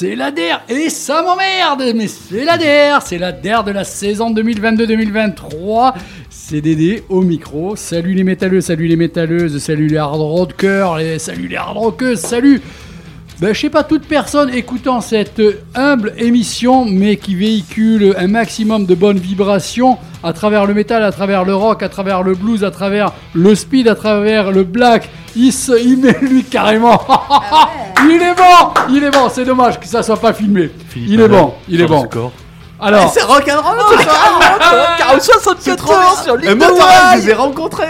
c'est la DER et ça m'emmerde, mais c'est la DER, c'est la DER de la saison 2022-2023. C'est Dédé au micro. Salut les métalleux, salut les métalleuses, salut les hard rockers, salut les hard rockeuses, salut ben, je sais pas, toute personne écoutant cette humble émission, mais qui véhicule un maximum de bonnes vibrations à travers le métal, à travers le rock, à travers le blues, à travers le speed, à travers le black, il, se, il met lui carrément. il est bon, il est bon. C'est dommage que ça soit pas filmé. il est bon, il est bon. Alors, C'est rock'n'roll, c'est ça Car 74 sur Et l'île moi, de je vous ai rencontré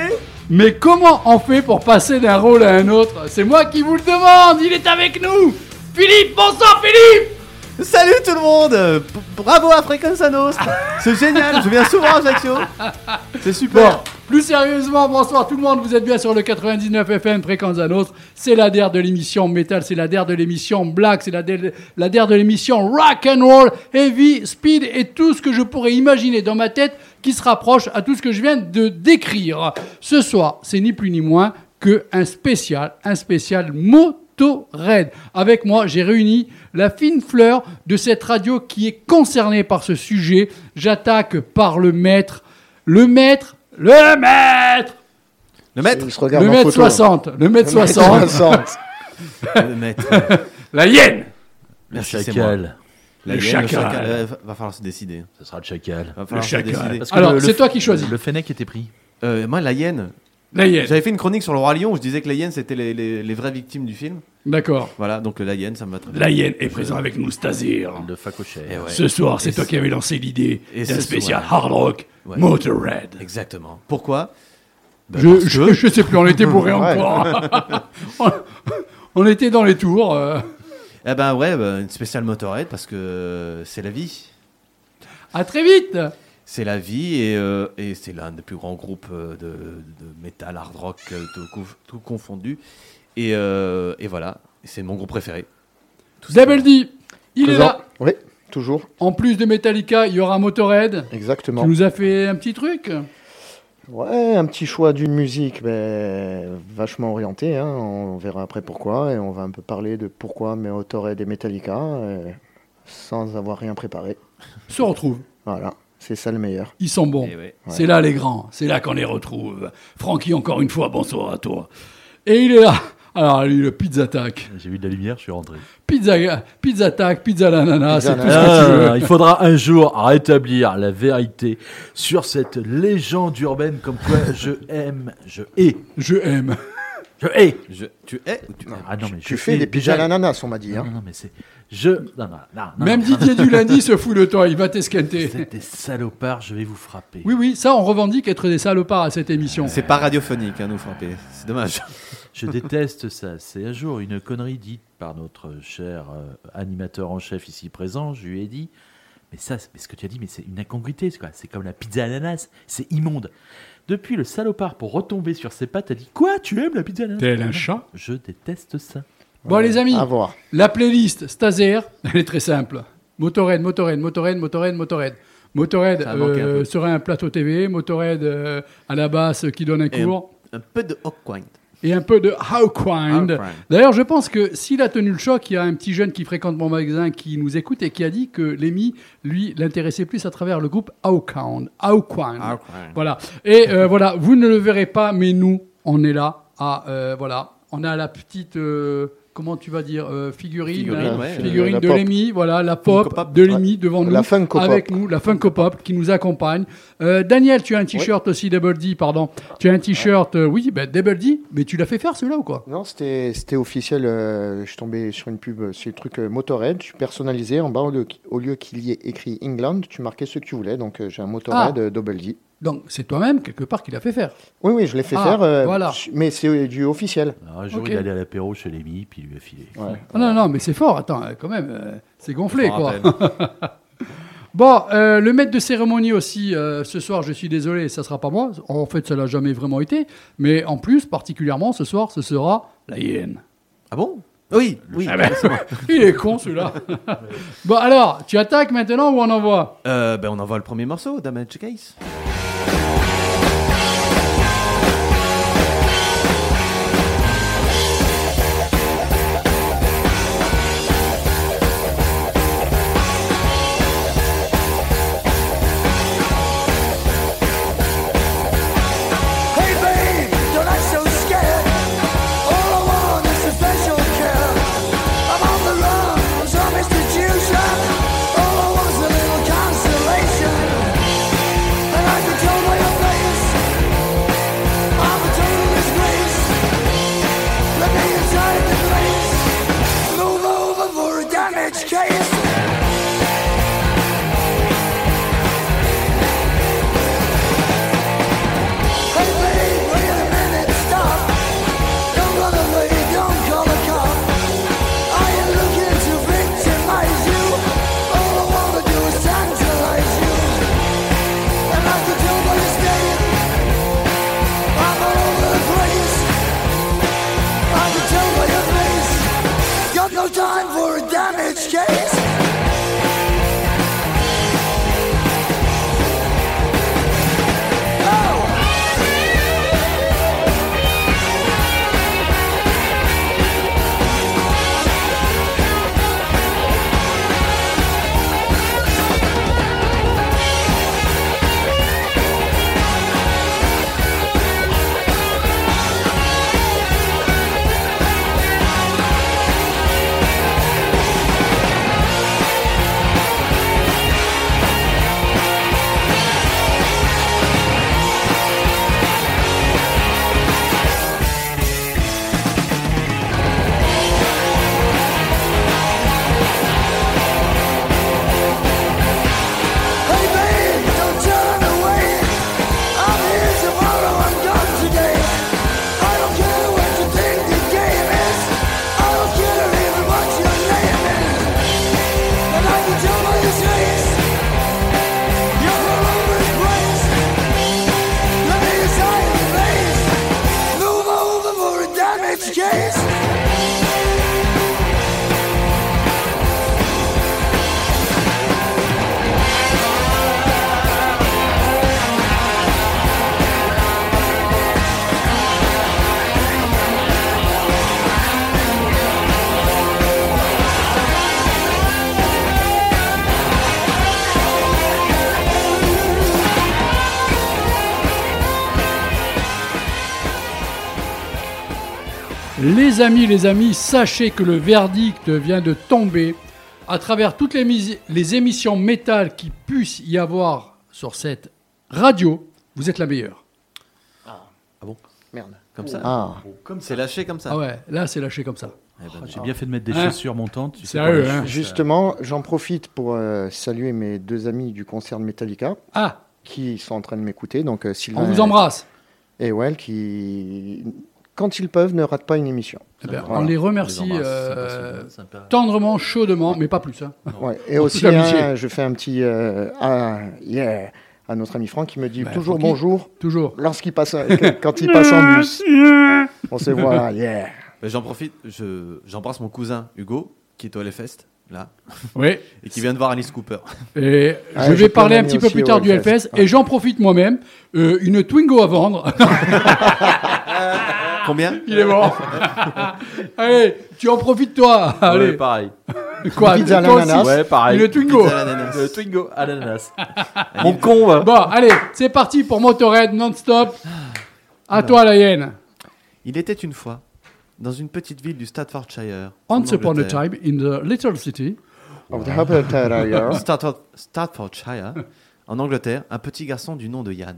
mais comment on fait pour passer d'un rôle à un autre? C'est moi qui vous le demande. Il est avec nous. Philippe, bonsoir Philippe. Salut tout le monde Bravo à Frequenza Nostra C'est génial, je viens souvent à Ajaccio C'est Bon, super plus sérieusement, bonsoir tout le monde, vous êtes bien sur le 99 FM Fréquence à Nostre. C'est la DER de l'émission Metal, c'est la DER de l'émission Black, c'est la DER, la DER de l'émission Rock and Roll, Heavy, Speed et tout ce que je pourrais imaginer dans ma tête qui se rapproche à tout ce que je viens de décrire. Ce soir, c'est ni plus ni moins que un spécial, un spécial Motorhead. Avec moi, j'ai réuni la fine fleur de cette radio qui est concernée par ce sujet. J'attaque par le maître, le maître, le maître, Le maître? Il se regarde le en maître photo. 60, le maître Le mètre 60, 60. Le maître la hyène. Merci, c'est moi. Chacal. La Le hyène, chacal. euh, va- falloir se décider. Ce sera le chacal. Va se chacal. Alors, le- le c'est toi qui choisis. Le Fennec était pris. Euh, moi, la hyène. La hyène. J'avais fait une chronique sur le Roi Lion où je disais que la hyène c'était les, les- les vraies victimes du film. D'accord. Voilà, donc euh, la hyène, ça me va très bien. La hyène est présent avec nous, Stazir. De facochère. Eh ouais. Ce soir, c'est Et toi ce- qui avais lancé l'idée et d'un ce spécial soir. hard rock Ouais. Motorhead. Exactement. Pourquoi? Je, parce je, que- je sais plus, on était bourré Ouais. encore. on, on était dans les tours. euh. Eh ben ouais, bah, une spéciale Motorhead parce que euh, c'est la vie. À très vite. C'est la vie et, euh, et c'est l'un des plus grands groupes euh, de, de metal, hard rock, euh, tout, conf- tout confondu. Et, euh, et voilà, c'est mon groupe préféré. Tout Double D, il est là. Oui, toujours. En plus de Metallica, il y aura Motorhead. Exactement. Tu nous as fait un petit truc. Ouais, un petit choix d'une musique ben, vachement orientée. hein. On verra après pourquoi. Et on va un peu parler de pourquoi Motorhead et Metallica euh, sans avoir rien préparé. Se retrouve. Voilà, c'est ça le meilleur. Ils sont bons. Eh ouais. C'est là les grands, c'est là qu'on les retrouve. Francky, encore une fois, bonsoir à toi. Et il est là. Alors, lui, le pizza attack. J'ai vu de la lumière, je suis rentré. Pizza, pizza attack, pizza à l'ananas, c'est tout ce que tu veux. Il faudra un jour rétablir la vérité sur cette légende urbaine comme quoi je aime, je hais, Je aime. je hais. Je- tu es ou tu Ah non mais Tu je fais hais des pizzas à déjà- l'ananas, on m'a dit. Non, Hein. non, non, mais c'est je non non non. non, Même non. Didier du lundi se fout de toi, il va Vous t'esquinter. êtes des salopards, je vais vous frapper. Oui, oui, ça, on revendique être des salopards à cette émission. C'est pas radiophonique, hein, nous frapper. C'est dommage. Je déteste ça. C'est un jour une connerie dite par notre cher euh, animateur en chef ici présent. Je lui ai dit, mais ça, c'est- mais ce que tu as dit, mais c'est une incongruité. C'est quoi? C'est comme la pizza ananas. C'est immonde. Depuis le salopard pour retomber sur ses pattes a dit quoi? Tu aimes la pizza ananas Tel un chat? Je déteste ça. Bon, les amis, À voir. la playlist Stazer, elle est très simple. Motorhead, Motorhead, Motorhead, Motorhead, Motorhead. Motorhead un euh, sur un plateau TV, Motorhead euh, à la basse qui donne un Et cours. Un peu de Hawkwind. Et un peu de. Hawkwind. D'ailleurs, je pense que s'il a tenu le choc, il y a un petit jeune qui fréquente mon magasin qui nous écoute et qui a dit que Lemmy, lui, l'intéressait plus à travers le groupe. Hawkwind. Hawkwind. Voilà. Et euh, voilà, vous ne le verrez pas, mais nous, on est là. À, euh, voilà, on a la petite. euh, comment tu vas dire euh, figurine, Figurine, hein, ouais. figurine La de. Lemmy, voilà la pop de Lemmy devant nous, La avec nous, la Funko Pop qui nous accompagne. Euh, Daniel, tu as un t-shirt aussi Double D, pardon. Tu as un t-shirt, euh, oui, ben, Double D, mais tu l'as fait faire celui-là ou quoi? Non, c'était officiel. euh, je suis tombé sur une pub, euh, c'est le truc euh, Motorhead. Je suis personnalisé. En bas, au lieu, au lieu qu'il y ait écrit England, tu marquais ce que tu voulais. Donc, euh, j'ai un Motorhead Ah. euh, Double D. Donc c'est toi-même quelque part qui l'a fait faire. Oui, oui, je l'ai fait Ah, faire. euh, voilà. Mais c'est euh, du officiel. Alors, un jour, Ok. il allait à l'apéro chez Lémi, puis il lui a filé. Ouais. Ah non, non, mais c'est fort, attends, euh, quand même, euh, c'est gonflé quoi. Bon, euh, le maître de cérémonie aussi, euh, ce soir, je suis désolé, ça sera pas moi. En fait, ça l'a jamais vraiment été. Mais en plus, particulièrement, ce soir, ce sera la hyène. Ah bon? Oui, oui. Ah ben, il est con celui-là. bon, alors, tu attaques maintenant ou on envoie? Euh, ben, on envoie le premier morceau, Damage Case. Les amis, les amis, sachez que le verdict vient de tomber. À travers toutes les, mis- les émissions métal qui puissent y avoir sur cette radio, vous êtes la meilleure. Merde. Comme ça. Ah, C'est lâché comme ça. Ah ouais, là c'est lâché comme ça. Eh ben, Ah, J'ai bien fait de mettre des Hein chaussures montantes. tu sais, Sérieux, hein. justement, j'en profite pour euh, saluer mes deux amis du concert de Metallica Ah, qui sont en train de m'écouter. Donc, euh, Sylvain on vous embrasse. et Well qui, quand ils peuvent, ne ratent pas une émission. Eh ben, Voilà. On les On les remercie euh, tendrement, chaudement, mais pas plus. hein. Ouais. Et aussi, hein, je fais un petit euh, ah, yeah à notre ami Franck qui me dit Bah, toujours Francky. bonjour Toujours. lorsqu'il passe quand il passe en bus. On se voit, yeah. J'en profite, je- j'embrasse mon cousin Hugo, qui est au Hellfest, là, Oui. et qui vient de voir Alice Cooper. Et Ah, je j'ai vais parler un petit peu plus tard du. Hellfest. Et j'en profite moi-même. Euh, une Twingo à vendre. Combien Il est mort. Allez, tu en profites toi. Ouais, Allez. pareil. Quoi Pizza à l'ananas. Ouais, pareil. Une Twingo. Pizza à l'ananas. Le Twingo à l'ananas. Mon con, va. Bon, allez, c'est parti pour Motorhead non-stop. À toi, la hyène. Il était une fois, dans une petite ville du Staffordshire. Once en upon a Angleterre. time in the little city. Of the Staffordshire. Stafford- Staffordshire, en Angleterre, un petit garçon du nom de Yann.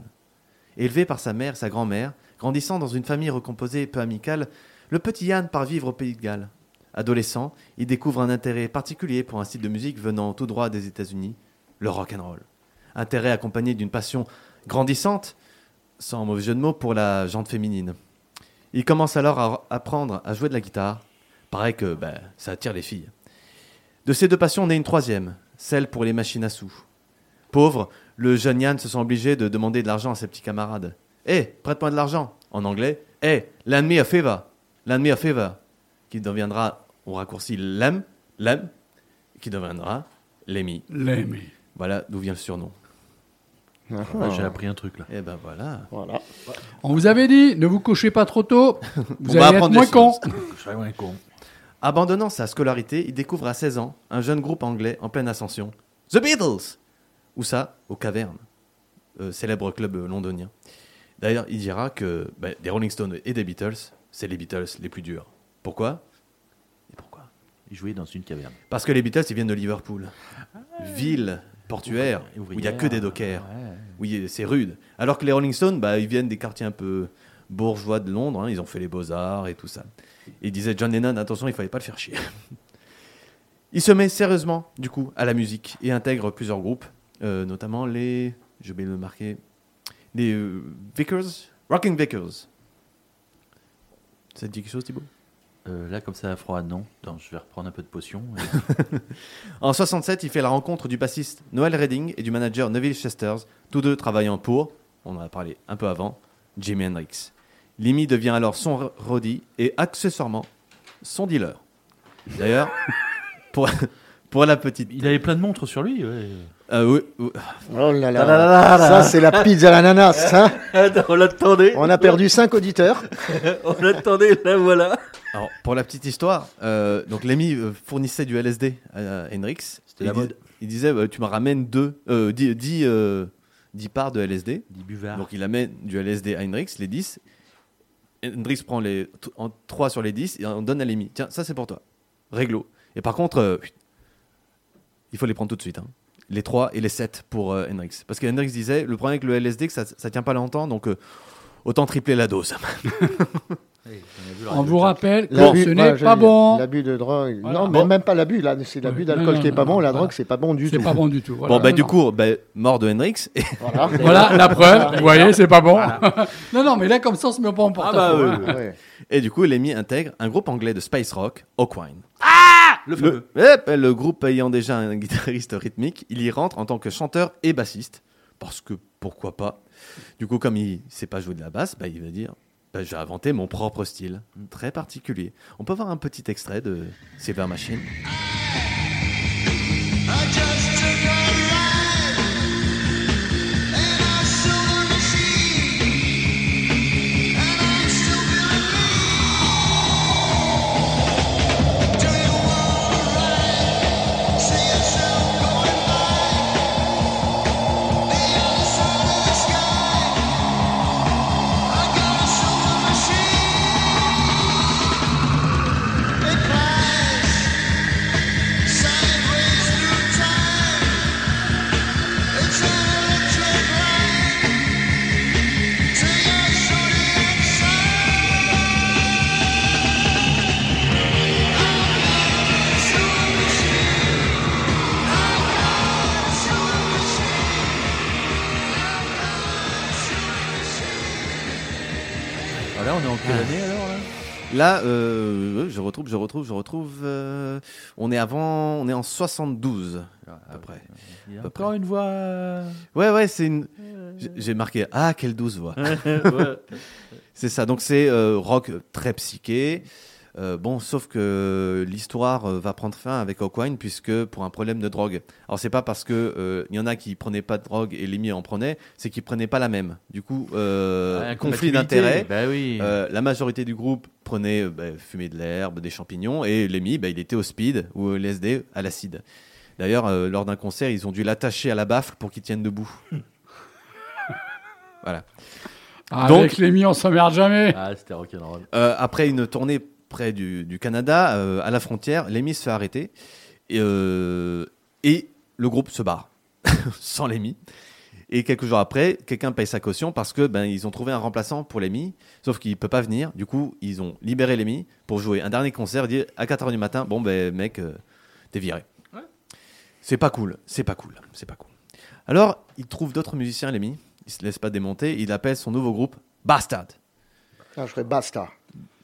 Élevé par sa mère et sa grand-mère, grandissant dans une famille recomposée et peu amicale, le petit Yann part vivre au Pays de Galles. Adolescent, il découvre un intérêt particulier pour un style de musique venant tout droit des États-Unis, le rock and roll. Intérêt accompagné d'une passion grandissante, sans mauvais jeu de mots, pour la jante féminine. Il commence alors à apprendre à jouer de la guitare. Pareil que ben, ça attire les filles. De ces deux passions naît une troisième, celle pour les machines à sous. Pauvre, le jeune Yann se sent obligé de demander de l'argent à ses petits camarades. Hé, prête-moi de l'argent En anglais, hé, lend me a favor. Lend me a favor. Qui deviendra, on raccourcit lem, lem, qui deviendra Lemmy. L'aimer. Voilà d'où vient le surnom. Ah, Ouais, J'ai appris un truc là. Et ben voilà. Voilà. On vous avait dit, ne vous couchez pas trop tôt. Vous On va allez être moins con. un con. Abandonnant sa scolarité, il découvre à 16 ans un jeune groupe anglais en pleine ascension, The Beatles Où ça? Aux Cavernes, euh, célèbre club euh, londonien. D'ailleurs, il dira que bah, des Rolling Stones et des Beatles, c'est les Beatles les plus durs. Pourquoi? Et pourquoi? Il jouait dans une caverne. Parce que les Beatles, ils viennent de Liverpool. Ville portuaire, Ouvrière, où il n'y a que des dockers. Ouais. Oui, c'est rude. Alors que les Rolling Stones, bah, ils viennent des quartiers un peu bourgeois de Londres. hein, ils ont fait les beaux-arts et tout ça. Et il disait John Lennon, attention, il fallait pas le faire chier. il se met sérieusement, du coup, à la musique et intègre plusieurs groupes, euh, notamment les. Je vais le marquer. Les euh, Vickers, Rocking Vickers. Ça te dit quelque chose, Thibaut? Euh, là, comme ça, à froid, non. Attends, je vais reprendre un peu de potion. En 67, il fait la rencontre du bassiste Noel Redding et du manager Neville Chesters, tous deux travaillant pour, on en a parlé un peu avant, Jimi Hendrix. Lemmy devient alors son roadie et accessoirement son dealer. D'ailleurs, pour, pour la petite... Il avait plein de montres sur lui. Ouais. Euh, oui, oui. Oh là Ta-da-da-da-da. là. Ça, c'est la pizza à l'ananas. hein. on l'attendait. On a perdu 5 auditeurs. On l'attendait, là voilà. Alors, pour la petite histoire, euh, donc Lemmy euh, fournissait du LSD à Hendrix. C'était la dis- mode. Il disait, euh, tu me ramènes deux, euh, 10, 10, euh, 10 parts de LSD. Dit buvard. Donc il amène du LSD à Hendrix, les 10. Hendrix prend les en 3 sur les 10 et on donne à Lemmy. Tiens, ça c'est pour toi. Réglo. Et par contre, euh, il faut les prendre tout de suite. hein. Les 3 et les 7 pour euh, Hendrix. Parce que Hendrix disait, le problème avec le LSD, que ça, ça tient pas longtemps, donc euh, autant tripler la dose. On vous rappelle que L'abus- ce n'est pas bon. L'abus de drogue. Voilà. Non, mais Bon. même pas l'abus. Là, c'est l'abus Oui. d'alcool Non, qui est non, pas bon. non, La voilà. drogue, c'est pas bon du C'est tout. pas bon du tout. Voilà. bon, bah, du coup, bah, mort de Hendrix. Et, Voilà. Voilà la preuve. Vous voyez, c'est pas bon. non, non, mais là, comme ça, on se met pas en porte Ah bah, oui, oui. Ouais. et du coup, Lemmy intègre un groupe anglais de space rock, Hawkwind. Le Le, fameux. Le groupe ayant déjà un guitariste rythmique, il y rentre en tant que chanteur et bassiste. Parce que pourquoi pas Du coup, comme il sait pas jouer de la basse, bah, il va dire bah, J'ai inventé mon propre style, très particulier. On peut voir un petit extrait de Silver Machine. Là, euh, je retrouve, je retrouve, je retrouve. euh, on est avant, on est en 72 à peu près. Il y a peu encore une voix. euh, Ouais, ouais, c'est une. j'ai- J'ai marqué ah quelle douce voix. ouais. C'est ça. Donc c'est euh, rock très psyché. Euh, bon, sauf que l'histoire euh, va prendre fin avec Hawkwind puisque pour un problème de drogue. Alors c'est pas parce que euh, il y en a qui prenaient pas de drogue et Lemmy en prenait, c'est qu'ils prenaient pas la même. Du coup, euh, Ouais, conflit d'intérêts. Bah oui. Euh, la majorité du groupe prenait bah, fumer de l'herbe, des champignons, et Lemmy, bah, il était au speed ou au LSD à l'acide. D'ailleurs, euh, lors d'un concert, ils ont dû l'attacher à la baffle pour qu'il tienne debout. voilà. Ah, Donc- les mi, on s'emmerde jamais. Ah, c'était rock'n'roll. Euh, après une tournée près du, du Canada, euh, à la frontière, Lemmy se fait arrêter et, euh, et le groupe se barre sans Lemmy. Et quelques jours après, quelqu'un paye sa caution parce que ben ils ont trouvé un remplaçant pour Lemmy, sauf qu'il peut pas venir. Du coup, ils ont libéré Lemmy pour jouer un dernier concert. Dire à 4h du matin, bon ben mec, euh, t'es viré. C'est pas cool, c'est pas cool, c'est pas cool. Alors, il trouve d'autres musiciens, Lemmy. Il se laisse pas démonter. Il appelle son nouveau groupe Bastard. Ah, je ferais basta.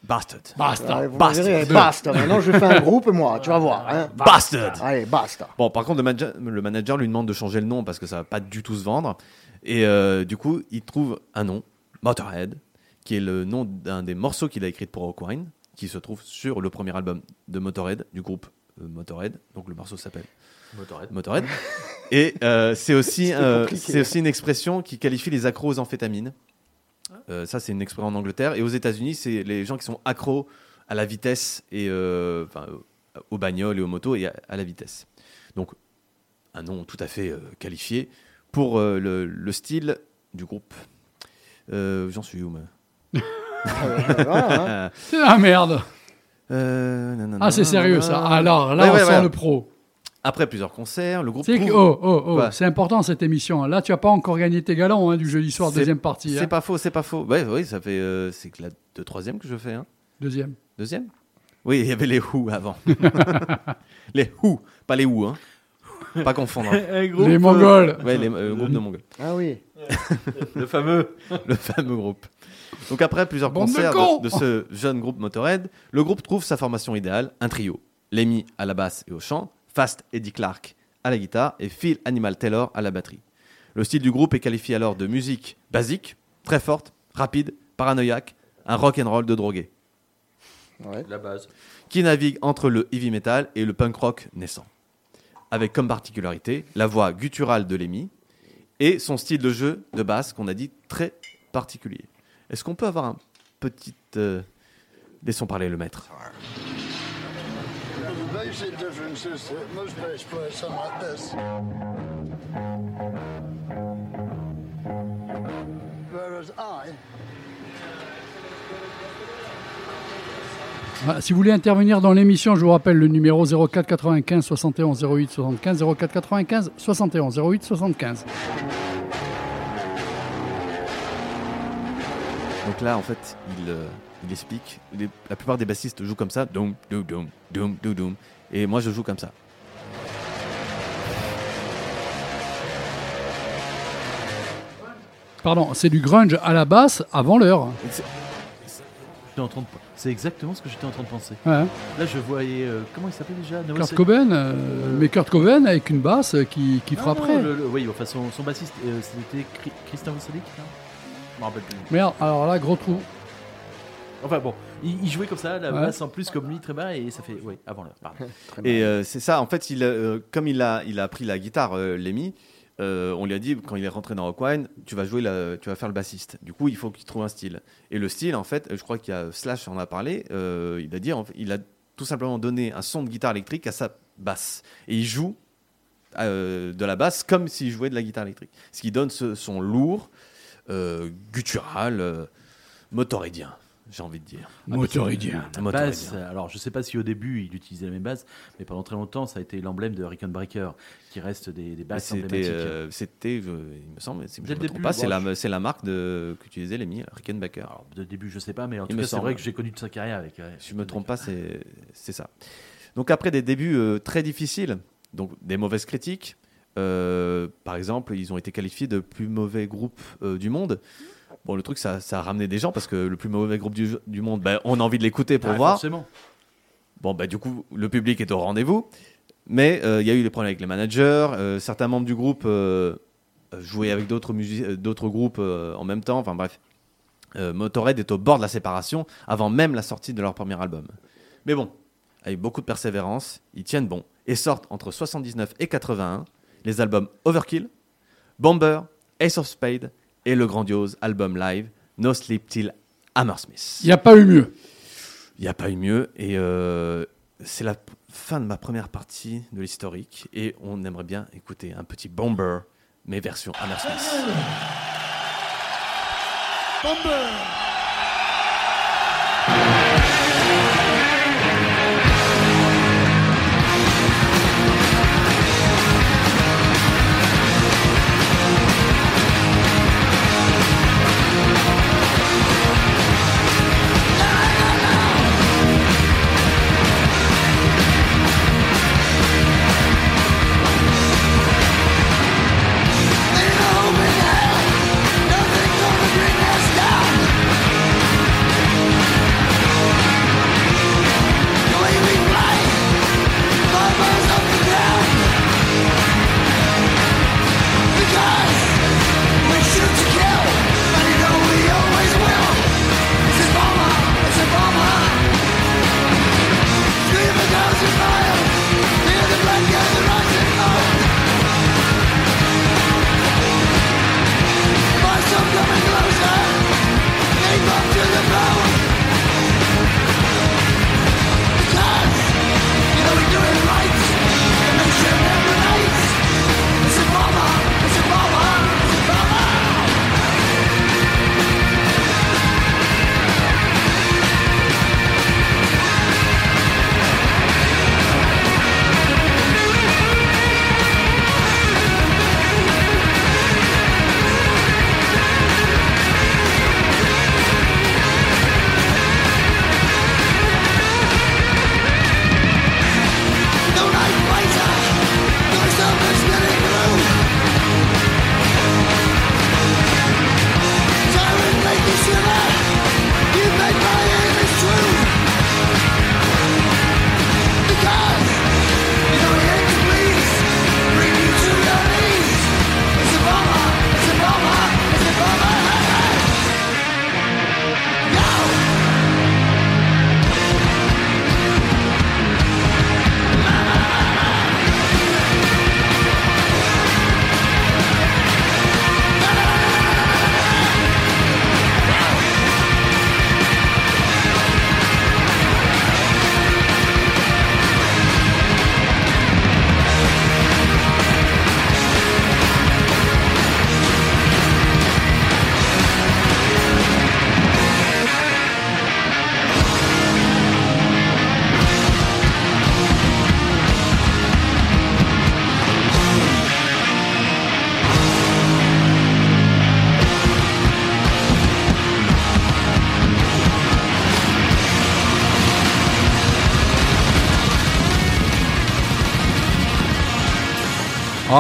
Bastard. Basta. Allez, vous basta. verrez, basta. Maintenant, je fais un groupe, moi, tu vas voir. hein. Bastard. Allez, basta. Bon, par contre, le manager, le manager lui demande de changer le nom parce que ça va pas du tout se vendre. Et euh, du coup, il trouve un nom, Motorhead, qui est le nom d'un des morceaux qu'il a écrit pour Hawkwind, qui se trouve sur le premier album de Motorhead, du groupe euh, Motorhead. Donc le morceau s'appelle Motorhead. Motorhead. Et euh, c'est aussi, euh, c'est aussi une expression qui qualifie les accros aux amphétamines. Euh, ça, c'est une expression en Angleterre. Et aux États-Unis, c'est les gens qui sont accros à la vitesse et euh, enfin, aux bagnoles et aux motos et à, à la vitesse. Donc, un nom tout à fait euh, qualifié pour le, le style du groupe. J'en suis où. C'est la merde. Euh, Ah, c'est sérieux ça. Alors là, Ouais, on ouais, ouais. le pro. Après plusieurs concerts, le groupe. C'est trouve- oh, oh, oh, c'est important cette émission. Là, tu as pas encore gagné tes galons hein, du jeudi soir, deuxième partie. C'est hein. pas faux, c'est pas faux. Ouais, oui, ça fait. euh, c'est que la de troisième que je fais. Hein. Deuxième. Deuxième? Oui, il y avait les Who avant. les Who, pas les Who, hein. Pas confondre. hein. les Mongols. Ouais, les, euh, le groupe de Mongols. Ah oui. Le fameux. Le fameux groupe. Donc après plusieurs Bande concerts de ce jeune groupe Motorhead, le groupe trouve sa formation idéale, un trio. Lemmy à la basse et au chant, Fast Eddie Clark à la guitare et Phil Animal Taylor à la batterie. Le style du groupe est qualifié alors de musique basique, très forte, rapide, paranoïaque, un rock and roll de drogué, Ouais. La base. qui navigue entre le heavy metal et le punk rock naissant. Avec comme particularité la voix gutturale de Lemmy et son style de jeu de basse qu'on a dit très particulier. Est-ce qu'on peut avoir un petit... euh, Laissons parler le maître. Basic difference is that most bass players sound like this. Whereas I, si vous voulez intervenir dans l'émission, je vous rappelle le numéro 04 95 71 08 75 04 95 71 08 75. Donc là, en fait, il, euh, il explique. Les- la plupart des bassistes jouent comme ça. Doum, doum, doum, doum, doum, doum. Et moi, je joue comme ça. Pardon, c'est du grunge à la basse avant l'heure. C'est- exactement ce que j'étais en train de penser. Ouais. Là, je voyais. euh, comment il s'appelle déjà? Kurt Cobain, euh, mais Kurt Cobain avec une basse qui, qui Non, frapperait. non, le- le- oui, enfin, son, son bassiste, euh, c'était Chri- Christian non Je me rappelle plus. Merde, alors là, gros trou. Enfin bon, il, il jouait comme ça, la Ouais. basse en plus comme lui très bas, et ça fait. Oui, avant l'heure, Et euh, c'est ça, en fait, il, euh, comme il a, il a appris la guitare, euh, Lemmy, euh, on lui a dit, quand il est rentré dans Rockwine, tu vas jouer, la- tu vas faire le bassiste. Du coup, il faut qu'il trouve un style. Et le style, en fait, je crois qu'il y a Slash en a parlé, euh, il a dit, en fait, il a tout simplement donné un son de guitare électrique à sa basse. Et il joue euh, de la basse comme s'il jouait de la guitare électrique. Ce qui donne ce son lourd, euh, guttural, euh, motoridien, j'ai envie de dire. Motoridien. La Motoridien. basse, alors je sais pas si au début il utilisait la même base, mais pendant très longtemps ça a été l'emblème de Breaker, qui reste des, des basses emblématiques. euh, c'était, je- il me semble, si je ne me trompe pas, c'est la, marque de, qu'utilisait Lemmy, Rickenbacker. Alors, de début, je sais pas, mais en Il tout me cas, c'est vrai que j'ai connu toute sa carrière avec. ouais, Si je me trompe pas, c'est, ça. Donc après des débuts euh, très difficiles, donc des mauvaises critiques, euh, par exemple, ils ont été qualifiés de plus mauvais groupe euh, du monde. Bon, le truc, ça, ça a ramené des gens parce que le plus mauvais groupe du, du monde, ben, on a envie de l'écouter pour Ah, voir. Forcément. Bon, bah, du coup, le public est au rendez-vous. Mais euh, il y a eu des problèmes avec les managers. euh, certains membres du groupe euh, jouaient avec d'autres d'autres groupes en même temps. Enfin, bref. Motorhead est au bord de la séparation avant même la sortie de leur premier album. Mais bon, avec beaucoup de persévérance, ils tiennent bon et sortent entre 79 et 81 les albums Overkill, Bomber, Ace of Spade et le grandiose album live No Sleep Till Hammersmith. Il n'y a pas eu mieux. Il n'y a pas eu mieux. Et euh, c'est la fin de ma première partie de l'historique. Et on aimerait bien écouter un petit bomber, mais version Hammersmith.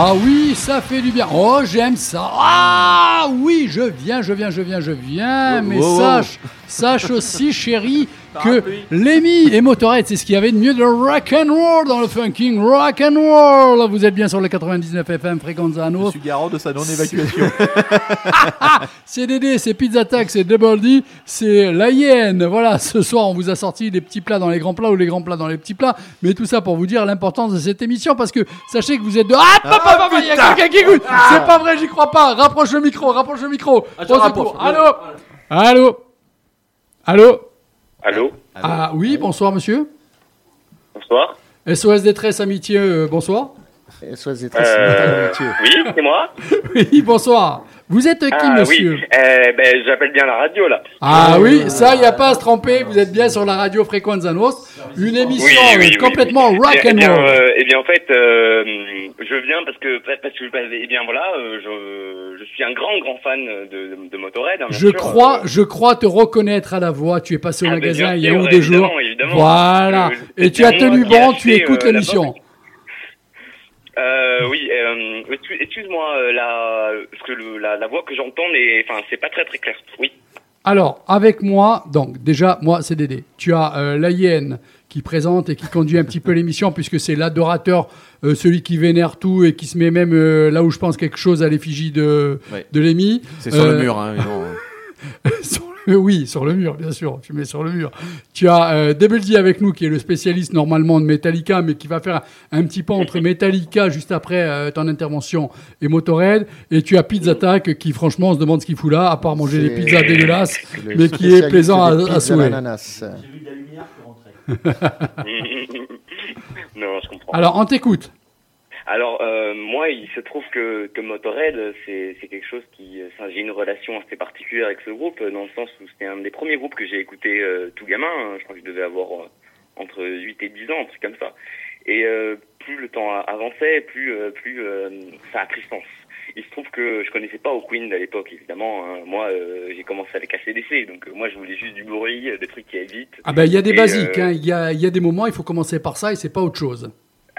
Ah oui, ça fait du bien. Oh, j'aime ça. Ah oui, je viens, je viens, je viens, je viens. Mais sache, sache aussi, chérie, que Lemmy et Motorhead, c'est ce qu'il y avait de mieux de rock and roll dans le funking rock and roll. Vous êtes bien sur le 99 FM Fréquence à Je suis garant de sa non-évacuation. C'est Dédé, c'est Pizza Tax, c'est Double D, c'est la hyène. Voilà, ce soir, on vous a sorti les petits plats dans les grands plats ou les grands plats dans les petits plats. Mais tout ça pour vous dire l'importance de cette émission parce que sachez que vous êtes de. Ah, papa, papa, il y a quelqu'un qui goûte. C'est pas vrai, j'y crois pas. Rapproche le micro, rapproche le micro. je Au secours. rapproche. Allô? Allô? Allô? Allô Ah oui, bonsoir monsieur. Bonsoir. SOS Détresse Amitié, euh, bonsoir. SOS détresse Euh, oui, c'est moi. Oui, bonsoir. Vous êtes qui, ah monsieur oui, eh ben, j'appelle bien la radio là. Ah oui, ça, il n'y a pas à se tromper. Vous êtes bien sur la radio Fréquence Nostre, une émission Oui, oui, euh, oui, complètement oui. rock Eh and bien, roll. euh, eh bien, en fait, euh, je viens parce que, parce que, eh bien, voilà, euh, je, je suis un grand, grand fan de, de, de Motorhead. hein, bien Je sûr, crois, euh, je crois te reconnaître à la voix. Tu es passé au Ah, ben, magasin bien il y a un ou deux jours. évidemment, évidemment. Voilà. Et tu as tenu bon, tu écoutes euh, l'émission. Euh, oui, euh, excuse- excuse-moi, euh, la, parce que le- la, la voix que j'entends, n'est- enfin, c'est pas très très clair. Oui. Alors, avec moi, donc déjà, moi, c'est Dédé. Tu as euh, la hyène qui présente et qui conduit un petit peu l'émission, puisque c'est l'adorateur, euh, celui qui vénère tout et qui se met même euh, là où je pense quelque chose à l'effigie de, Ouais. de Lémi. C'est sur Euh, le mur, hein, mais non. Oui, sur le mur, bien sûr. Tu mets sur le mur. Tu as euh, avec nous, qui est le spécialiste normalement de Metallica, mais qui va faire un, petit pas entre Metallica juste après euh, ton intervention et Motorhead. Et tu as Pizza Attack, qui franchement on se demande ce qu'il fout là, à part manger des pizzas dégueulasses, mais qui est plaisant à, à souhait. J'ai vu de la lumière qui rentrait. non, je comprends. Alors, on t'écoute. Alors, euh, moi, il se trouve que, que Motorhead, c'est quelque chose qui... euh, enfin, j'ai une relation assez particulière avec ce groupe, dans le sens où c'était un des premiers groupes que j'ai écouté euh, tout gamin. hein. Je crois que je devais avoir euh, entre 8 et 10 ans, un truc comme ça. Et euh, plus le temps avançait, plus, euh, plus euh, ça a pris sens. Il se trouve que je connaissais pas Queen à l'époque, évidemment. hein. Moi, euh, j'ai commencé avec ACDC, donc euh, moi, je voulais juste du bruit, euh, des trucs qui aillent vite. Ah ben, il y a des Et, basiques. hein. Il y, a, y a des moments, il faut commencer par ça et c'est pas autre chose.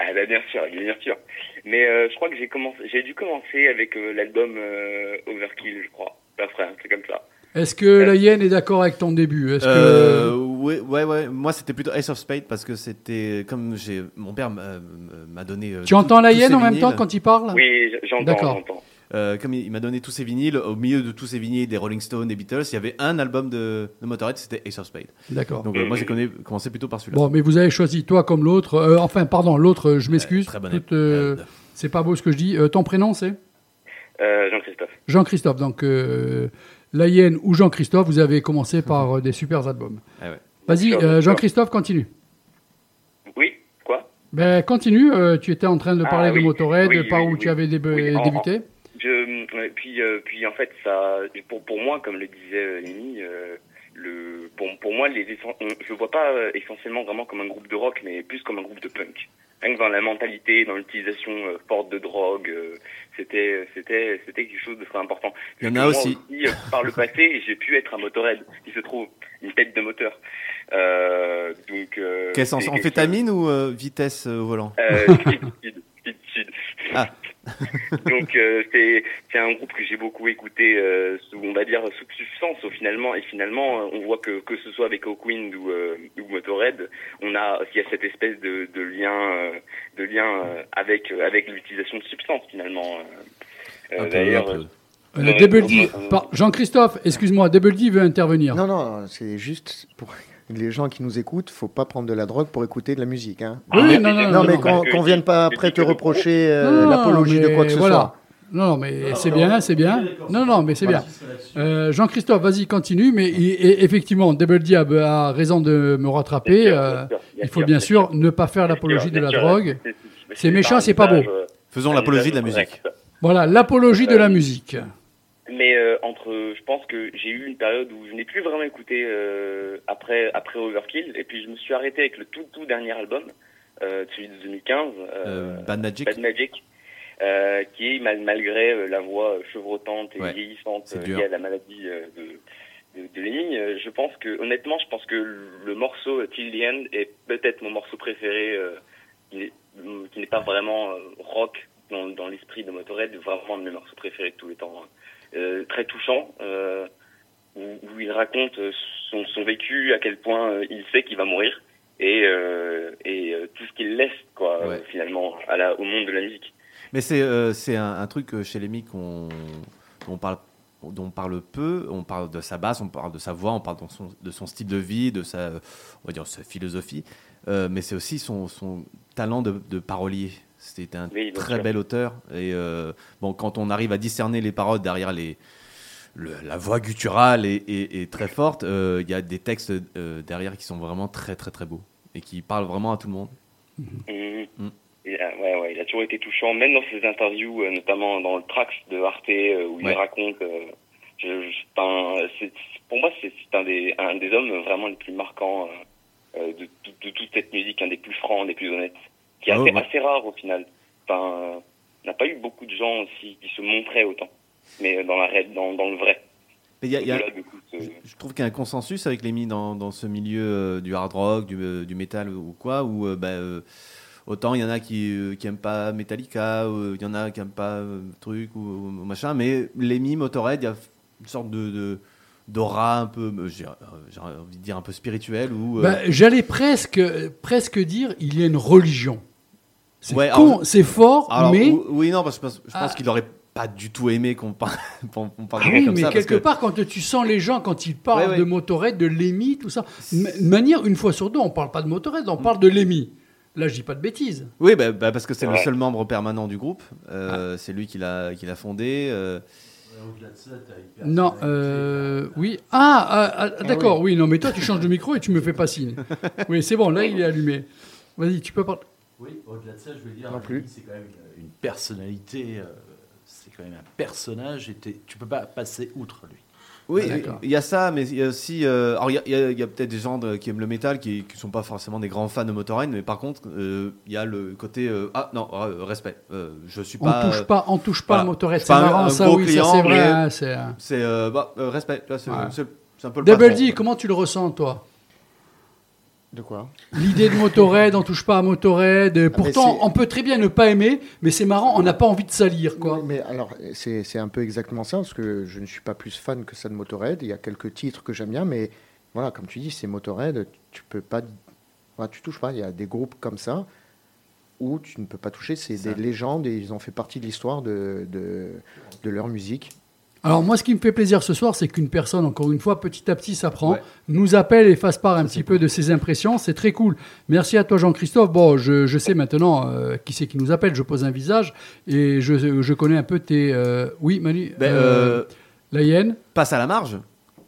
Ah bah bien sûr, bien sûr. Mais euh, je crois que j'ai commencé, j'ai dû commencer avec euh, l'album euh, Overkill, je crois. Après, un truc comme ça. Est-ce que la hyène est d'accord avec ton début? Est-ce Euh, que... ouais, ouais, ouais. Moi, c'était plutôt Ace of Spades parce que c'était comme j'ai mon père m'a m'a donné. euh, Tu tout- entends la hyène en même temps quand il parle? Oui, j'entends, D'accord. Euh, comme il il m'a donné tous ses vinyles, au milieu de tous ces vinyles des Rolling Stones, des Beatles, il y avait un album de, de Motorhead, c'était Ace of Spades. D'accord. Donc euh, moi j'ai connu- commencé plutôt par celui-là. Bon, mais vous avez choisi toi comme l'autre. Euh, enfin, pardon, l'autre, je m'excuse. très bonne c'est pas beau ce que je dis. Euh, ton prénom, c'est? Euh, Jean-Christophe. Jean-Christophe. Donc, euh, la hyène ou Jean-Christophe, vous avez commencé par des super albums. Ah ouais. Vas-y, euh. Jean-Christophe, continue. Oui, quoi? Ben, continue. euh, tu étais en train de Ah, parler de. Motorhead, Oui, par oui, où oui. tu avais dé- Oui, en- débuté. Je, ouais, puis, euh, puis en fait, ça, pour, pour moi, comme le disait euh, euh, le, pour, pour moi, les, je vois pas euh, essentiellement vraiment comme un groupe de rock, mais plus comme un groupe de punk. Rien que dans la mentalité, dans l'utilisation euh, forte de drogue, euh, c'était, c'était, c'était quelque chose de très important. Il y en a aussi. euh, par le passé, j'ai pu être un motorhead, il se trouve, une tête de moteur. Euh, donc, euh, Quel sens Amphétamine ou euh, vitesse euh, au volant? Euh. Ah. Donc euh, c'est c'est un groupe que j'ai beaucoup écouté euh, sous on va dire sous substance au finalement et finalement euh, on voit que que ce soit avec Hawkwind ou euh, ou Motorhead on a il y a cette espèce de de lien euh, de lien euh, avec euh, avec l'utilisation de substances finalement. Euh, euh, peu, D'ailleurs. Euh, Double D, Jean-Christophe, excuse-moi, Double D veut intervenir. Non, non, c'est juste pour les gens qui nous écoutent, faut pas prendre de la drogue pour écouter de la musique. Hein. Oui, Ah, oui, mais non, c'est- non, Non, mais non, qu'on que vienne pas après te reprocher euh, Non, non, l'apologie de quoi que ce voilà. soit. Non, non, mais c'est bien, c'est bien. Non, non, mais c'est bien. Euh, Jean-Christophe, vas-y, continue. Mais et- et effectivement, Double D a, raison de me rattraper. Euh, il faut bien sûr ne pas faire l'apologie de la drogue. c'est- méchant, c'est pas beau. euh, Faisons l'apologie de la musique. Voilà, l'apologie de la Euh, musique. Mais euh, entre, je pense que j'ai eu une période où je n'ai plus vraiment écouté euh, après après Overkill, et puis je me suis arrêté avec le tout tout dernier album, euh, celui de 2015, euh, Euh, Bad Magic. Bad Magic, qui est mal, malgré la voix chevrotante et Ouais, vieillissante liée à la maladie de de, je pense que honnêtement, je pense que le morceau Till the End est peut-être mon morceau préféré, qui n'est- pas vraiment rock dans, dans l'esprit de Motorhead, vraiment mes morceaux préférés de tous les temps. hein. Euh, très touchant, euh, où, où il raconte son, son vécu, à quel point euh, il sait qu'il va mourir et, et tout ce qu'il laisse quoi Ouais. finalement à la, au monde de la musique. Mais c'est c'est un, un truc chez Lemmy qu'on parle dont on parle peu, on parle de sa basse, on parle de sa voix, on parle de son, de son style de vie, de sa, on va dire, sa philosophie, Euh, mais c'est aussi son, son talent de, de parolier. C'était un Oui, très sûr. bel auteur. Et euh, bon, quand on arrive à discerner les paroles derrière les, le- la voix gutturale est, est- est très forte, euh, il y a des textes euh, derrière qui sont vraiment très très très beaux et qui parlent vraiment à tout le monde. Mhm. Mm. Il a, ouais, ouais, il a toujours été touchant, même dans ses interviews, notamment dans le Trax de Arte, où Ouais. il raconte. je, un- pour moi, c'est un des, un des hommes vraiment les plus marquants de, de- de toute cette musique, un des plus francs, un des plus honnêtes, qui est Ah assez, ouais. assez rare au final. Enfin, euh, on n'a pas eu beaucoup de gens aussi qui se montraient autant, mais dans la dans, dans le vrai. Mais y a- y a- Je trouve qu'il y a un consensus avec Lemmy dans, dans ce milieu euh, du hard rock, du, euh, du métal ou quoi, où euh, bah, euh, Autant il y en a qui, euh, qui aiment pas Metallica, ou il y en a qui aiment pas euh, truc ou, ou machin, mais Lemmy, Motorhead, il y a une sorte de, de d'aura un peu, euh, j'ai euh, envie de dire un peu spirituel ou. euh, Bah, J'allais presque, presque dire il y a une religion. C'est Ouais, con, alors, c'est fort, alors, mais. ou- oui, non, parce que je pense, je pense Ah. qu'il aurait pas du tout aimé qu'on parle, parle Ah de lui oui, comme mais ça. quelque que- part, quand tu sens les gens, quand ils parlent Ouais, ouais. de Motorhead, de Lemmy, tout ça, de manière, une fois sur deux, on parle pas de Motorhead, on parle de Lemmy. Là, je dis pas de bêtises. Oui, bah, bah, parce que c'est le seul membre permanent du groupe. Euh, Ah. C'est lui qui l'a qui l'a fondé. euh, Au-delà de ça, t'as hyper- Non, euh, oui. Ah, ah, ah, d'accord, oui, non, mais toi, tu changes de micro et tu me fais pas signe. Oui, c'est bon, là, il est allumé. Vas-y, tu peux parler. Oui, au-delà de ça, je veux dire, Non plus. C'est quand même une, une personnalité, euh, c'est quand même un personnage, et tu peux pas passer outre lui. Oui, Ah, il y a ça, mais il y a aussi. euh, alors, il y a, peut-être des gens de- qui aiment le métal qui ne sont pas forcément des grands fans de Motorhead, mais par contre, euh, il y a le côté. euh, ah non, euh, respect. Euh, je suis On pas. touche pas, on touche pas voilà. Motorhead. C'est marrant, un ça, gros oui, ça, client, c'est vrai. c'est, C'est. bah, euh, respect. Là, c'est Ouais. c'est- c'est un peu le Double patron. D, comment tu le ressens, toi? De quoi L'idée de Motorhead, on touche pas à Motorhead. Pourtant, Ah, c'est- on peut très bien ne pas aimer, mais c'est marrant, on n'a pas envie de salir, quoi. Mais alors, c'est un peu exactement ça, parce que je ne suis pas plus fan que ça de Motorhead. Il y a quelques titres que j'aime bien, mais voilà, comme tu dis, c'est Motorhead, tu peux pas. voilà, tu touches pas. Il y a des groupes comme ça où tu ne peux pas toucher. C'est des légendes et ils ont fait partie de l'histoire de, de, de leur musique. Alors moi, ce qui me fait plaisir ce soir, c'est qu'une personne, encore une fois, petit à petit s'apprend, Ouais. nous appelle et fasse part un petit peu de ses impressions. C'est très cool. Merci à toi, Jean-Christophe. Bon, je, je sais maintenant euh, qui c'est qui nous appelle. Je pose un visage et je, je connais un peu tes... euh, Oui, Manu Ben, euh, La hyène passe à la marge,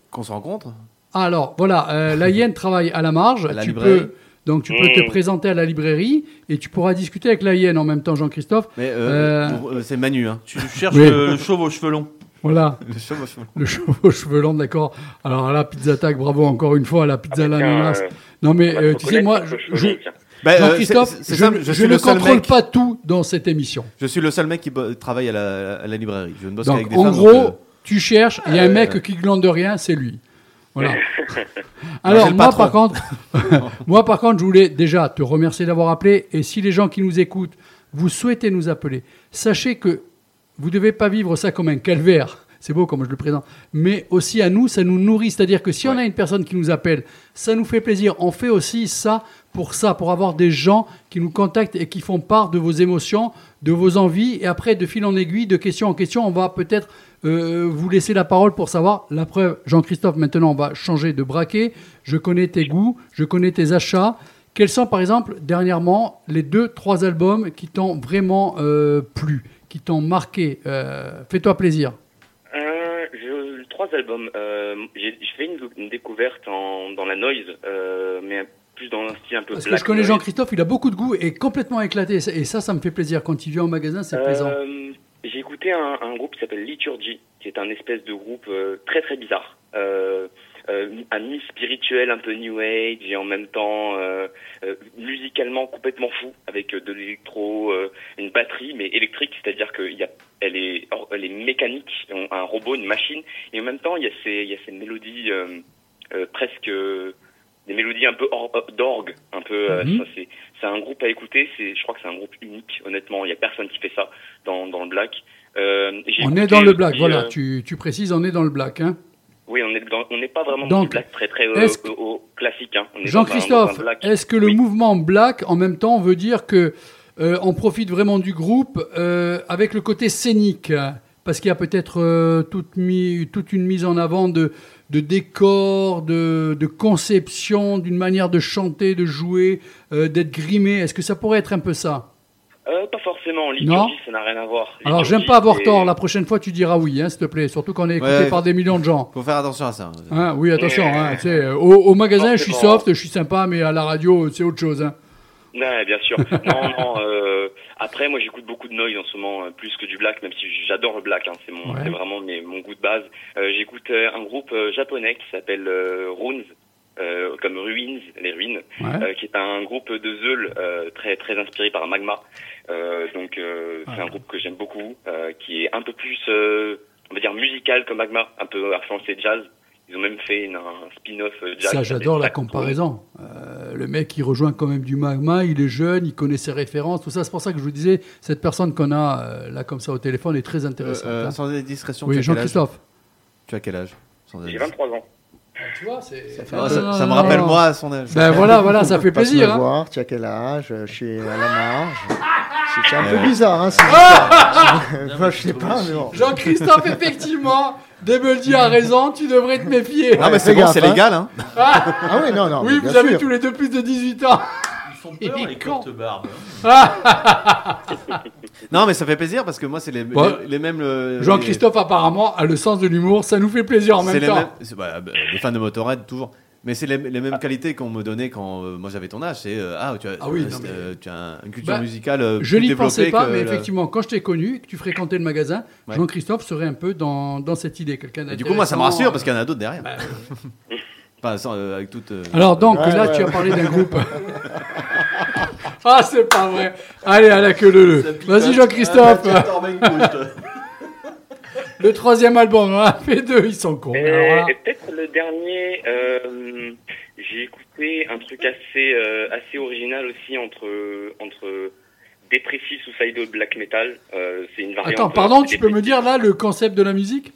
qu'on se rencontre. Alors, voilà, la hyène travaille à la marge. À la tu librairie. peux, donc tu peux te présenter à la librairie et tu pourras discuter avec la hyène en même temps, Jean-Christophe. Mais euh, Euh, euh, c'est Manu. Hein. Tu cherches Oui. le, le chauve aux cheveux longs. Voilà, Le cheveux. le cheveu cheveux d'accord. Alors à la pizza tag, bravo encore une fois à la pizza à Ah, bah, l'ananas. euh, Non mais euh, tu sais, moi, je, cheveu. Ben, euh, Jean-Christophe, c'est- c'est je, ne contrôle mec- pas tout dans cette émission. Je suis le seul mec qui bo- travaille à la, à la librairie. Je ne bosse Donc qu'avec des en femmes, gros, donc, euh, tu cherches, il y a un euh, mec qui glande de rien, c'est lui. Voilà. j'ai Alors moi patron. par contre, moi par contre, je voulais déjà te remercier d'avoir appelé. Et si les gens qui nous écoutent, vous souhaitez nous appeler, sachez que vous ne devez pas vivre ça comme un calvaire. C'est beau comme je le présente. Mais aussi à nous, ça nous nourrit. C'est-à-dire que si on a une personne qui nous appelle, ça nous fait plaisir. On fait aussi ça pour ça, pour avoir des gens qui nous contactent et qui font part de vos émotions, de vos envies. Et après, de fil en aiguille, de question en question, on va peut-être euh, vous laisser la parole pour savoir. La preuve, Jean-Christophe, maintenant, on va changer de braquet. Je connais tes goûts, je connais tes achats. Quels sont, par exemple, dernièrement, les deux, trois albums qui t'ont vraiment euh, plu, qui t'ont marqué Euh, Fais-toi plaisir. Euh, je- trois albums. Euh, j'ai fait une, une découverte en, dans la noise, euh, mais plus dans un style un peu Parce que je connais. Jean-Christophe, il a beaucoup de goût et complètement éclaté. Et ça, ça me fait plaisir. Quand il vient au magasin, c'est plaisant. Euh, J'ai écouté un, un groupe qui s'appelle Liturgy, qui est un espèce de groupe très très bizarre. Euh, euh, mi-spirituel, un peu new age, et en même temps euh, euh, musicalement complètement fou, avec de l'électro, euh, une batterie mais électrique, c'est-à-dire qu'elle elle est, elle est mécanique, un robot, une machine, et en même temps il y a ces, il y a ces mélodies presque euh, des mélodies un peu or- d'orgue, un peu. euh, Mhm. ça, c'est c'est un groupe à écouter. C'est, je crois que c'est un groupe unique. Honnêtement, il y a personne qui fait ça dans dans le black. Euh, On écouté est dans le black, voilà. euh, Tu, tu précises, on est dans le black. Hein. Oui, on n'est pas vraiment dans le black très très euh, que- au- classique. Hein. Jean-Christophe, est-ce que le Oui. mouvement black, en même temps, veut dire que euh, on profite vraiment du groupe euh, avec le côté scénique? Parce qu'il y a peut-être euh, toute, mi- toute une mise en avant de, de décors, de, de conception, d'une manière de chanter, de jouer, euh, d'être grimé. Est-ce que ça pourrait être un peu ça? Euh, pas forcément. Non. Liturgie, ça n'a rien à voir. Alors, j'aime pas avoir tort. La prochaine fois, tu diras oui, hein, s'il te plaît. Surtout qu'on est écouté Ouais. par des millions de gens. Faut faire attention à ça. Hein, oui, attention. Hein, tu sais, au, au magasin, je suis soft, je suis sympa, mais à la radio, c'est autre chose. hein. Ouais, bien sûr. non, non. Euh, après, moi, j'écoute beaucoup de noise en ce moment, euh, plus que du black, même si j'adore le black. Hein, c'est mon, Ouais. c'est vraiment mes, mon goût de base. Euh, j'écoute euh, un groupe euh, japonais qui s'appelle euh, Runes, euh, comme Ruins, les ruines, Ouais. euh, qui est un groupe de Zeul euh, très très inspiré par Magma. Euh, donc, euh, c'est un groupe que j'aime beaucoup, euh, qui est un peu plus, euh, on va dire, musical que Magma, un peu influencé jazz. Ils ont même fait une- un spin-off jazz. Ça, qui j'adore la comparaison. Euh, le mec, il rejoint quand même du magma, il est jeune, il connaît ses références, tout ça. C'est pour ça que je vous disais, cette personne qu'on a euh, là comme ça au téléphone est très intéressante. euh, hein. sans discrétion, Oui, tu as quel âge? Jean-Christophe. Tu as quel âge? J'ai indiscrétion. 23 ans. Tu vois, c'est. fait Ah, ça, Non, ça me rappelle non. moi à son âge. Ben voilà, voilà, ça fait Passe me plaisir. hein. voir, tu as quel âge Je suis à la marge. C'est un peu bizarre, hein, Ah. Moi, je sais pas, mais bon. Jean-Christophe, effectivement, Debeldy a raison, tu devrais te méfier. Non, mais c'est bon, c'est hein. légal. Hein. Ah oui, non, non. oui, vous avez sûr. tous les deux plus de 18 ans. Ils font Il peur, est les courtes barbes. Non, mais ça fait plaisir parce que moi, c'est les, Bon. les, les mêmes. euh, Jean-Christophe, apparemment, a le sens de l'humour, ça nous fait plaisir en les- c'est même les temps. mêmes. c'est- bah, bah, les fans de Motorhead, toujours. Mais c'est les, les mêmes qualités qu'on me donnait quand euh, moi j'avais ton âge. C'est euh, ah, tu as, Ah oui, euh, non, mais- euh, tu as un- une culture Bah, musicale euh, Je plus n'y pensais pas, que mais effectivement, quand je t'ai connu, que tu fréquentais le magasin, Ouais. Jean-Christophe serait un peu dans, dans cette idée. Quelqu'un Et du coup, moi, ça me d'intéressant. rassure parce qu'il y en a d'autres derrière. Bah, Enfin, sans, euh, avec toute. euh, Alors donc, Ouais, là, ouais, tu as parlé d'un groupe. ah, c'est pas vrai. Allez, à la queue le le. Vas-y, Jean-Christophe. le troisième album, on a fait deux, ils sont cons. Et, là, et peut-être le dernier, euh, j'ai écouté un truc assez euh, assez original aussi entre entre Depressive Suicidal Black Metal. Euh, c'est une variante. Attends, pardon, tu peux me dire là le concept de la musique?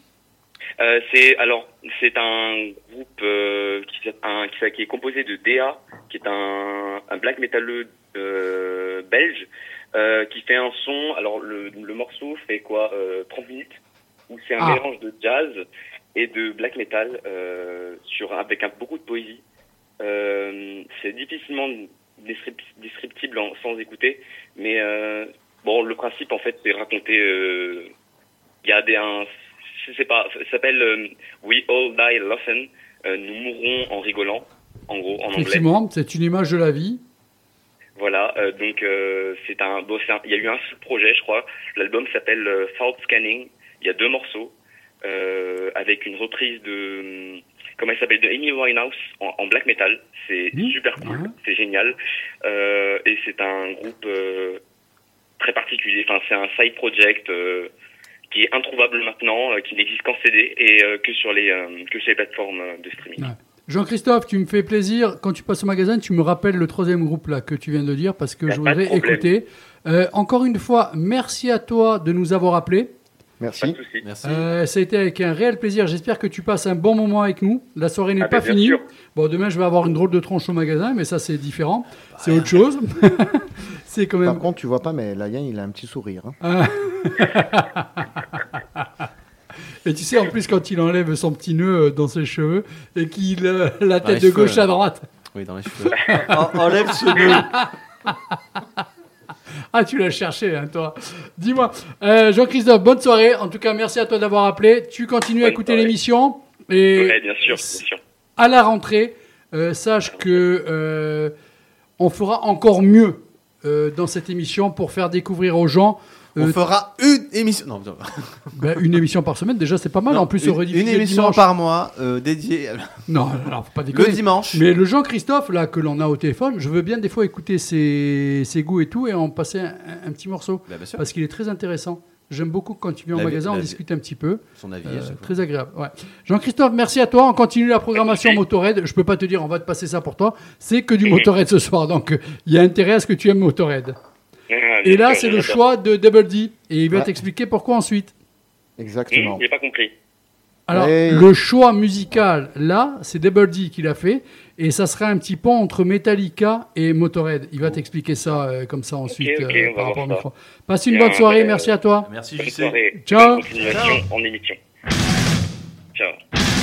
Euh, c'est alors c'est un groupe euh, qui, s'appelle- un- qui, qui est composé de DA, qui est un, un black metaleux euh, belge, euh, qui fait un son. Alors le, le morceau fait quoi euh, 30 minutes où c'est un Ah. mélange de jazz et de black metal euh, sur avec un, beaucoup de poésie. Euh, c'est difficilement descrip- descriptible en- sans écouter, mais euh, bon le principe en fait c'est raconter. euh, Il y a des un, je sais pas, ça s'appelle euh, We All Die Laughing. Euh, nous mourrons en rigolant, en gros, en anglais. Effectivement, c'est une image de la vie. Voilà, euh, donc euh, c'est un, bon, c'est un- il y a eu un sous-projet, je crois. L'album s'appelle Fault Scanning. Il y a deux morceaux avec une reprise de, comment elle s'appelle, de Amy Winehouse en, en black metal. C'est Mmh, super cool, c'est génial. Et c'est un groupe très particulier. Enfin, c'est un side project. Qui est introuvable maintenant, euh, qui n'existe qu'en CD et euh, que sur les euh, que sur les plateformes de streaming. Ouais. Jean-Christophe, tu me fais plaisir. Quand tu passes au magasin, tu me rappelles le troisième groupe là que tu viens de dire parce que je voudrais écouter. Euh, encore une fois, merci à toi de nous avoir appelés. Pas Merci. Merci. Euh, ça a été avec un réel plaisir. J'espère que tu passes un bon moment avec nous. La soirée n'est Ah pas ben, bien finie. sûr. Bon, demain, je vais avoir une drôle de tronche au magasin, mais ça, c'est différent. C'est autre chose. c'est quand Par même. contre, tu vois pas, mais Laïen, il a un petit sourire. hein. Et tu sais, en plus, quand il enlève son petit nœud euh, dans ses cheveux et qu'il euh, la tête de gauche à droite. Oui, dans les cheveux. enlève ce nœud. Ah, tu l'as cherché, hein, toi. Dis-moi, euh, Jean-Christophe, bonne soirée. En tout cas, merci à toi d'avoir appelé. Tu continues à écouter l'émission. Et Ouais, bien sûr, bien sûr. à la rentrée, euh, sache que euh, on fera encore mieux dans cette émission pour faire découvrir aux gens On euh, fera une émission. Non, non. ben, une émission par semaine. Déjà, c'est pas mal. Non, en plus, une, on rediffuser une le émission dimanche. par mois euh, dédiée Non, non, faut pas le déconner. dimanche. Mais le Jean-Christophe, là, que l'on a au téléphone, je veux bien des fois écouter ses, ses goûts et tout et en passer un, petit morceau. Bah, bien sûr. Parce qu'il est très intéressant. J'aime beaucoup quand tu viens au magasin, on discute un petit peu. Son avis. Euh, très agréable. Ouais. Jean-Christophe, merci à toi. On continue la programmation Motorhead. Je peux pas te dire, on va te passer ça pour toi. C'est que du Motorhead ce soir. Donc, euh, il y a intérêt à ce que tu aimes Motorhead. Ah, Et là, c'est le choix de Double D. Et il va Ouais. t'expliquer pourquoi ensuite. Exactement. Hum, J'ai pas compris. Alors, le choix musical, là, c'est Double D qui l'a fait. Et ça sera un petit pont entre Metallica et Motorhead. Il va t'expliquer ça euh, comme ça ensuite. ok, euh, par rapport. Passe une Bien, bonne soirée. euh, Merci à toi. Merci, JC. Ciao. En émission. Ciao.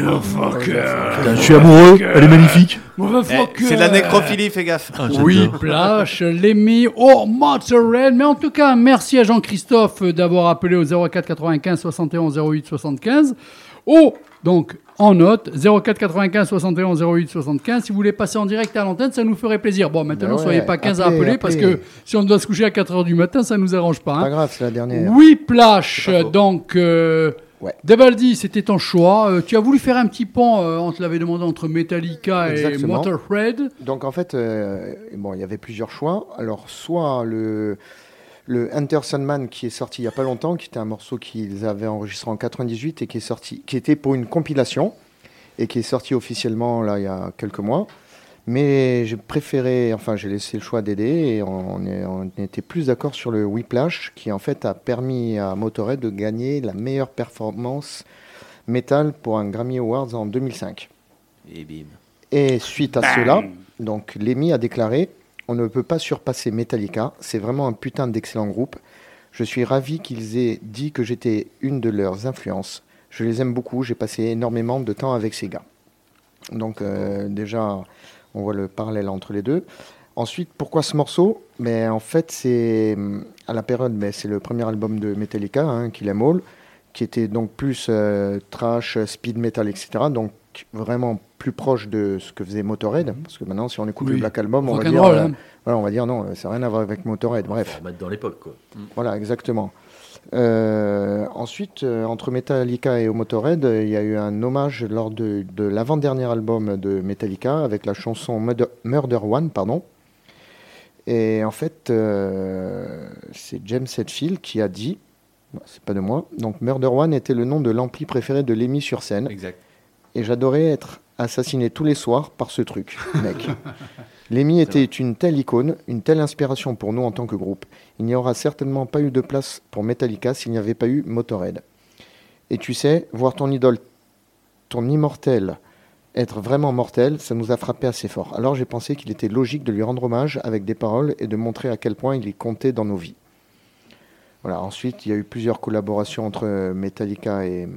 Putain, je suis amoureux, elle est magnifique. Eh, c'est de la nécrophilie, fais gaffe. Ah. Oui, Plash, Lemmy, oh, Mozzarella. Mais en tout cas, merci à Jean-Christophe d'avoir appelé au 04 95 71 08 75. Oh, donc, en note, 04 95 71 08 75. Si vous voulez passer en direct à l'antenne, ça nous ferait plaisir. Bon, maintenant, Ben ouais, soyez pas 15 à appelez, appeler parce appelez. que si on doit se coucher à 4 h du matin, ça nous arrange pas. hein. Pas grave, c'est la dernière. Oui, Plash, C'est donc. Euh, Ouais. Devaldi, c'était ton choix. Euh, tu as voulu faire un petit pont, euh, on te l'avait demandé, entre Metallica Exactement. et Motorhead. Donc en fait, euh, bon, il y avait plusieurs choix. Alors soit le le Enter Sandman qui est sorti il y a pas longtemps, qui était un morceau qu'ils avaient enregistré en 98 et qui est sorti, qui était pour une compilation et qui est sorti officiellement là il y a quelques mois. Mais j'ai préféré, enfin j'ai laissé le choix d'aider et on, est- on était plus d'accord sur le Whiplash qui en fait a permis à Motorhead de gagner la meilleure performance métal pour un Grammy Awards en 2005. Et bim. Et suite à cela, donc Lemmy a déclaré On ne peut pas surpasser Metallica, c'est vraiment un putain d'excellent groupe. Je suis ravi qu'ils aient dit que j'étais une de leurs influences. Je les aime beaucoup, j'ai passé énormément de temps avec ces gars. Donc, euh, déjà, on voit le parallèle entre les deux. Ensuite, pourquoi ce morceau? Mais En fait, c'est à la période, mais c'est le premier album de Metallica, hein, Kill 'Em All, qui était donc plus euh, trash, speed metal, etc. Donc vraiment plus proche de ce que faisait Motorhead. Parce que maintenant, si on écoute Oui. le Black Album, on va, dire, euh, hein. voilà, on va dire non, ça n'a rien à voir avec Motorhead. Bref. Dans l'époque, quoi. Voilà, exactement. Euh, ensuite, euh, entre Metallica et Motorhead, euh, il y a eu un hommage lors de, de l'avant-dernier album de Metallica avec la chanson Murder, Murder One, pardon. Et en fait, c'est James Hetfield qui a dit, bon, c'est pas de moi, donc Murder One était le nom de l'ampli préféré de Lemmy sur scène, Exact. et j'adorais être assassiné tous les soirs par ce truc, mec. Lemmy était une telle icône, une telle inspiration pour nous en tant que groupe. Il n'y aura certainement pas eu de place pour Metallica s'il n'y avait pas eu Motorhead. Et tu sais, voir ton idole, ton immortel, être vraiment mortel, ça nous a frappé assez fort. Alors j'ai pensé qu'il était logique de lui rendre hommage avec des paroles et de montrer à quel point il est compté dans nos vies. Voilà. Ensuite, il y a eu plusieurs collaborations entre Metallica et,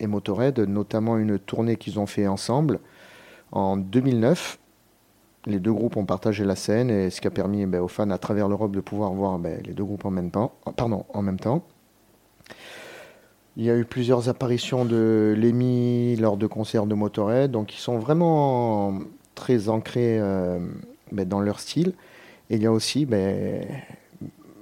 et Motorhead, notamment une tournée qu'ils ont fait ensemble en 2009. Les deux groupes ont partagé la scène, et ce qui a permis ben, aux fans à travers l'Europe de pouvoir voir ben, les deux groupes en même temps. Pardon, en même temps. Il y a eu plusieurs apparitions de Lemmy lors de concerts de Motorhead, donc ils sont vraiment très ancrés euh, ben, dans leur style. Et il y a aussi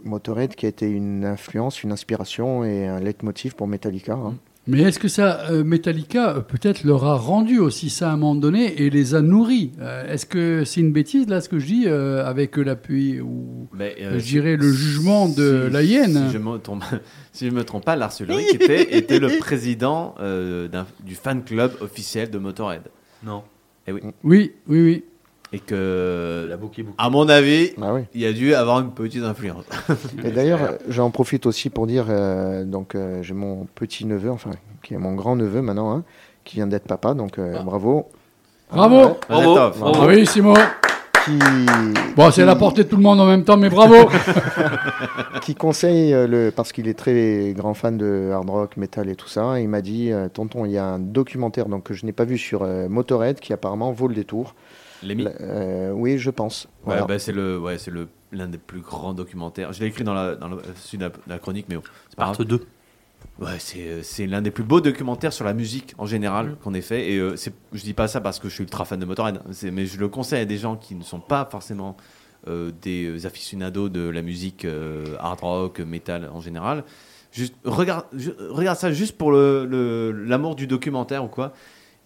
Motorhead qui a été une influence, une inspiration et un leitmotiv pour Metallica. hein. Mais est-ce que ça, euh, Metallica, euh, peut-être leur a rendu aussi ça à un moment donné et les a nourris? Euh, Est-ce que c'est une bêtise, là, ce que je dis, euh, avec l'appui ou Mais, je dirais le jugement de la hyène? Si je me trompe, si je me trompe pas, Lars Ulrich était, était le président euh, du fan club officiel de Motorhead. Non. Oui, oui, oui. Et que, La boucle est bouclée. à mon avis, Bah oui. il a dû avoir une petite influence. Et d'ailleurs, j'en profite aussi pour dire, euh, donc euh, j'ai mon petit neveu, enfin qui est mon grand neveu maintenant, hein, qui vient d'être papa, donc euh, Ah. bravo. Bravo. Ouais. Bravo. Bravo. Bravo. Ah oui, Simon. Qui, Bon, c'est qui- la portée de tout le monde en même temps, mais bravo. qui conseille euh, le parce qu'il est très grand fan de hard rock, metal et tout ça. et il m'a dit, euh, tonton, il y a un documentaire donc que je n'ai pas vu sur euh, Motorhead qui apparemment vaut le détour. Lémi. Euh, oui, je pense. Voilà. bah, c'est le, ouais, c'est le l'un des plus grands documentaires. Je l'ai écrit dans la, dans le, la, chronique, mais c'est pas Part grave. 2. Ouais, c'est, euh, c'est l'un des plus beaux documentaires sur la musique en général qu'on ait fait. Et euh, c'est, je dis pas ça parce que je suis ultra fan de Motorhead, hein. c'est, mais je le conseille à des gens qui ne sont pas forcément euh, des aficionados de la musique euh, hard rock, metal en général. Juste, regarde, regarde ça juste pour le, le- l'amour du documentaire ou quoi.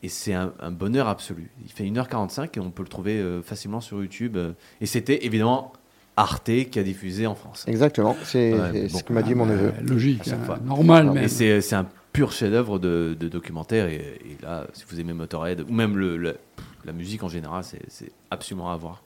Et c'est un, un bonheur absolu. Il fait 1h45 et on peut le trouver euh, facilement sur YouTube. euh. Et c'était évidemment Arte qui a diffusé en France. Exactement, c'est Ouais, ce que m'a dit mon neveu. Euh, Logique, hein, fois. normal même. Et c'est, un pur chef-d'œuvre de, de documentaire. Et, et là, si vous aimez Motorhead, ou même le, le- la musique en général, c'est, c'est absolument à voir.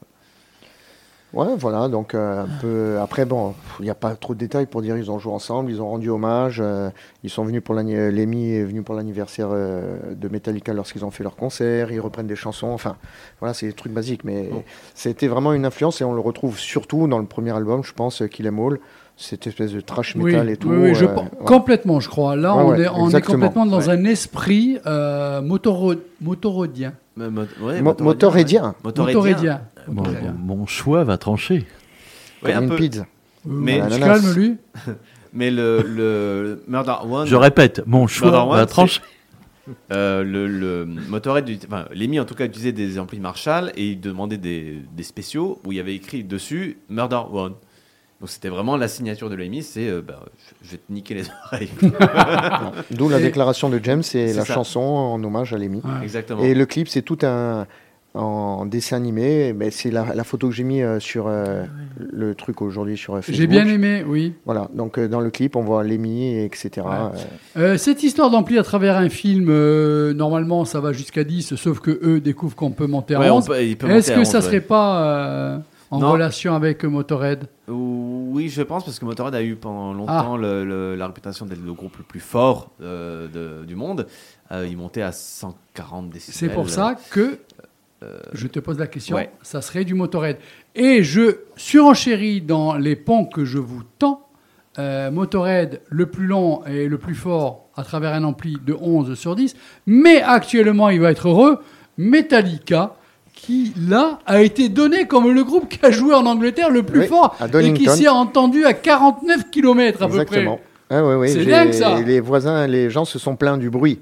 Ouais, voilà, donc euh, un peu. Après, bon, il n'y a pas trop de détails pour dire ils ont joué ensemble, ils ont rendu hommage, euh, ils sont venus pour l'anni- Lemmy est venu pour l'anniversaire euh, de Metallica lorsqu'ils ont fait leur concert, ils reprennent des chansons, enfin, voilà, c'est des trucs basiques, mais Bon. c'était vraiment une influence et on le retrouve surtout dans le premier album, je pense, euh, Kill Em All, cette espèce de trash Oui, metal et tout. oui, oui, je euh, pense- voilà. complètement, je crois. Là, Ouais, on, ouais, est, on est exactement. complètement dans Ouais. un esprit euh, motoro- motorodien. Ouais, Mo-. Mon, choix va trancher. Ouais, un peu. pizza. Euh, Mais- on se Ananas. calme, lui. Mais le, le Murder One. Je répète, mon choix Murder va trancher. Euh, le, le Motorhead, ut- enfin, Lemmy en tout cas utilisait des amplis Marshall et il demandait des, des spéciaux où il y avait écrit dessus Murder One. Donc c'était vraiment la signature de Lemmy, c'est euh, bah, je vais te niquer les oreilles. D'où la Et- déclaration de James, c'est C'est la ça. chanson en hommage à Lemmy. Ouais. Exactement. Et le clip, c'est tout un en dessin animé. Ben, c'est la, la photo que j'ai mis euh, sur euh, le truc aujourd'hui sur Facebook. J'ai bien aimé, oui. Voilà. Donc euh, dans le clip, on voit Lemmy, et etc. Ouais. Euh, Euh, cette histoire d'ampli à travers un film, euh, normalement, ça va jusqu'à 10, sauf que eux découvrent qu'on peut monter à Ouais, 11. Est-ce que à ça 11, serait pas euh, en Non. relation avec Motorhead Oui, je pense, parce que Motorhead a eu pendant Ah. longtemps le- le- la réputation d'être le groupe le plus fort euh, de- du monde. Euh, il montait à 140 décibels. C'est pour ça que je te pose la question. Ça serait du Motorhead. Et je surenchéris dans les ponts que je vous tends. euh, Motorhead, le plus long et le plus fort à travers un ampli de 11 sur 10. Mais actuellement, il va être heureux. Metallica, qui là a été donné comme le groupe qui a joué en Angleterre le plus Oui, fort et qui s'est entendu à 49 km à exactement. peu près. Ah, C'est dingue, ça. Les voisins, les gens se sont plaints du bruit.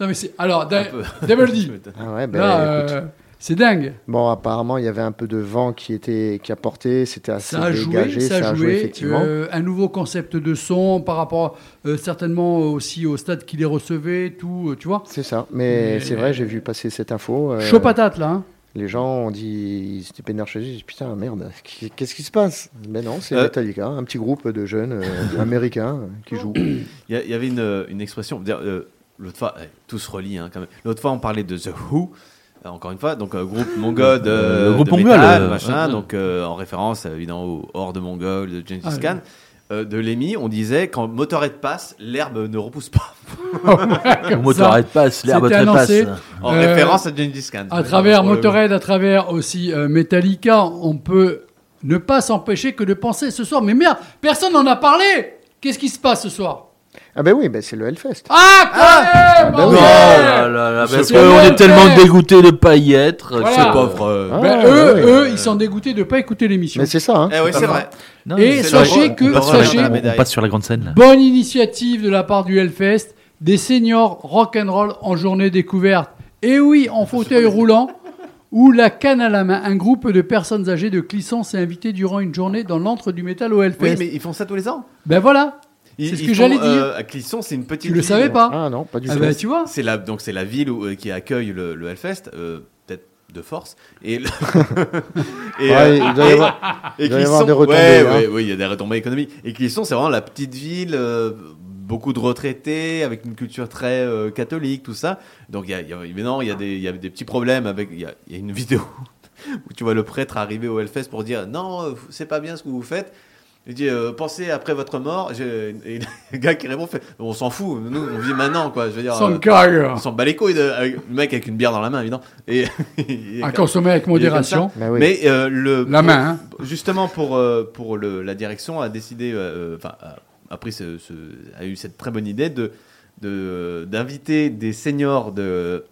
Non mais c'est alors. Double D. Ah ouais, ben, Là, écoute. euh, c'est dingue. Bon, apparemment, il y avait un peu de vent qui était qui a porté. C'était assez Ça a joué, dégagé. ça a joué. effectivement. euh, un nouveau concept de son par rapport euh, certainement aussi au stade qui les recevait, tout, euh, tu vois. C'est ça. Mais Mais- c'est vrai, j'ai vu passer cette info. euh, Chaud patate là. hein. Les gens ont dit, ils étaient peinards chez eux, ils disent, putain, merde, qu'est-ce qui se passe? Ben non, c'est Euh. Metallica, un petit groupe de jeunes euh, américains euh, qui jouent. Il y, avait une, une expression. dire, euh, L'autre fois, eh, tout se relie hein, quand même. L'autre fois, on parlait de The Who. euh, Encore une fois, donc euh, groupe mongol de, Euh, le groupe de mongol, métal, euh, machin, ouais. donc euh, en référence euh, évidemment au horde mongol de Gengis Ah, Khan. Euh, de Lemmy, on disait quand Motorhead passe, l'herbe ne repousse pas. Motorhead passe, l'herbe annoncé. En Euh, référence à Khan. À travers Motorhead, à travers aussi euh, Metallica, on peut ne pas s'empêcher que de penser ce soir. Mais merde, personne n'en a parlé. Qu'est-ce qui se passe ce soir? Ah ben oui, ben c'est le Hellfest. Ah, quand même bah Oh oui. bordel là là là, parce C'est qu'on est tellement dégoûté de pas y être. Voilà. Ce pauvre. euh, Ah, Ben, ouais, eux, ouais. eux, ils sont dégoûtés de ne pas écouter l'émission. Mais c'est ça, hein. Eh oui, c'est vrai. Non, Et c'est sachez vrai. que- on passe, sur la- sachez- on- passe sur la grande scène. là. Bonne initiative de la part du Hellfest, des seniors rock'n'roll en journée découverte. Et oui, en fauteuil roulant, ou la canne à la main. Un groupe de personnes âgées de Clisson s'est invité durant une journée dans l'antre du métal au Hellfest. Oui, mais ils font ça tous les ans. Ben voilà, C'est ce que j'allais dire. euh, à Clisson, c'est une petite. tu le ville. savais pas Ah non, pas du Ah tout. ben tu vois C'est la donc c'est la ville où- euh, qui accueille le, le Hellfest, euh, peut-être de force. Et, le- et, Ouais, euh, il doit y avoir, et il doit y Clisson- avoir des retombées. Ouais, hein. ouais, il y a des retombées économiques. Et Clisson, c'est vraiment la petite ville, euh, beaucoup de retraités, avec une culture très euh, catholique, tout ça. Donc il y a, y a- il y a des, il y a des petits problèmes avec. Il y a, y a une vidéo où tu vois le prêtre arriver au Hellfest pour dire non, c'est pas bien ce que vous faites. Il dit euh, pensez après votre mort. Et le gars qui répond fait on s'en fout, nous on vit maintenant quoi. Je veux dire, euh, on s'en bat les couilles. De, avec- le mec avec une bière dans la main évidemment. Et, À consommer avec modération. Bah oui. Mais euh, le La main, hein. justement pour euh, pour le, la direction a décidé, euh, enfin a, pris ce, ce- a eu cette très bonne idée de de d'inviter des seniors de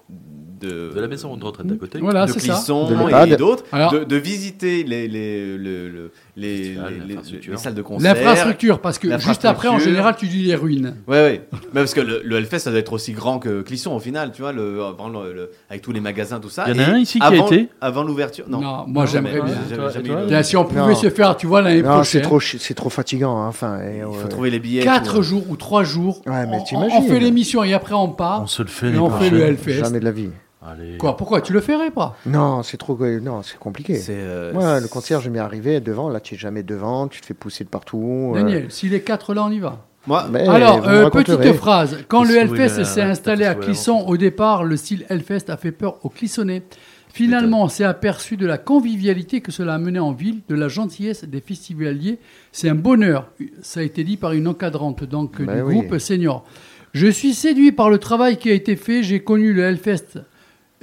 de, De la maison de retraite à côté. Voilà, de ça. Clisson et d'autres, de, de visiter les, les, le- le- les, les- les- l'infrastructure. les salles de concert. L'infrastructure, parce que juste après, en général, tu dis les ruines. Ouais, ouais. Mais parce que le, le Hellfest, ça doit être aussi grand que Clisson au final, tu vois, le, avant le- le- avec tous les magasins, tout ça. Il y en a un ici qui a été Avant l'ouverture. Non. Non, moi, j'aimerais bien. si on pouvait Non. se faire, tu vois, l'année Non, c'est prochaine. trop, c'est trop fatigant. hein, Enfin, et, Il euh, faut trouver les billets. Quatre tout. jours ou trois jours. Ouais, mais on- fait l'émission et après on part. On se le fait et les on fait le. Hellfest. jamais de la vie. Allez. Quoi Pourquoi Tu le ferais pas? Non, c'est trop, non, c'est compliqué. C'est. euh, Moi, le concert, je m'y arrivé devant. Là, tu es jamais devant. Tu te fais pousser de partout. euh, Daniel, si les quatre là, on y va. Moi, mais Alors, euh, petite phrase. Quand le Hellfest s'est installé à Clisson, au départ, le style Hellfest a fait peur aux Clissonnais. Finalement, on s'est aperçu de la convivialité que cela a mené en ville, de la gentillesse des festivaliers. C'est un bonheur. Ça a été dit par une encadrante donc Ben du oui. groupe senior. Je suis séduit par le travail qui a été fait. J'ai connu le Hellfest.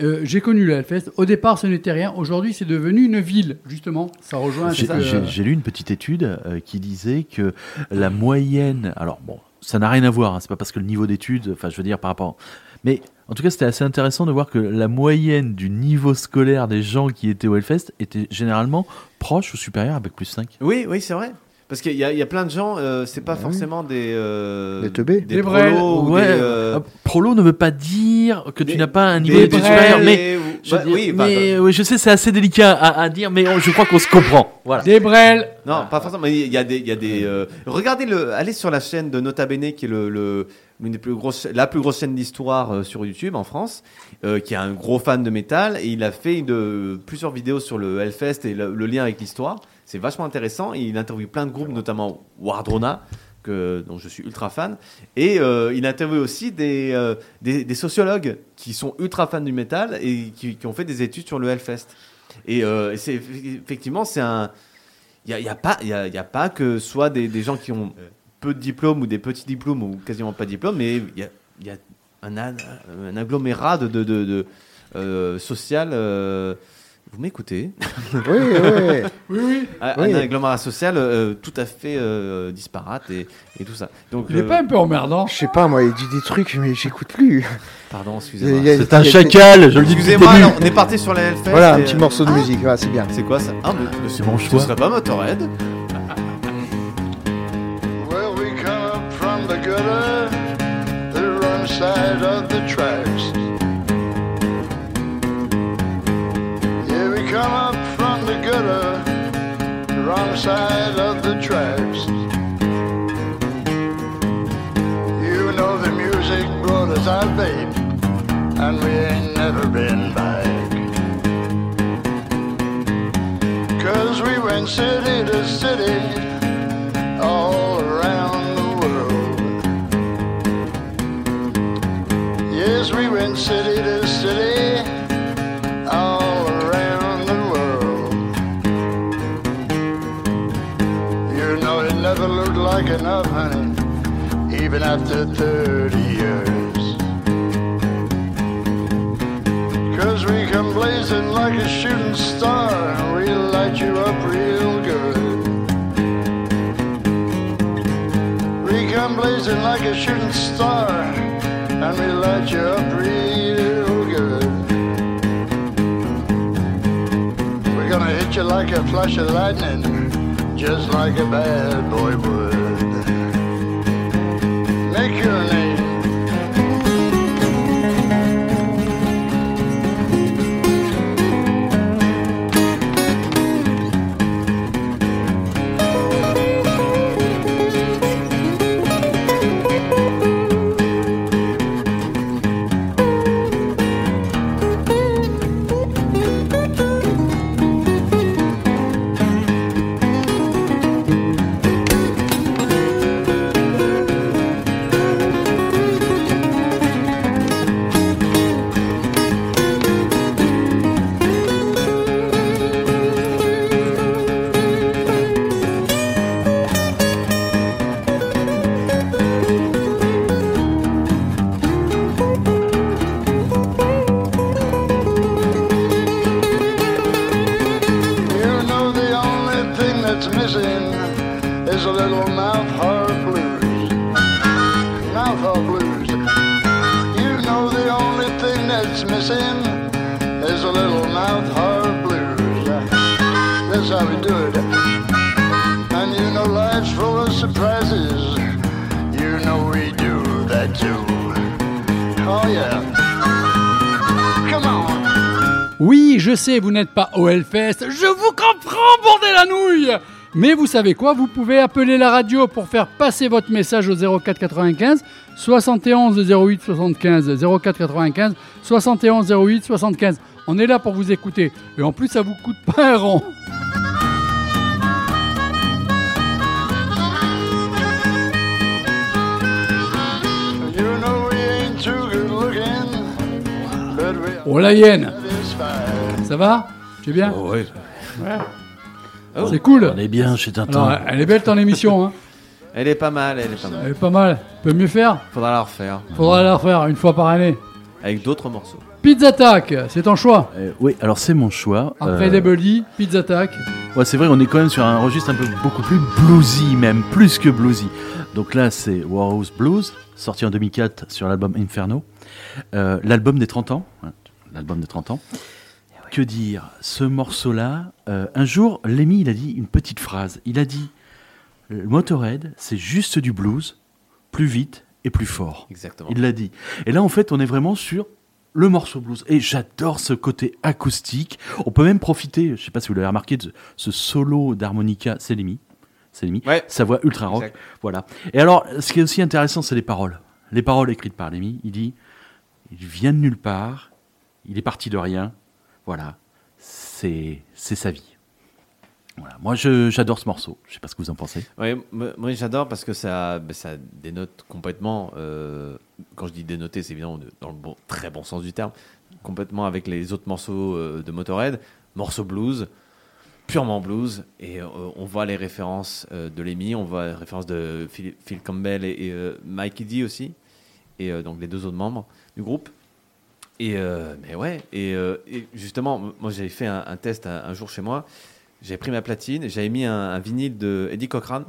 Euh, j'ai connu le Hellfest. Au départ, ce n'était rien. Aujourd'hui, c'est devenu une ville. Justement, ça rejoint. J'ai j'ai lu une petite étude euh, qui disait que la moyenne. Alors bon, ça n'a rien à voir. hein, c'est pas parce que le niveau d'études. Enfin, je veux dire par rapport. Mais en tout cas, c'était assez intéressant de voir que la moyenne du niveau scolaire des gens qui étaient au Hellfest était généralement proche ou supérieure à bac plus 5. Oui, oui, c'est vrai. Parce qu'il y, a- il y a plein de gens, euh, c'est pas Ah oui. forcément des. euh, Des teubés. Des, Des prolos ou Ouais. des, euh, Prolo ne veut pas dire que tu n'as pas un niveau brels. supérieures, mais. ou- Je, bah, dire- oui, bah, mais oui, je sais, c'est assez délicat à, à dire, mais on- je crois qu'on se comprend. Voilà. Des brels. Non, pas forcément. mais Il y a des, il y a des. euh, regardez le, allez sur la chaîne de Nota Bene, qui est le, le- l'une des plus grosses, la plus grosse chaîne d'histoire euh, sur YouTube en France, euh, qui est un gros fan de métal, et il a fait de, plusieurs vidéos sur le Hellfest et le, le lien avec l'histoire. C'est vachement intéressant. Il interviewe plein de groupes, notamment Wardrona, que, dont je suis ultra fan. Et euh, il interviewe aussi des, euh, des, des sociologues qui sont ultra fans du métal et qui, ont fait des études sur le Hellfest. Et, euh, c'est effectivement, c'est un. Il n'y a, a, pas- y y a pas que soit des, des gens qui ont peu de diplômes ou des petits diplômes ou quasiment pas de diplômes, mais il y a, y a un, un agglomérat de, de, de, de, social. Euh, vous m'écoutez Oui, oui. Oui, oui. Un, Oui. un agglomérat social euh, tout à fait euh, disparate et, et tout ça. Donc, Il n'est euh, pas un peu emmerdant. Je sais pas, moi, il dit des trucs, mais j'écoute plus. Pardon, excusez-moi. C'est un chacal, je le dis Excusez-moi, on est parti sur la Hellfest. Voilà, un et, petit euh, morceau de ah, musique, voilà, c'est bien. C'est quoi ça Ah, mais, C'est mon Ce choix. serait pas Motorhead Well, we come up from the gutter, the wrong side of the side of the tracks. You know the music brought us out, babe, and we ain't never been back. Cause we went city to city all around the world. Yes, we went city to like enough, honey, even after 30 years. Cause we come blazing like a shooting star, and we light you up real good. We come blazing like a shooting star, and we light you up real good. We're gonna hit you like a flash of lightning, just like a bad boy would regularly. Vous n'êtes pas au Hellfest. Je vous comprends, bordel la nouille Mais vous savez quoi Vous pouvez appeler la radio pour faire passer votre message au 04 95 71 08 75 04 95 71 08 75. On est là pour vous écouter. Et en plus, ça vous coûte pas un rond. Oh la hyène. Ça va Tu es bien ouais. C'est cool On est bien chez Tintin. Alors, elle est belle ton émission, hein Elle est pas mal, elle est pas mal. Elle est pas mal. Peut mieux faire Faudra la refaire. Faudra la refaire une fois par année. Avec d'autres morceaux. Pizza Attack, c'est ton choix. Euh, oui, alors c'est mon choix. Après Euh, Double D, Pizza Attack. Ouais, c'est vrai, on est quand même sur un registre un peu beaucoup plus bluesy, même plus que bluesy. Donc là, c'est Warhouse Blues, sorti en 2004 sur l'album Inferno. Euh, l'album des 30 ans. L'album des 30 ans. Que dire Ce morceau-là, euh, un jour, Lemmy, il a dit une petite phrase. Il a dit Le Motorhead, c'est juste du blues, plus vite et plus fort. Exactement. Il l'a dit. Et là, en fait, on est vraiment sur le morceau blues. Et j'adore ce côté acoustique. On peut même profiter, je sais pas si vous l'avez remarqué, de ce solo d'harmonica, c'est Lemmy. C'est Lemmy. Ouais. Sa voix ultra rock. Exact. Voilà. Et alors, ce qui est aussi intéressant, c'est les paroles. Les paroles écrites par Lemmy. Il dit il vient de nulle part, il est parti de rien. Voilà. C'est sa vie. Voilà. Moi, j'adore ce morceau. Je sais pas ce que vous en pensez. Ouais, moi, j'adore parce que ça, ben, ça dénote complètement. euh, quand je dis dénoter, c'est évidemment de- dans le bon, très bon sens du terme, complètement avec les autres morceaux euh, de Motorhead, morceaux blues, purement blues, et euh, on voit les références de Lemmy, on voit les références de Phil, Campbell et, Mike Eddy aussi, et donc les deux autres membres du groupe. Et euh, mais ouais, et, euh, et justement, moi j'avais fait un, un test un, un jour chez moi. J'avais pris ma platine, et j'avais mis un, un vinyle de Eddie Cochran.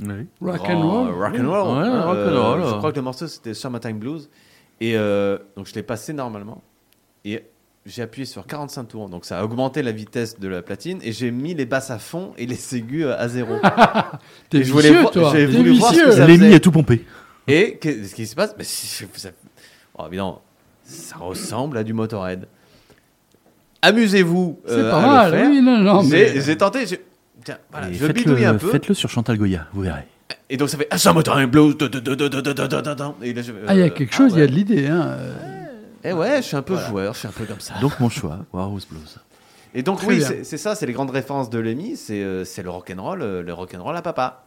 Oui. Rock and roll. euh, rock and roll. Ouais, Euh, rock and roll. Je crois que le morceau c'était Summertime Blues. Et euh, donc je l'ai passé normalement. Et j'ai appuyé sur 45 tours. Donc ça a augmenté la vitesse de la platine. Et j'ai mis les basses à fond et les aigus à zéro. T'es vicieux, voir- toi. j'ai T'es voulu voir ce que vicieux. ça- faisait- a tout pompé. et qu'est- ce qui se passe, bah, ça, Bon, évidemment, ça ressemble à du Motorhead. Amusez-vous. C'est euh, pas à mal, oui, non, non. Mais... J'ai tenté. Tiens, voilà, je bidouille un peu. Faites-le sur Chantal Goya, vous verrez. Et donc ça fait. Ah, ça Motorhead Blues. Ah, il y a quelque euh, chose, ah, il y a de l'idée. Hein. Euh. Eh ouais, je suis un peu voilà. joueur, je suis un peu comme ça. Donc mon choix, Warhouse Blues. Et donc Très oui, c'est ça, c'est les grandes références de Lemmy, c'est euh, le rock'n'roll, euh, le rock'n'roll à papa.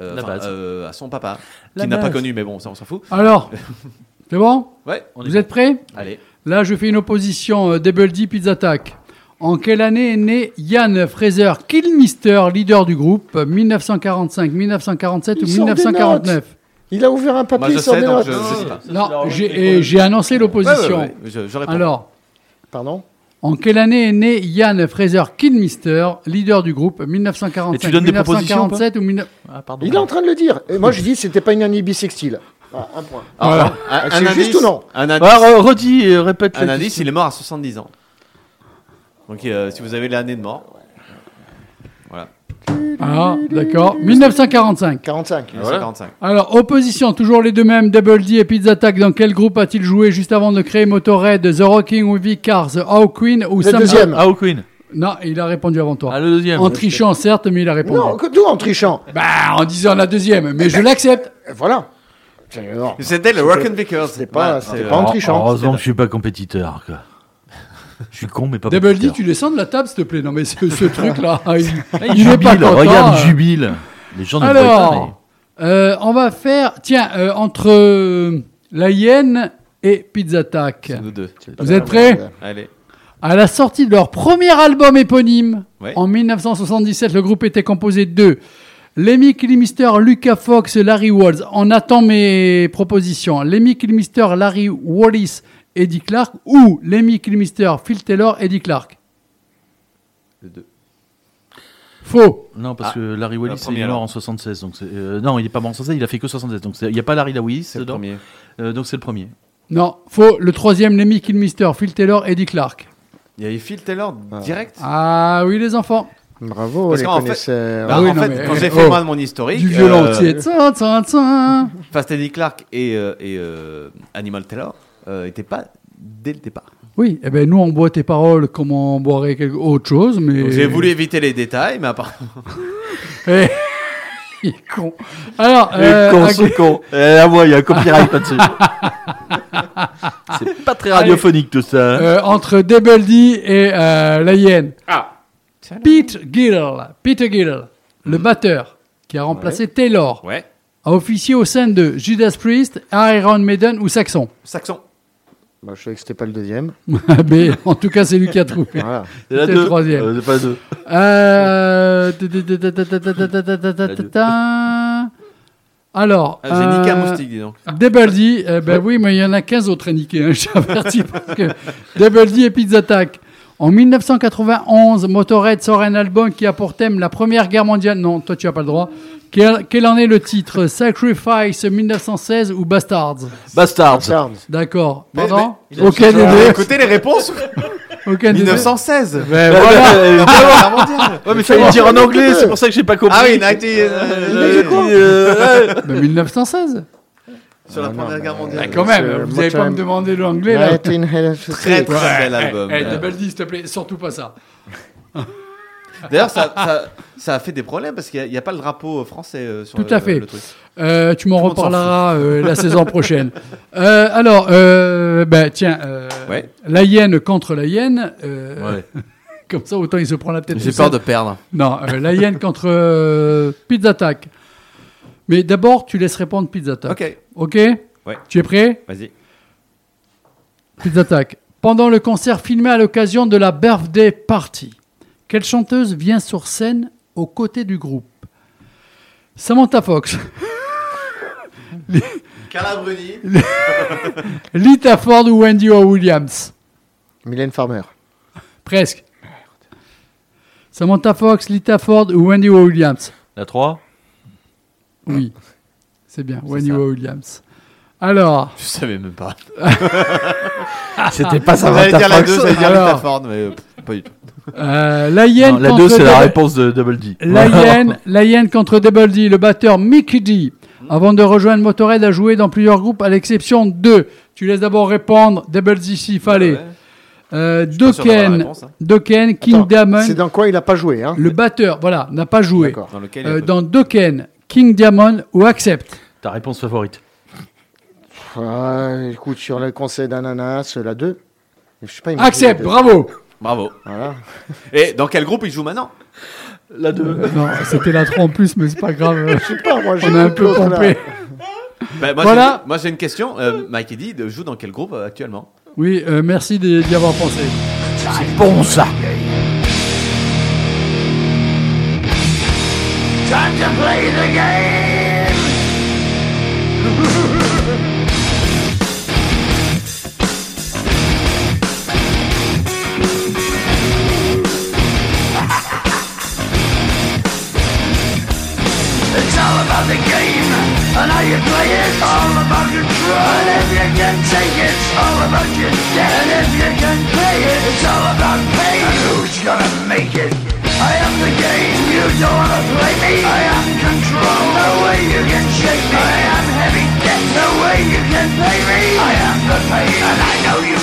Euh, à son papa, qui n'a pas connu, mais bon, ça on s'en fout. Alors c'est bon Ouais, Vous êtes prêts allez. Là, je fais une opposition euh, Double D Pizza Attack. En quelle année est né Ian Fraser Killmister, leader du groupe 1945, 1947 ou Il sort des 1949 Il a ouvert un papier je sur sais, des donc notes. je, je sais pas. Non, j'ai et j'ai annoncé l'opposition. Ouais, ouais, ouais, je, je réponds. Alors, Pardon en quelle année est né Ian Fraser Killmister, leader du groupe 1945, Et tu donnes des propositions, 1947 ou 19... Ah, pardon. Il est en train de le dire. Et moi, je dis, c'était pas une année bissextile. Ah, un point. Voilà. un, Ah, c'est juste ou non Un indice, Ah, re- redis, et répète. un indice, il est mort à 70 ans. Donc euh, si vous avez l'année de mort, voilà, Ah, d'accord. 1945. 45. 1945. Alors, opposition, toujours les deux mêmes, Double D et Pizza Attack. Dans quel groupe a-t-il joué juste avant de créer Motorhead, The Rocking Movie Cars, The How Queen ou Le Sam- deuxième. Ah, au Queen. Non, il a répondu avant toi. Ah, le deuxième. en trichant, certes, mais il a répondu. Non, que- d'où en trichant Bah, en disant la deuxième, mais je l'accepte. Et Voilà. C'était le Rock'n Vickers. c'était pas- c'était c'est, pas en trichant. Heureusement que je suis pas compétiteur. Quoi. Je suis con, mais pas Double D, tu descends de la table, s'il te plaît. Non, mais ce, ce truc-là, il, Ah, il il est pas jubile, content. regarde, il jubile. Les gens ne voient pas, Alors, euh, on va faire, tiens, euh, entre euh, la hyène et Pizza Attack. nous deux. Vous êtes prêts Allez. À la sortie de leur premier album éponyme, Ouais. en 1977, le groupe était composé de Lemmy Kilmister, Lucas Fox, Larry Walls. On attend mes propositions. Lemmy Kilmister, Larry Wallis, Eddie Clark ou Lemmy Kilmister, Phil Taylor, Eddie Clark? Le deux. Faux. Non, parce Ah, que Larry la Wallis est mort en 76. Donc c'est- euh, non, il est pas mort en 76, il a fait que 76. Donc c'est- il n'y a pas Larry Lewis C'est le premier. Euh, donc c'est le premier. Non, faux. Le troisième, Lemmy Kilmister, Phil Taylor, Eddie Clark. Il y avait Phil Taylor direct? Ah oui, les enfants. Bravo, Parce les fait-. Bah, Ah oui, en non, fait, mais- quand j'ai oh. fait moi de mon historique, Du euh, tsa, tsa. Fast Eddie Clark et, euh, et euh, Animal Taylor euh, n'étaient pas dès le départ. Oui, eh ben nous on boit tes paroles comme on boirait quelque autre chose, mais. J'ai voulu éviter les détails, mais apparemment. Eh, il est con. Alors, Euh, euh, con, ok. ce con. Eh, à moi, il y a un copyright là-dessus. c'est pas très radiophonique tout ça. hein. Euh, entre Double D et euh, la hyène. Ah Pete Gill, Peter Gill, le batteur qui a remplacé Taylor, Ouais. a officié au sein de Judas Priest, Iron Maiden ou Saxon. Saxon. Bah, je savais que c'était pas le deuxième. Mais en tout cas, c'est lui qui a trouvé. Voilà. C'est la c'était le deux. troisième. Euh, c'est pas deux. Euh, ta- ta- ta- ta- ta- ta- ta- ta- ta- ta- ta- ta- ta. Alors, Ah, J'ai niqué un euh, moustique, dis donc. Double D, eh ben oui, mais il y en a 15 autres à niquer, hein, je t'avertis, parce que Double D et Pizza Attack. En 1991, Motorhead sort un album qui a pour thème la Première Guerre mondiale. Non, toi tu as pas le droit. Quel, quel en est le titre? Sacrifice 1916 ou Bastards? Bastards. D'accord. Mais- Pardon? mais- Aucun des deux. Écoutez les réponses Aucun des deux. 1916 Ben voilà. Guerre mondiale. Ouais, mais fallait le dire en anglais, c'est pour ça que j'ai pas compris. Ah oui, 90, Euh, euh, dit, euh, ouais. Ben, 1916. Sur la Première Guerre mondiale. Ben, quand même, Euh, vous tu pas as- me demander l'anglais là. 1986. Très très bel album. eh, eh, Euh, Double D, s'il te plaît, surtout pas ça. D'ailleurs, ça, ça, ça a fait des problèmes parce qu'il n'y a, pas le drapeau français euh, sur Tout le, à fait. le truc. Euh, tu m'en reparleras euh, la saison prochaine. Euh, alors, euh, ben, tiens, euh, Ouais. la hyène contre la hyène. euh, Ouais. Comme ça, autant il se prend la tête. J'ai peur seul. de perdre. Non, euh, la hyène contre euh, Pizza Attack. Mais d'abord, tu laisses répondre Pizza Attack. Ok, Ok Ouais. Tu es prêt vas-y. Pizza Attack. Pendant le concert filmé à l'occasion de la birthday party, quelle chanteuse vient sur scène aux côtés du groupe? Samantha Fox, Carla Bruni. Lita Ford ou Wendy O. Williams? Mylène Farmer. Presque. Samantha Fox, Lita Ford ou Wendy O. Williams? La 3 Oui, c'est bien, Wendy ça. O. Williams. Alors, Je savais même pas. C'était pas J'allais dire la 2, j'allais dire Alors. Ford, mais euh, pff, pas du tout. euh, la hyène La contre 2, c'est la réponse de Double D. La hyène, la hyène contre Double D, le batteur Mickey D. Avant de rejoindre Motorhead, a joué dans plusieurs groupes, à l'exception de. Tu laisses d'abord répondre Double D s'il fallait. Ouais. Euh, Dokken, réponse, hein. Dokken, King Attends, Diamond, C'est dans quoi il a pas joué, hein? Le batteur, voilà, n'a pas joué. D'accord. Dans lequel Euh, dans Dokken, King Diamond ou Accept. Ta réponse favorite. Ah, écoute, sur le conseil d'ananas, la 2. Je sais pas, il m'a Accept, dit la deux. bravo. Bravo. Voilà. Et dans quel groupe il joue maintenant La 2. Non, c'était la 3 en plus, mais c'est pas grave. Je sais pas, moi, j'ai On a un peu. Bah, moi, Voilà. j'ai- Moi j'ai une question. Euh, Mike Eddy de- joue dans quel groupe euh, actuellement Oui, euh, merci d'y d'y avoir pensé. C'est bon ça. Time to play the game. And how you play it. All about control. And if you can take it, it's all about your debt. And if you can pay it, it's all about pain. And who's gonna make it? I am the game. You don't wanna play me. I am control. No way you can shake me. I am heavy debt. No way you can pay me. I am the pain, and I know you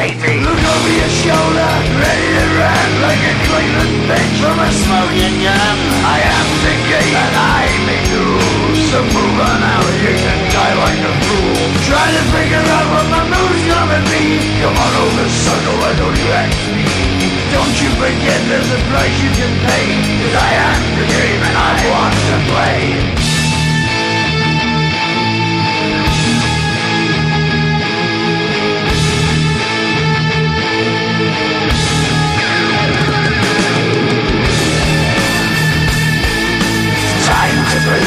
can't me. Look over your shoulder, ready to run like a Cleveland bench from a smoking gun. I am the game, and I may lose. So move on out. You can die like a fool. Trying to figure out what my move's gonna be. Come on over, sucker. Why don't you ask me? Don't you forget there's a price you can pay Cause I am the game and I want to play Time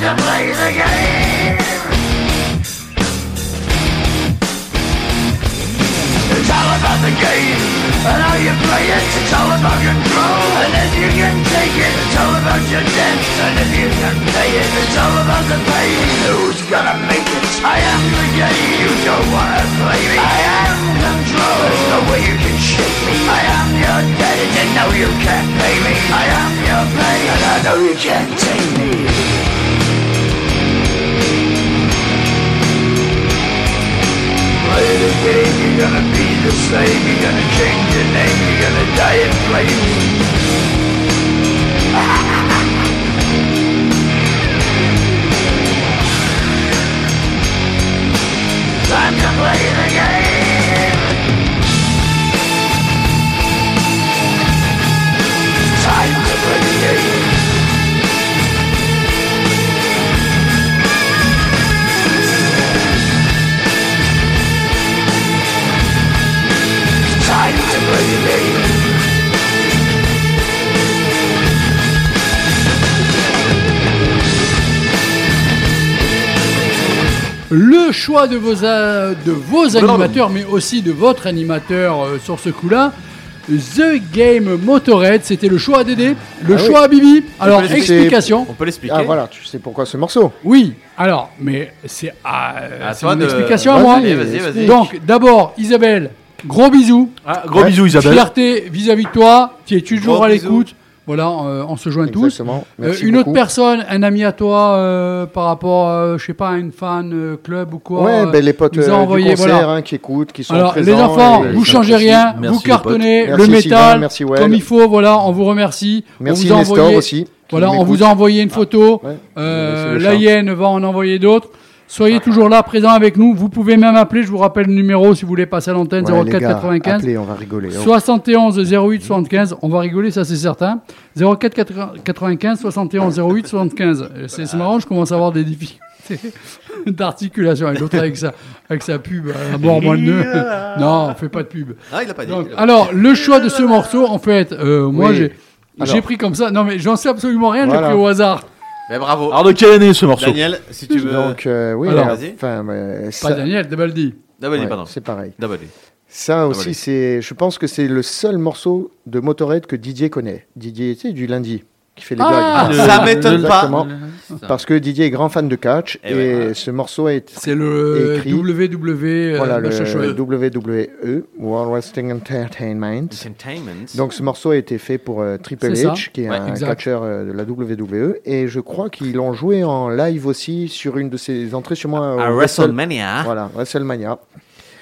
to play the game Time play it, it's all about control. And if you can take it, it's all about your debt. And if you can pay it, it's all about the pain. Who's gonna make it? I am the game. You don't wanna play me. I am control. There's no way you can shake me. I am your debt, and you know you can't pay me. I am your pain, and I know you can't take me. Play the game, you're gonna be the same You're gonna change your name, you're gonna die in flames Time to play the game Time to play the game Le choix de vos, a- de vos animateurs, mais aussi de votre animateur euh, sur ce coup-là. The Game Motorhead, c'était le choix à Dédé, le Ah oui. choix à Bibi. Alors, explication. On peut l'expliquer. Ah voilà, tu sais pourquoi ce morceau Oui, alors, mais c'est à, À c'est toi mon de- explication à moi. allez, vas-y, vas-y. Donc, d'abord, Isabelle, gros bisous. Ah, gros Ouais. bisous Isabelle. Fierté vis-à-vis de toi. Tu es toujours Gros à bisous. l'écoute. Voilà, euh, on se joint tous. Euh, une autre personne, un ami à toi, euh, par rapport, euh, je sais pas, à une fan euh, club ou quoi. Ouais, euh, ben, les potes nous a euh, envoyé, du concert voilà. hein, qui écoutent, qui sont Alors, présents. les enfants, et- vous changez rien, Merci, vous cartonnez le métal merci, Well. comme il faut. Voilà, on vous remercie. Merci on vous a Nestor envoyé, aussi. Voilà, on vous a envoyé une photo. Ouais, Euh, c'est le la hyène va en envoyer d'autres. Soyez toujours là, présents avec nous. Vous pouvez même appeler. Je vous rappelle le numéro si vous voulez passer à l'antenne Ouais, les 04 gars, 95 appelez, on va rigoler. Oh. 71 08 75. On va rigoler, ça c'est certain. 04 95 71 08 75. Euh, C'est marrant, je commence à avoir des difficultés d'articulation avec l'autre avec sa, avec sa pub à mort moins de nœuds. Non, on fait pas de pub. Ah, il a pas dit. Donc, alors, le choix de ce morceau, en fait, euh, moi Oui. j'ai. Pris comme ça. Non, mais j'en sais absolument rien, Voilà. j'ai pris au hasard. Mais bravo. Alors de quelle année ce morceau Daniel, si tu veux. Donc, euh, oui, Alors, vas-y. enfin, euh, Pas Daniel, Debaldi. Dabali, ouais, pardon. c'est pareil. Dabali. Ça aussi, c'est, je pense que c'est le seul morceau de Motorhead que Didier connaît. Didier, tu sais, du lundi, qui fait les Ah, blagues. le- Ça m'étonne pas. Exactement. Parce que Didier est grand fan de catch Et et, ouais. ce morceau est C'est le Écrit. WW. euh, voilà, le. WWE, World Wrestling Entertainment. Entertainment. Donc ce morceau a été fait pour euh, Triple. H, qui est Ouais, un exact. catcheur euh, de la WWE, et je crois qu'ils l'ont joué en live aussi sur une de ses entrées sur moi. au à Wrestle- WrestleMania. Voilà, WrestleMania.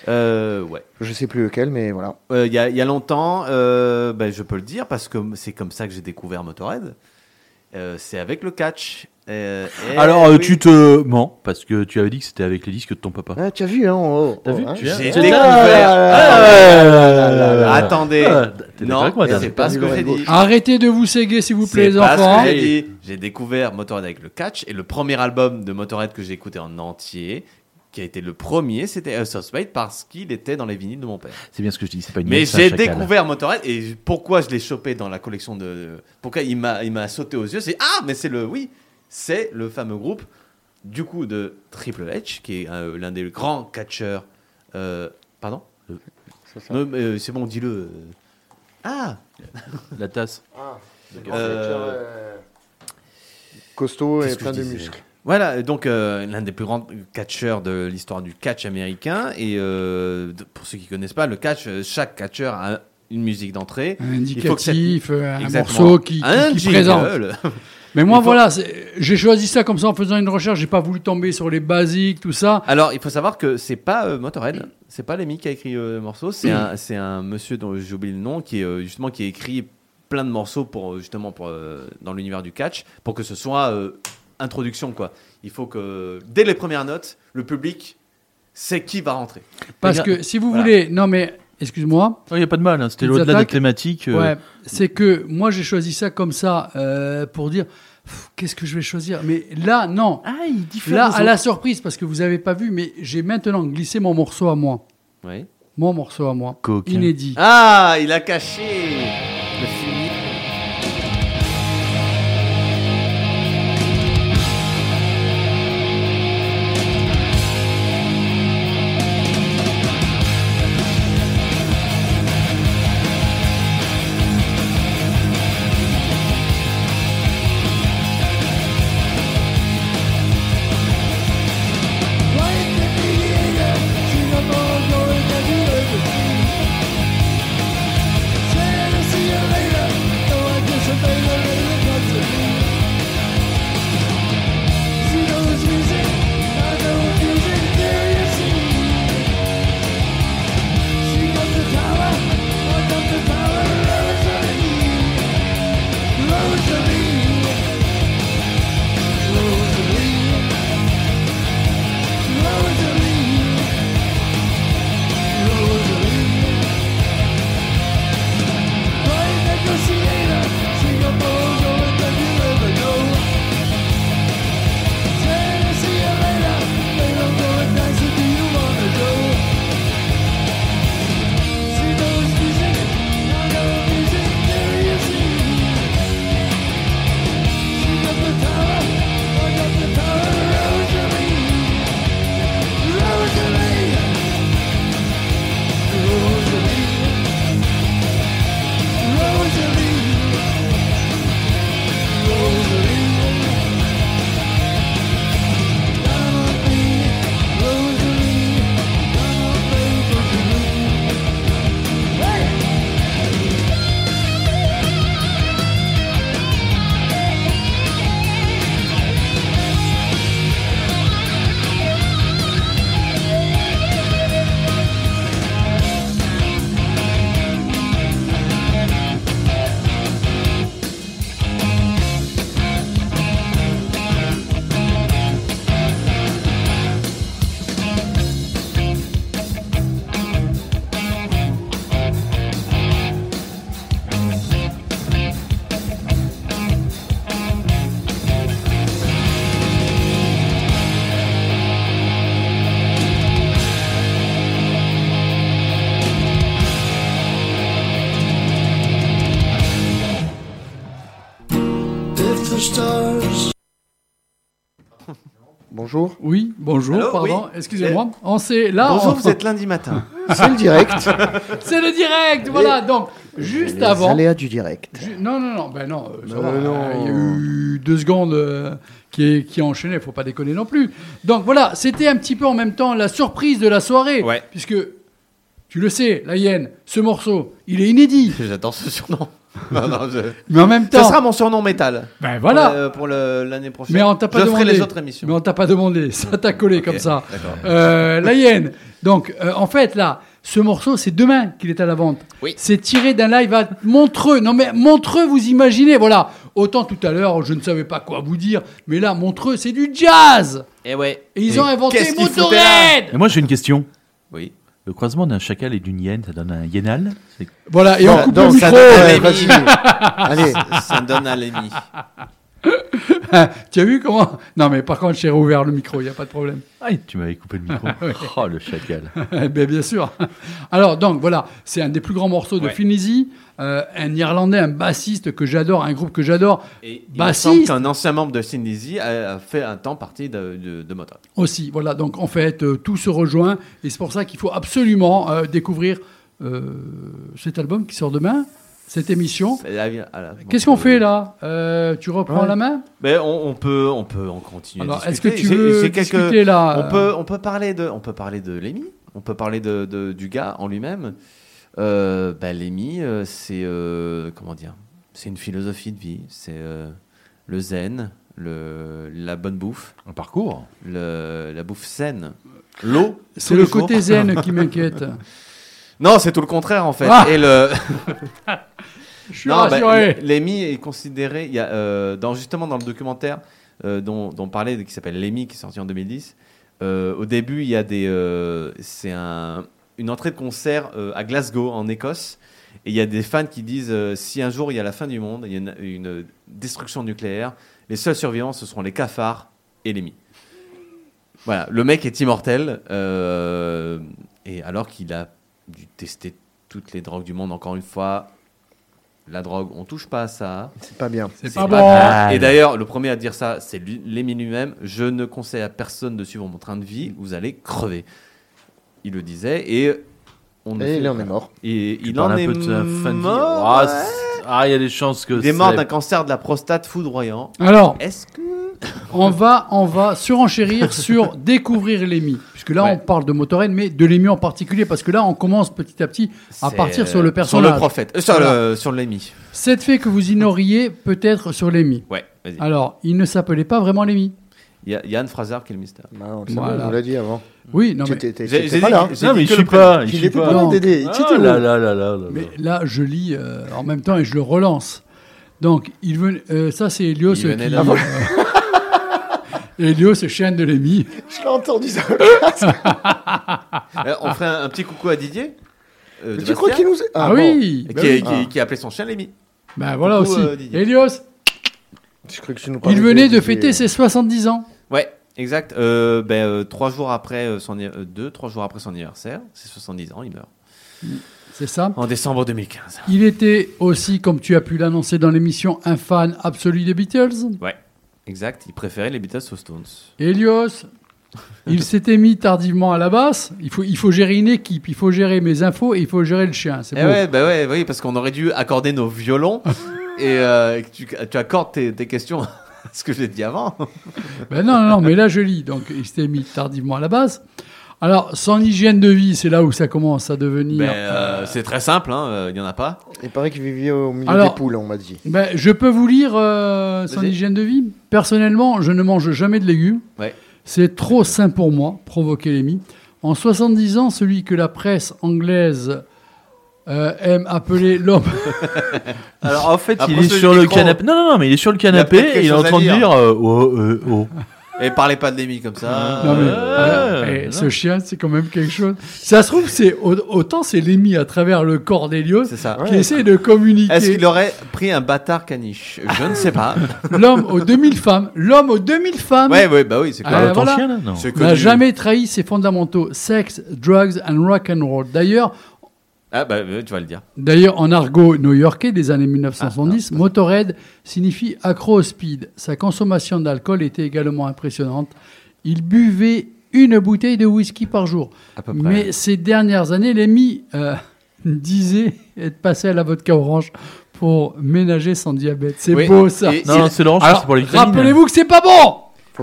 Euh, ouais. Je sais plus lequel, mais voilà. Euh, Il y, a, il y a longtemps, euh, ben, je peux le dire parce que c'est comme ça que j'ai découvert Motorhead. Euh, c'est avec le catch. Euh, Alors euh, oui. tu te mens parce que tu avais dit que c'était avec les disques de ton papa. Ah, tu as vu, hein oh, T'as oh, vu hein. J'ai découvert. Ah, Ah, Attendez. Ah, non, c'est pas ce que j'ai dit. Arrêtez de vous séguer, s'il vous plaît, les enfants. J'ai découvert Motorhead avec le catch et le premier album de Motorhead que j'ai écouté en entier, qui a été le premier, c'était Us of Spade parce qu'il était dans les vinyles de mon père. C'est bien ce que je dis, c'est pas une Mais j'ai découvert Motorhead et pourquoi je l'ai chopé dans la collection de. Pourquoi il m'a il m'a sauté aux yeux C'est ah mais c'est le oui c'est le fameux groupe du coup de Triple H qui est euh, l'un des grands catcheurs. euh, pardon C'est ça. Non, mais, euh, C'est bon dis-le. Ah la tasse. Euh, Costaud et plein de muscles. Voilà, donc euh, l'un des plus grands catcheurs de l'histoire du catch américain. Et euh, pour ceux qui connaissent pas, le catch, euh, chaque catcheur a une musique d'entrée. Un cette- indicatif, un Exactement. morceau qui, qui- Un qui présente. Mais moi, faut- voilà, j'ai choisi ça comme ça en faisant une recherche. J'ai pas voulu tomber sur les basiques, tout ça. Alors, il faut savoir que c'est pas euh, Motorhead, c'est pas Lemmy qui a écrit euh, le morceau, c'est un, c'est un monsieur dont j'ai oublié le nom qui est euh, justement qui a écrit plein de morceaux pour justement pour dans l'univers du catch pour que ce soit introduction quoi. Il faut que dès les premières notes, le public sait qui va rentrer. Parce que si vous Voilà. voulez, non mais Il excuse-moi, n'y Oh, a pas de mal, hein, c'était au-delà de la thématique. euh, ouais, c'est que moi j'ai choisi ça comme ça euh, pour dire qu'est-ce que je vais choisir? Mais là, non. Ah, il diffère. Là, à la surprise, parce que vous avez pas vu, mais j'ai maintenant glissé mon morceau à moi. Oui. Mon morceau à moi. Coquin. Inédit. Ah, il a caché Bonjour. Oui, bonjour, Allô, pardon, oui. excusez-moi. On sait là, Bonjour, on- vous êtes lundi matin. C'est le direct. c'est le direct, voilà. Donc juste Les avant, aléas du direct. Ju- Non, non, non, ben non, euh, ça Ben va, non. euh, Il y a eu deux secondes euh, qui, est- qui a enchaîné, faut pas déconner non plus. Donc voilà, c'était un petit peu en même temps la surprise de la soirée. Ouais. Puisque, tu le sais, la hyène, ce morceau, il est inédit. J'adore ce surnom. Non, non, je- Mais en même Ça temps, sera mon surnom métal. ben voilà. Pour, le- l'année prochaine. Mais on t'a pas je demandé. ferai les autres émissions. Mais on t'a pas demandé, ça t'a collé comme ça. D'accord. Euh, la hyène. Donc, euh, en fait, là, ce morceau, c'est demain qu'il est à la vente. Oui. C'est tiré d'un live à Montreux. Non, mais Montreux, vous imaginez, voilà. Autant tout à l'heure, je ne savais pas quoi vous dire, mais là, Montreux, c'est du jazz. Et ouais. Et ils Et ont inventé Motorhead. Et moi, j'ai une question. Oui. Le croisement d'un chacal et d'une hyène, ça donne un hyénal C'est- Voilà, et on coupe le ça micro. Allez. Ça donne un Lémi. tu as vu comment Non, mais par contre, j'ai rouvert le micro, il n'y a pas de problème. Ah, tu m'avais coupé le micro. Oh, le chacal. Ben, bien sûr. Alors, donc, voilà, c'est un des plus grands morceaux de Ouais. Finisi. Euh, un Irlandais, un bassiste que j'adore, un groupe que j'adore Et Bassiste. semble qu'un ancien membre de Sin Lizzy a fait un temps partie de, de, aussi. Voilà, donc en fait, euh, tout se rejoint. Et c'est pour ça qu'il faut absolument euh, découvrir euh, cet album qui sort demain, cette émission. Qu'est-ce qu'on fait là? Euh, Tu reprends Ouais. la main? Mais on, on peut, on peut en continuer. Alors, à est-ce que tu veux quelques- discuter là? On peut, on peut parler de, on peut parler de Lémi. On peut parler de, de- du gars en lui-même. Euh, bah, Lémi, euh, c'est euh, comment dire? C'est une philosophie de vie. C'est euh, le zen, le, la bonne bouffe, Un parcours. le, la bouffe saine, l'eau. C'est le côté zen qui m'inquiète. Non, c'est tout le contraire en fait. Ah Et le, Je suis Non, bah, rassuré. Lémi est considéré, il y a, euh, dans, justement dans le documentaire euh, dont, dont on parlait, qui s'appelle Lémi, qui est sorti en 2010, euh, au début, il y a des, c'est un, une entrée de concert à Glasgow, en Écosse, et il y a des fans qui disent si un jour il y a la fin du monde, il y a une, une destruction nucléaire, les seuls survivants, ce seront les cafards et Lémi. Voilà, le mec est immortel, et alors qu'il a dû tester toutes les drogues du monde, encore une fois, la drogue, on touche pas à ça. C'est pas bien. C'est pas pas bon. Et d'ailleurs, le premier à dire ça, c'est lui- Lémi lui-même. Je ne conseille à personne de suivre mon train de vie, vous allez crever. Il le disait, et on Et il en est mort. Et Tu il en est mort, Ah, Ah, il y a des chances que Il est mort d'un cancer de la prostate foudroyant. Alors, Est-ce que on va, on va surenchérir sur découvrir l'émi. Puisque là, Ouais. on parle de Motorhead, mais de l'émi en particulier. Parce que là, on commence petit à petit à partir euh, sur le personnage. Sur le prophète, euh, sur Voilà. le sur Lémi. Cette fait que vous ignoriez peut-être sur l'émi. Ouais, vas-y. Alors, il ne s'appelait pas vraiment l'émi. Il y a Yann Fraser qui est le mystère. Bah, on Voilà. l'a dit avant. Oui, non, Tu mais, t'es- t'es- J'ai- t'étais j'ai pas dit- là. j'ai Non, mais je suis pas. Je suis pas là, Dédé. Ah, là, là, là, là, là. mais là, je lis euh, en même temps et je le relance. Donc, il venait, euh, ça, c'est Elios Il venait qui. d'avant. euh, Elios, c'est chaîne de l'émi. Je l'ai entendu ça. Euh, on ferait un, un petit coucou à Didier. euh, tu crois qu'il nous. Ah, bon. oui qui, bah qui- oui. qui- qui a appelé son chien Lémi. Ben voilà Coucou, aussi. euh, Didier. Elios, Je crois que tu nous il venait de fêter ses 70 ans. Ouais, exact. Euh, ben, euh, trois jours après son euh, deux, trois jours après son anniversaire, c'est 70 ans, il meurt. C'est ça. En décembre 2015. Il était aussi, comme tu as pu l'annoncer dans l'émission, un fan absolu des Beatles. Ouais, exact. Il préférait les Beatles aux Stones. Elios, il s'était mis tardivement à la basse. Il faut, il faut gérer une équipe, il faut gérer mes infos et il faut gérer le chien. C'est Eh ouais, bah ouais, oui, parce qu'on aurait dû accorder nos violons et, euh, tu, tu accordes tes, tes questions à ce que j'ai dit avant. Ben non, non, non, mais là je lis. Donc il s'était mis tardivement à la base. Alors, son hygiène de vie, c'est là où ça commence à devenir. Ben, euh, c'est très simple, hein, euh, il n'y en a pas. Il paraît qu'il vivait au milieu Alors- des poules, on m'a dit. Ben, je peux vous lire euh, son Vas-y. hygiène de vie. Personnellement, je ne mange jamais de légumes. Ouais. C'est trop sain pour moi, provoquer l'émi. En 70 ans, celui que la presse anglaise euh, aime appeler l'homme. Alors en fait, il est sur le micro. canapé. Non, non, non, mais il est sur le canapé et il est en train de dire. dire euh, oh, euh, oh. Et parlez pas de Lémi comme ça. Non, mais, euh, ouais, eh, non. ce chien, c'est quand même quelque chose. Ça se trouve, c'est au- autant c'est l'émi à travers le corps ça. qui essaie de communiquer. Est-ce qu'il aurait pris un bâtard caniche? Je ne sais pas. L'homme aux 2000 femmes, l'homme aux 2000 femmes ouais, ouais, bah oui, c'est Ah, ton voilà. chien là Non. N'a jamais trahi ses fondamentaux sexe, drugs and rock and roll. D'ailleurs, Ah bah euh, tu vas le dire. D'ailleurs, en argot new-yorkais des années 1970, Motorhead signifie accro au speed. Sa consommation d'alcool était également impressionnante. Il buvait une bouteille de whisky par jour. À peu près. Mais ces dernières années, euh, disait être passé à la vodka orange pour ménager son diabète. C'est Oui, beau ça. et- Non, non, c'est l'orange, Alors, c'est pour les vitamines. rappelez-vous que c'est pas bon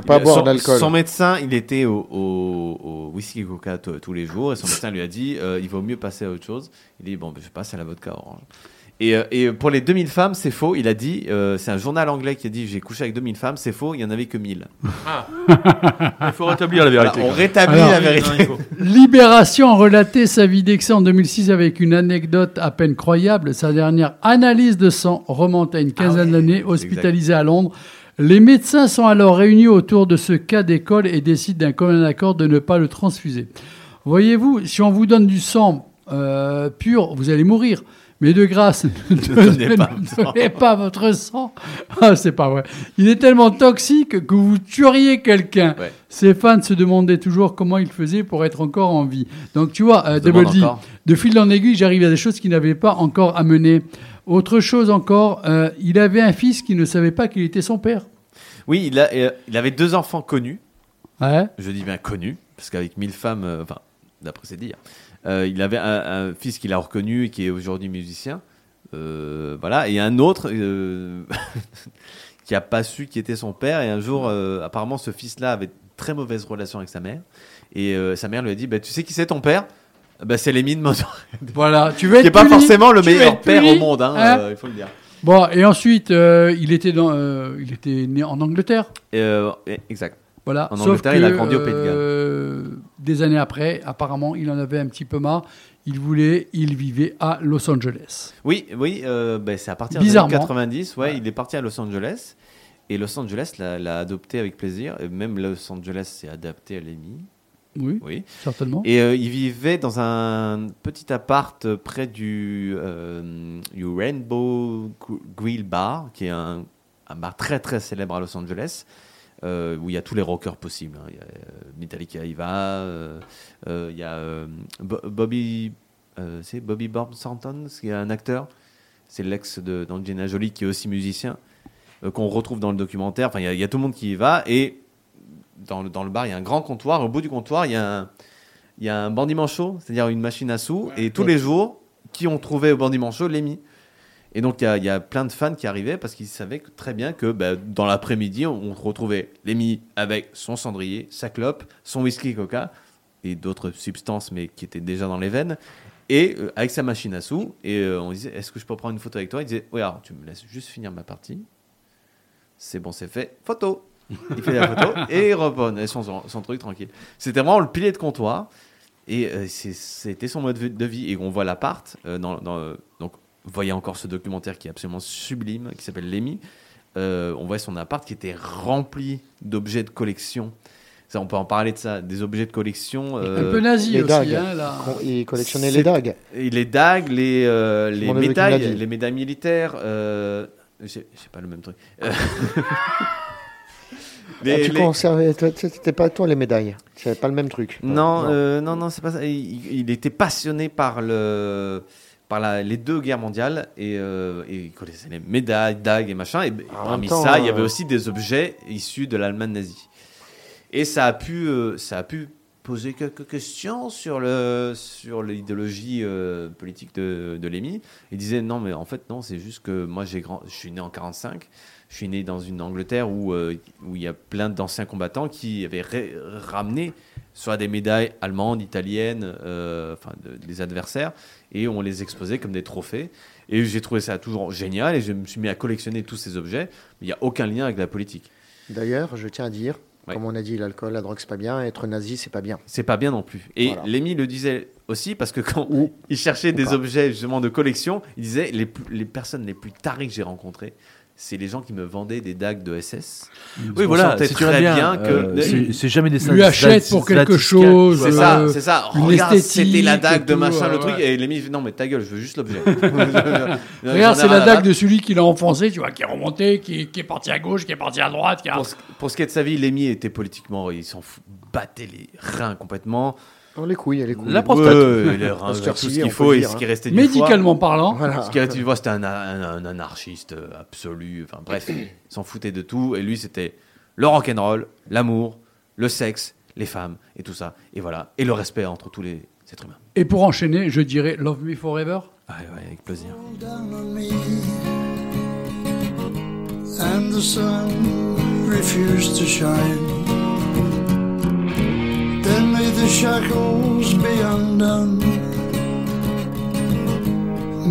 Faut pas Il- boire son, d'alcool. Son médecin, il était au, au, au whisky coca tous les jours et son médecin lui a dit euh, il vaut mieux passer à autre chose. Il dit bon, ben, je passe à la vodka orange. Et, euh, et pour les 2000 femmes, c'est faux. Il a dit euh, c'est un journal anglais qui a dit j'ai couché avec 2000 femmes, c'est faux, il y en avait que 1000. Il faut rétablir la vérité. on quoi. rétablit Alors, la vérité. Non, Libération relatait sa vie d'excès en 2006 avec une anecdote à peine croyable. Sa dernière analyse de sang remonte à une quinzaine Ah ouais, d'années, c'est hospitalisé à Londres. Les médecins sont alors réunis autour de ce cas d'école et décident d'un commun accord de ne pas le transfuser. Voyez-vous, si on vous donne du sang euh, pur, vous allez mourir. Mais de grâce, ne donnez pas ne le sang. donnez pas votre sang. Ah, c'est pas vrai. Il est tellement toxique que vous tueriez quelqu'un. Ouais. Ses fans se demandaient toujours comment il faisait pour être encore en vie. Donc tu vois, euh, Double D, de fil en aiguille, j'arrive à des choses qu'il n'avait pas encore amenées. Autre chose encore, euh, il avait un fils qui ne savait pas qu'il était son père. Oui, il, a, euh, il avait deux enfants connus. Ouais. Je dis bien connus, parce qu'avec 1000 femmes, euh, enfin, d'après ses dires, il avait un, un fils qu'il a reconnu et qui est aujourd'hui musicien. Voilà, et un autre qui a pas su qui était son père. Et un jour, apparemment, ce fils-là avait une très mauvaise relation avec sa mère. Et sa mère lui a dit bah, Tu sais qui c'est ton père? Bah, C'est Lémi de Motor. Voilà, tu veux Qui être n'est pas puni, forcément le meilleur père puni, au monde, hein, hein euh, il faut le dire. Bon, et ensuite, euh, il, était dans, euh, il était né en Angleterre. Exact. Voilà. En Sauf Angleterre, que, il a grandi au Pays de Galles. des années après, apparemment, il en avait un petit peu marre. Il voulait, il vivait à Los Angeles. Oui, oui, ben, c'est à partir des années 90. Ouais, Ouais. il est parti à Los Angeles. Et Los Angeles l'a adopté avec plaisir. Et même Los Angeles s'est adapté à Lemmy. Oui, Oui. certainement. Et euh, il vivait dans un petit appart près du, euh, du Rainbow Gr- Grill Bar, qui est un, un bar très très célèbre à Los Angeles, euh, où il y a tous les rockers possibles. hein. Il y a Metallica, il va. il y a Bo- Bobby, c'est Bobby Bob Thornton, qui est un acteur. C'est l'ex d'Angelina Jolie, qui est aussi musicien, qu'on retrouve dans le documentaire. Enfin, il y, y a tout le monde qui y va. Et dans le, dans le bar, il y a un grand comptoir. Au bout du comptoir, il y a un, il y a un bandit manchot, c'est-à-dire une machine à sous. et tous les jours, qui ont trouvé au bandit manchot l'est mis. Et donc, il y, a, il y a plein de fans qui arrivaient parce qu'ils savaient que- très bien que bah, dans l'après-midi, on, on retrouvait Lémi avec son cendrier, sa clope, son whisky coca et d'autres substances, mais qui étaient déjà dans les veines. Et euh, avec sa machine à sous, et euh, on disait Est-ce que je peux prendre une photo avec toi? Il disait Oui, alors tu me laisses juste finir ma partie. C'est bon, c'est fait. Photo Il fait la photo et il reprend son, son truc tranquille. C'était vraiment le pilier de comptoir. Et euh, c'était son mode de vie. Et on voit l'appart. euh, dans, dans, donc, vous voyez encore ce documentaire qui est absolument sublime, qui s'appelle Lémi. Euh, on voit son appart qui était rempli d'objets de collection. Ça, on peut en parler de ça, des objets de collection. un euh, peu nazi les aussi. dagues. Hein, là. Il collectionnait les dagues. les dagues, les, euh, médailles, les médailles militaires. Euh, j'ai j'ai pas le même truc. Les- tu les- conservais, c'était pas toi les médailles. C'est pas le même truc. Non, euh, non, non, c'est pas ça. Il, il était passionné par le, par la- les deux guerres mondiales et, euh, et il connaissait les médailles, dagues et machin. Et, parmi temps, ça, il y avait euh, aussi des objets issus de l'Allemagne nazie. Et ça a pu, ça a pu poser quelques questions sur le, sur l'idéologie euh, politique de, de Lémy. Il disait non, mais en fait non, c'est juste que moi j'ai grand, je suis né en 45. Je suis né dans une Angleterre où euh, où il y a plein d'anciens combattants qui avaient ra- ramené soit des médailles allemandes, italiennes, euh, enfin de- des adversaires, et on les exposait comme des trophées. Et j'ai trouvé ça toujours génial, et je me suis mis à collectionner tous ces objets. Mais il n'y a aucun lien avec la politique. D'ailleurs, je tiens à dire, Ouais. comme on a dit, l'alcool, la drogue, c'est pas bien. Être nazi, c'est pas bien. C'est pas bien non plus. Et Voilà. Lémi le disait aussi parce que quand il cherchait des pas. objets justement de collection, il disait les, les personnes les plus tarées que j'ai rencontrées, c'est les gens qui me vendaient des dagues de SS. Oui, On voilà, tu très bien, bien que- euh, c'est- c'est jamais des Lui achète pour quelque chose. C'est Euh, ça, c'est ça. une Regarde, c'était la dague de machin, ouais, le truc. ouais. Et Lémi fait non mais ta gueule, je veux juste l'objet. Regarde, c'est la dague de celui qui l'a enfoncé, tu vois, qui est remonté, qui, qui est parti à gauche, qui est parti à droite. Qui a... Pour ce, pour ce qui est de sa vie, Lémi était politiquement, il s'en fout, battait les reins complètement. Oh, les couilles, les couilles. La prostate. Ouais, les reins, tout ce qu'il faut et dire, ce qui hein. restait du foie. Médicalement parlant. Voilà. Ce qui restait du foie, c'était un, un- un anarchiste euh, absolu. Enfin bref, il s'en foutait de tout. Et lui, c'était le rock'n'roll, l'amour, le sexe, les femmes et tout ça. Et voilà. Et le respect entre tous les êtres humains. Et pour enchaîner, je dirais Love Me Forever. Ouais, ouais, avec plaisir. and the sun refused to shine. The shackles be undone.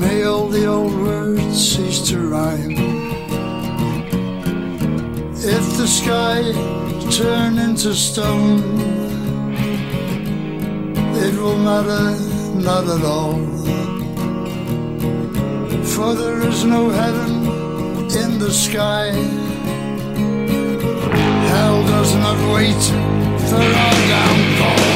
May all the old words cease to rhyme. If the sky turn into stone, it will matter not at all. For there is no heaven in the sky. Hell does not wait for our downfall.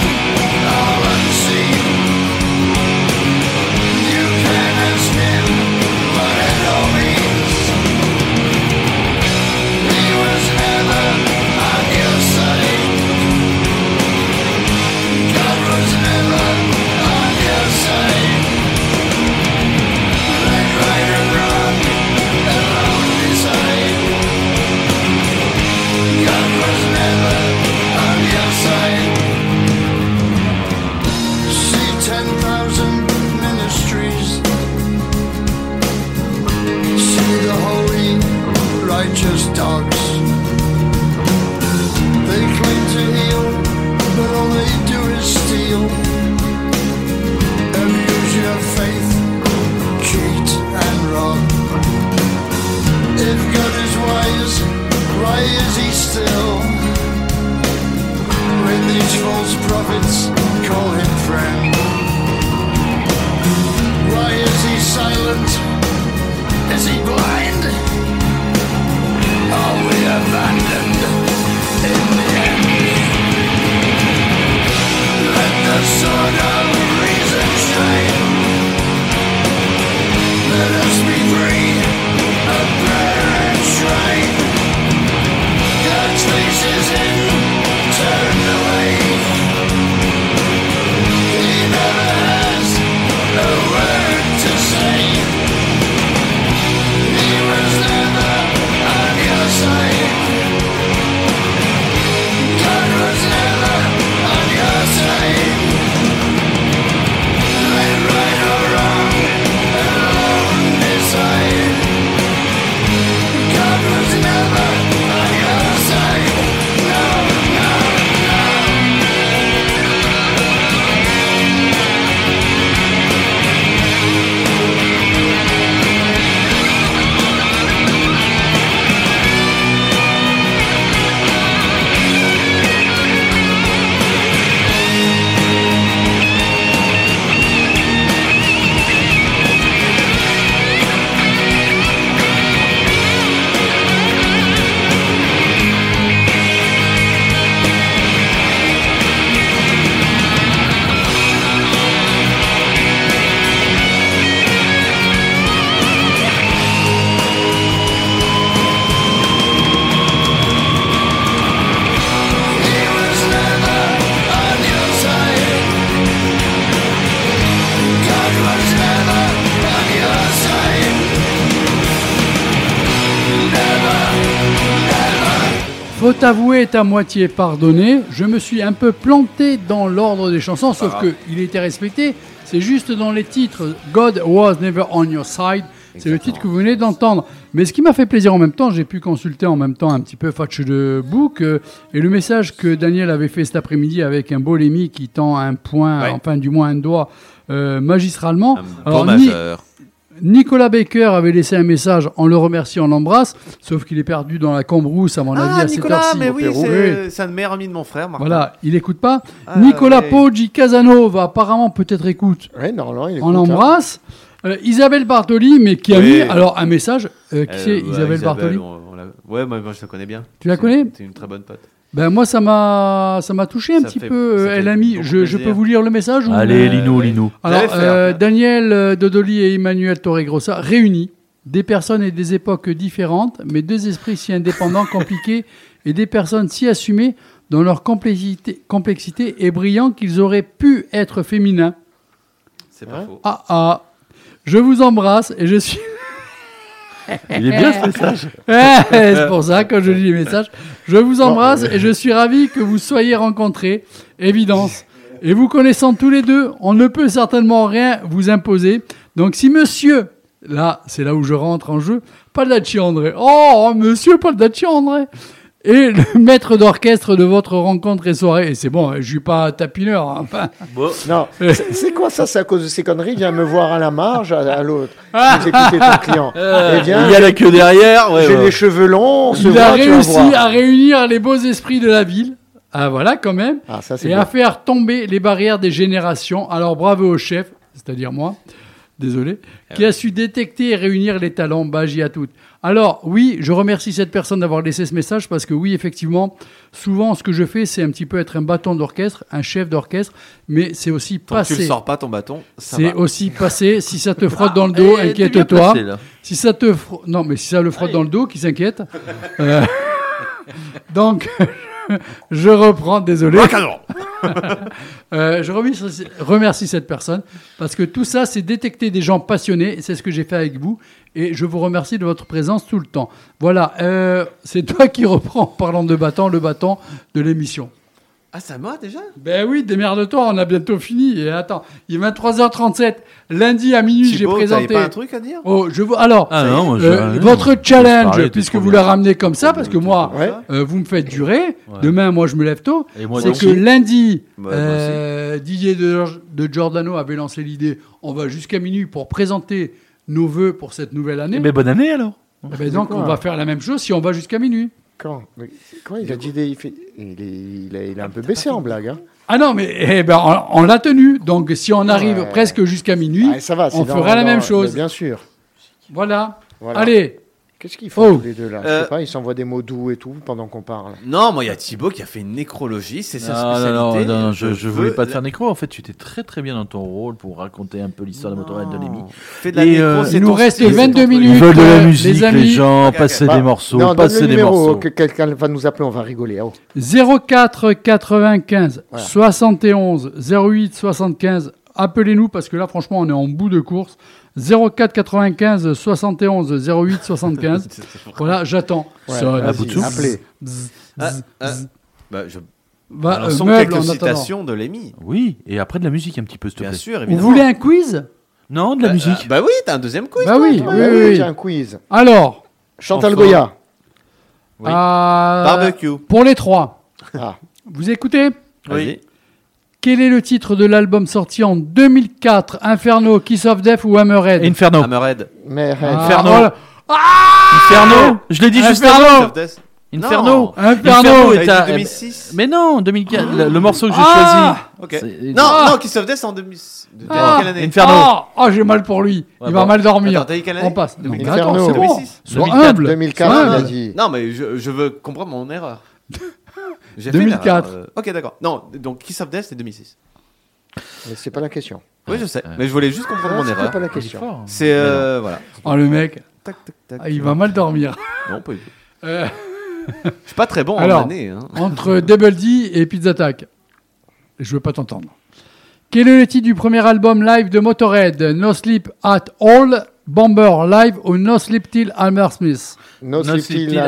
prophets call him friend. Why is he silent? Is he blind? Are we abandoned in the end? Let the sword of reason shine. Let us be free of prayer and shrine. God's face is in, Avouée est à moitié pardonnée. Je me suis un peu planté dans l'ordre des chansons, sauf que il était respecté. C'est juste dans les titres God was never on your side. C'est le titre que vous venez d'entendre. Mais ce qui m'a fait plaisir en même temps, j'ai pu consulter en même temps un petit peu Fatch de Book euh, et le message que Daniel avait fait cet après-midi avec un bolémi qui tend un point, Ouais. enfin du moins un doigt euh, magistralement. Un Alors, beau ni- majeur. Nicolas Baker avait laissé un message, on le remercie, on l'embrasse, sauf qu'il est perdu dans la cambrousse à mon avis Ah, à cette Nicolas, heure-ci. mais oui, Oui. c'est c'est un meilleur ami de mon frère, Martin. Voilà, il écoute pas. Ah, Nicolas ouais. Poggi Casanova, apparemment peut-être écoute. Ouais, normalement, il On écoute, hein. l'embrasse. Euh, Isabelle Bartoli, mais qui a Oui. mis alors un message. Euh, qui Euh, c'est Isabelle Bartoli on- on la- Ouais, moi, moi, je la connais bien. Tu la C'est- connais C'est une très bonne pote. Ben moi ça m'a ça m'a touché un Ça petit fait- peu elle a mis je, je peux vous lire le message ou? Allez, Lino, Lino. Alors euh. Daniel euh, Dodoli et Emmanuel Torregrossa réunis des personnes et des époques différentes mais deux esprits si indépendants compliqués et des personnes si assumées dans leur complexité complexité et brillants qu'ils auraient pu être féminins. C'est pas faux. Ah ah. Je vous embrasse et je suis Il est bien ce message. C'est pour ça, quand je lis les messages, je vous embrasse et je suis ravi que vous soyez rencontrés. Évidence. Et vous connaissant tous les deux, on ne peut certainement rien vous imposer. Donc si monsieur, là, c'est là où je rentre en jeu, Paldacci André, oh, monsieur Paldacci André, est le maître d'orchestre de votre rencontre et soirée. Et c'est bon, je suis pas tapineur. hein, enfin. Non, c'est c'est quoi ça? C'est à cause de ces conneries? Viens me voir à la marge, à, à l'autre. Vous écoutez ton client. Eh bien, Il y a la queue derrière. Ouais, j'ai ouais. les cheveux longs, on se Il a voit, réussi à réunir les beaux esprits de la ville. Ah voilà, quand même. Ah, ça c'est et à faire tomber les barrières des générations. Alors bravo au chef, c'est-à-dire moi, désolé, qui a su détecter et réunir les talents. Bagie à toutes. Alors oui, je remercie cette personne d'avoir laissé ce message parce que oui, effectivement, souvent ce que je fais, c'est un petit peu être un bâton d'orchestre, un chef d'orchestre, mais c'est aussi Tant que tu le passer. sors pas ton bâton, C'est aussi passer. Si ça te frotte dans le dos, Eh, inquiète-toi. Si ça te fro- non, mais si ça le frotte dans le dos, qui s'inquiète. Euh, Donc, je reprends. Désolé. Euh, je remercie, remercie cette personne parce que tout ça, c'est détecter des gens passionnés. et C'est ce que j'ai fait avec vous. Et je vous remercie de votre présence tout le temps. Voilà, euh, c'est toi qui reprends, parlant de bâton, le bâton de l'émission. Ah, ça m'a déjà? Ben oui, démerde-toi, on a bientôt fini. Et attends, il est 23h37. Lundi à minuit, j'ai présenté. pas un truc à dire? Oh, je veux alors. Ah non, moi, je- euh, votre challenge, puisque vous le ramenez comme ça, parce que moi, Ouais. euh, vous me faites durer. Ouais. Demain, moi, je me lève tôt. Et moi, C'est que lundi, euh, Didier de, de Giordano avait lancé l'idée. On va jusqu'à minuit pour présenter nos vœux pour cette nouvelle année. Mais bonne année alors. Eh ben donc, quoi on va faire la même chose si on va jusqu'à minuit. Quand Mais Quand il a dit des- il, fait- il est, il, est, il est un peu baissé en blague. Hein. Ah non, mais eh ben, on, on l'a tenu. Donc, si on arrive Ouais. presque jusqu'à minuit, Ah, ça va, on dans- fera la dans- même chose. Bien sûr. voilà. Voilà. Allez, Qu'est-ce qu'ils font Oh. tous les deux là Je Euh, sais pas, ils s'envoient des mots doux et tout pendant qu'on parle. Non, moi, il y a Thibaut qui a fait une nécrologie, c'est sa Non, spécialité. non, non, non, je, je voulais veux pas te faire nécro. En fait, tu étais très très bien dans ton rôle pour raconter un peu l'histoire de Motorhead de Lémi. Fais de la Et, nécro, euh, c'est il nous reste style, c'est 22 ton truc. minutes. Ils veulent de euh, la les musique, les, amis. gens, Ok, ok. passer Bah, des morceaux, non, passer le des numéro, morceaux. que quelqu'un va nous appeler, on va rigoler. Oh. 04 95 Voilà. 71 08 75. Appelez-nous parce que là, franchement, on est en bout de course. 04 95 71 08 75. voilà, j'attends. Ouais, à bout de souffle. Appelez. Bzz, Ah, bzz, ah. bzz. Bah, je... Euh, meuble quelques citations de Lémi. Oui, et après de la musique un petit peu, s'il te Bien Vous voulez un quiz? Non, de la Bah, musique. euh, Bah oui, t'as un deuxième quiz. Bah toi. oui, Ah oui, oui, oui. Un quiz. Alors, Chantal Enfin. Goya. Oui. euh, Barbecue. pour les trois, Ah. vous écoutez? Vas-y. Quel est le titre de l'album sorti en 2004 Inferno, Kiss of Death ou Hammerhead? Inferno. Hammerhead. Ah, Inferno. voilà. Inferno. Je l'ai dit juste Inferno. avant. Of Death. Inferno. Non. Inferno. est à- 2006. Mais non, 2004. Le, le morceau que j'ai Ah Ok. choisi. Non, Ah. non, Kiss of Death c'est en 2006. De- de Ah. quelle année? Inferno. Ah, ah, j'ai mal pour lui. Ouais, Il va bon. mal dormir. Attends, t'as dit quelle année? On passe. Non, mais Inferno. attends, c'est bon. 2006. Sois 2004. humble. 2004, Sois il a humble. dit. Non, mais je, je veux comprendre mon erreur. J'ai 2004. Fait l'erreur, euh, ok, d'accord. Non, donc Kiss of Death c'est 2006. Mais c'est pas la question. Oui, je sais. Ouais. Mais je voulais juste comprendre mon erreur. pas la question. hein. C'est euh, voilà. Oh, le mec, Tac, tac, tac. ah, il va mal dormir. Non, pas du tout. Euh, Je suis pas très bon Alors. en année. Hein. entre Double D et Pizza Attack. Je veux pas t'entendre. Quel est le titre du premier album live de Motorhead? No Sleep at All, Bomber Live ou No Sleep Till Hammersmith? No, No Sleep Sleep Till Till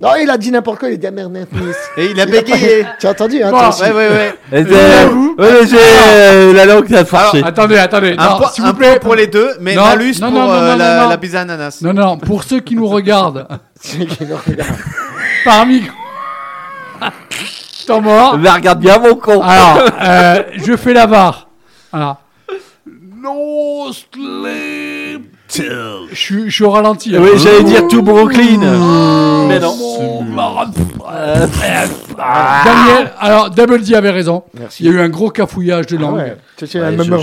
Non, il a dit n'importe quoi, il a dit Hammer Smith. Et il a bégayé. Tu as entendu, hein, Bon, toi aussi. ouais, ouais, ouais. Et Mais Ouais, j'ai euh, la langue qui a forcé. Attendez, attendez. Un, non, point, s'il un vous plaît. point pour les deux, mais Non, malus non, pour non, non, euh, non, la, non. la pizza ananas. Non, non, pour ceux qui nous regardent C'est qui nous regarde. par micro. Temps mort. Mais regarde bien mon con. Alors, euh, je fais la barre. No sleep. Je suis, je suis au ralenti. hein. Oui, j'allais dire tout Brooklyn. Mais non. Daniel, alors Double D avait raison. Merci. Il y a eu un gros cafouillage de Ah langue. je,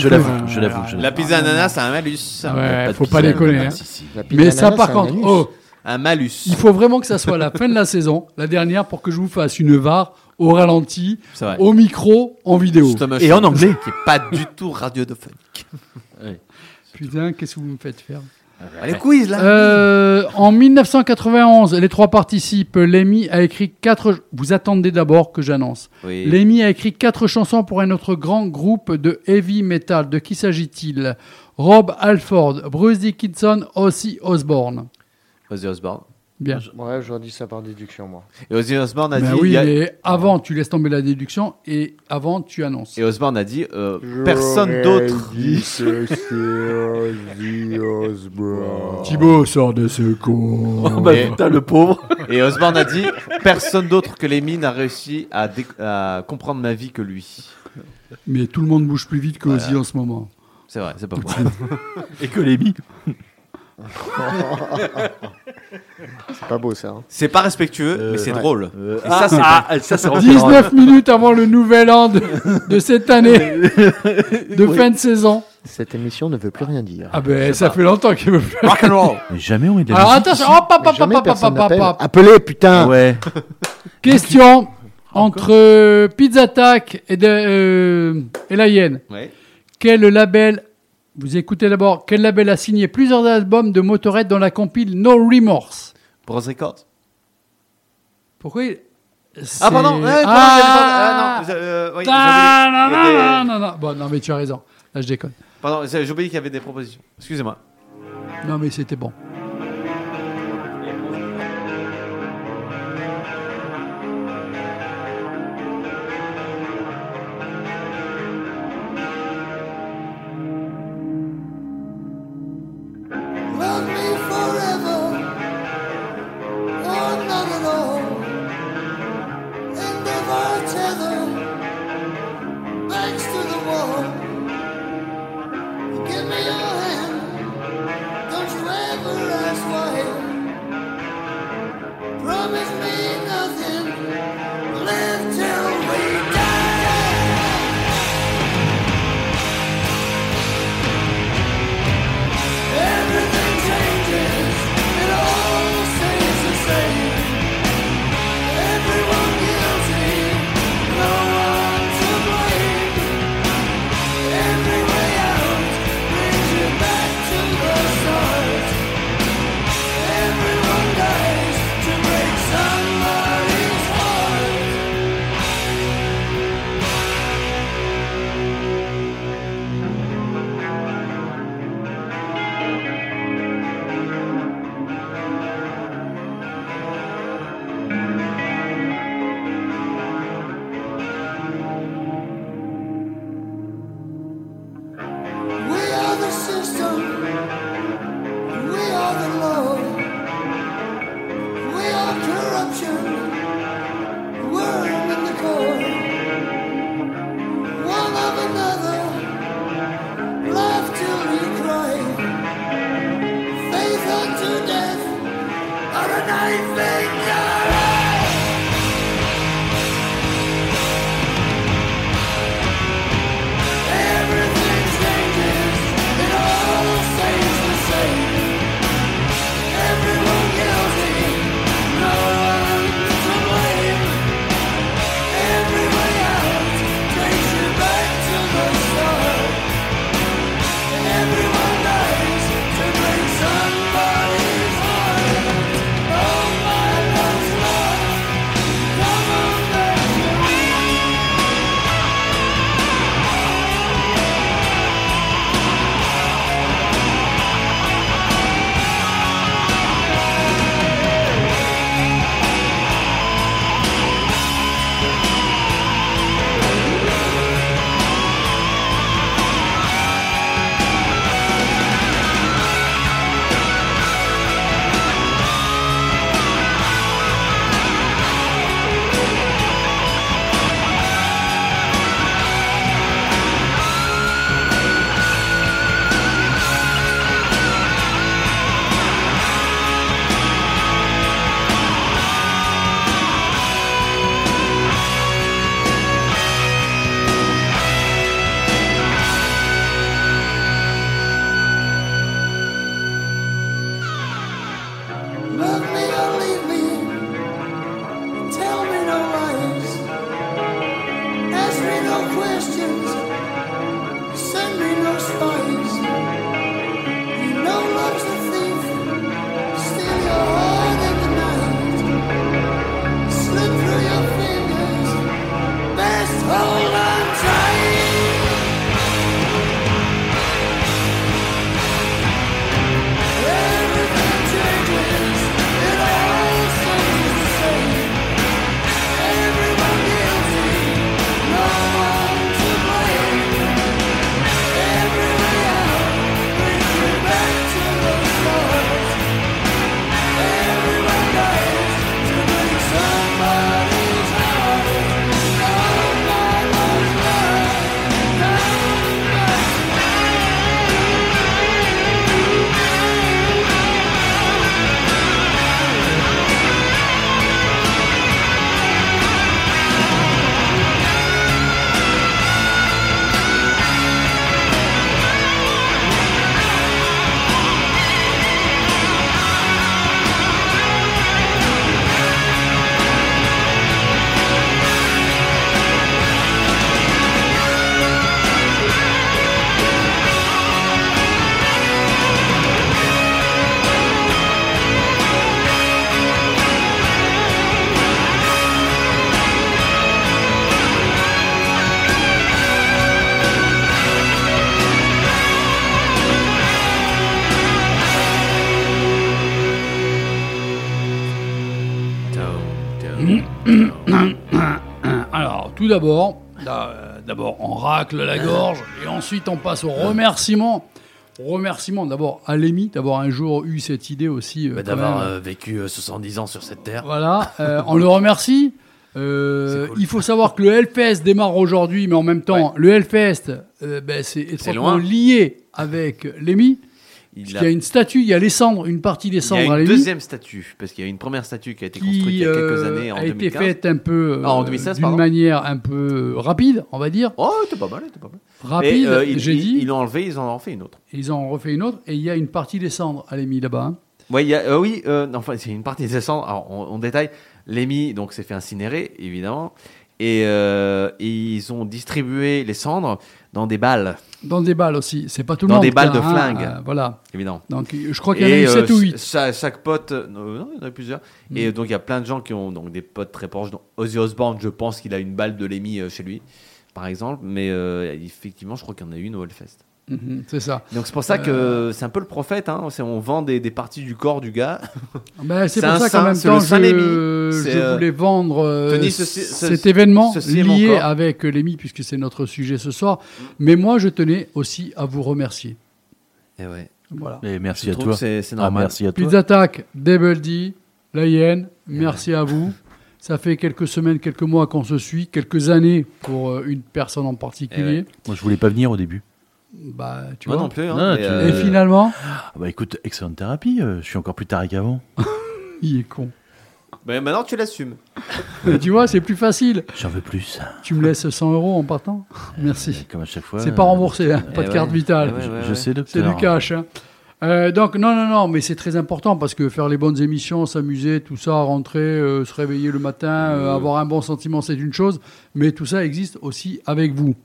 l'avoue, je l'avoue, La pizza ananas, c'est un malus. Ouais, faut pas déconner. hein. Mais ça, par contre, oh, Un malus. Il faut vraiment que ça soit la fin de la saison, la dernière, pour que je vous fasse une VAR au ralenti, au micro, en vidéo. Et en anglais. Qui est pas du tout radiophonique. Putain, qu'est-ce que vous me faites faire Allez, quiz là. Euh, en 1991, les trois participent. Lemmy a écrit quatre. Vous attendez d'abord que j'annonce. Oui. Lemmy a écrit quatre chansons pour un autre grand groupe de heavy metal. De qui s'agit-il? Rob Halford, Bruce Dickinson, Ozzy Osbourne. Ozzy Osbourne. Bien. Ouais, j'aurais dit ça par déduction, moi. Et Ozzy Osbourne a Ben dit. oui, il y a- mais avant, tu laisses tomber la déduction et avant, tu annonces. Et Osbourne a dit euh, personne d'autre. Thibaut sort de ce con. Oh, bah, Et- putain, le pauvre. Et Osbourne a dit personne d'autre que Lemmy n'a réussi à, dé- à comprendre ma vie que lui. Mais tout le monde bouge plus vite que Ozzy Voilà. en ce moment. C'est vrai, c'est pas vrai. Et que les C'est pas beau, ça. hein. C'est pas respectueux, Euh, mais c'est ouais. drôle. Euh, Et ça, c'est ah, ah, ça, c'est 19 minutes avant le nouvel an de, de cette année de fin de saison. Cette émission ne veut plus rien dire. Ah ben ça fait longtemps qu'il veut plus. Rock'n'roll. Mais jamais on est de la Alors musique attention, ici. hop, hop, Mais hop, jamais hop, hop, personne hop, hop, n'appelle. hop. Appelez, putain Ouais. Question entre euh, Pizza Attack et, de, euh, et la hyène. Ouais. Quel label, vous écoutez d'abord, quel label a signé plusieurs albums de Motorhead dans la compile No Remorse? Bros Records. Pourquoi il- Ah, pardon. ouais, pardon, Ah, ah, non. euh, oui, Ah, non, non, non, non. Bon, non, mais tu as raison. Là, je déconne. Pardon, j'ai oublié qu'il y avait des propositions. Excusez-moi. Non, mais c'était bon. Tout d'abord, euh, d'abord, on racle la gorge et ensuite on passe au remerciement. Remerciement d'abord à Lémi d'avoir un jour eu cette idée aussi. euh, Bah, D'avoir euh, vécu euh, 70 ans sur cette terre. Voilà, euh, on le remercie. Euh, cool. Il faut savoir que le Hellfest démarre aujourd'hui, mais en même temps, le Hellfest, euh, ben, c'est étroitement lié avec Lémi. Il, a- y a une statue, il y a les cendres, une partie des il y cendres a une deuxième statue, parce qu'il y a une première statue qui a été construite il y a quelques euh, années en a été 2015. faite un peu euh, Ah, en 2016, d'une manière un peu rapide, on va dire. Oh, c'était pas mal, c'était pas mal. Rapide, euh, j'ai dit. Ils l'ont enlevé, ils en ont fait une autre. Ils en ont refait une autre et il y a une partie des cendres à Lémi là-bas. hein. Ouais, il y a, euh, oui, euh, enfin, c'est une partie des cendres. Alors, on, on détaille. Lémi, donc, s'est fait incinérer, évidemment. Et, euh, et ils ont distribué les cendres dans des balles, Dans des balles aussi. C'est pas tout le Dans monde. des balles de hein, flingue. euh, voilà. évidemment. Donc je crois qu'il y en a eu 7 euh, ou 8. cha- chaque pote, euh, non, il y en a plusieurs. Mm. Et donc il y a plein de gens qui ont donc des potes très proches. Donc, Ozzy Osbourne, je pense qu'il a une balle de Lémi euh, chez lui, par exemple. Mais euh, effectivement, je crois qu'il y en a une au Hellfest. Mhm, c'est ça. Donc c'est pour ça que Euh. c'est un peu le prophète. Hein. C'est- On vend des, des parties du corps du gars. Ben, c'est C'est pour ça qu'en même temps, je, euh, voulais vendre euh, Tony, ceci- ce- cet événement est lié avec Lémi, puisque c'est notre sujet ce soir. Mais moi, je tenais aussi à vous remercier. Et ouais. Voilà. Et merci Je à toi. c'est- c'est Ah, normal. merci à toi. Pizza Attack, Double D, La Hyène, merci à vous. Ça fait quelques semaines, quelques mois qu'on se suit, quelques années pour une personne en particulier. Moi, je voulais pas venir au début. Bah, tu Moi vois. non plus. hein, Non, mais, tu- euh, Et finalement, Ah bah écoute, excellente thérapie. euh, je suis encore plus taré qu'avant. il est con. mais maintenant tu l'assumes. Mais tu vois, c'est plus facile. J'en veux plus. Tu me laisses 100 euros en partant Merci. Comme à chaque fois. C'est pas euh, remboursé, hein, pas Eh de ouais. carte vitale. Eh ouais, ouais, Je ouais. sais, docteur. C'est du cash. hein. Euh, donc non, non, non, mais c'est très important parce que faire les bonnes émissions, s'amuser, tout ça, rentrer, euh, se réveiller le matin, euh, avoir un bon sentiment, c'est une chose, mais tout ça existe aussi avec vous,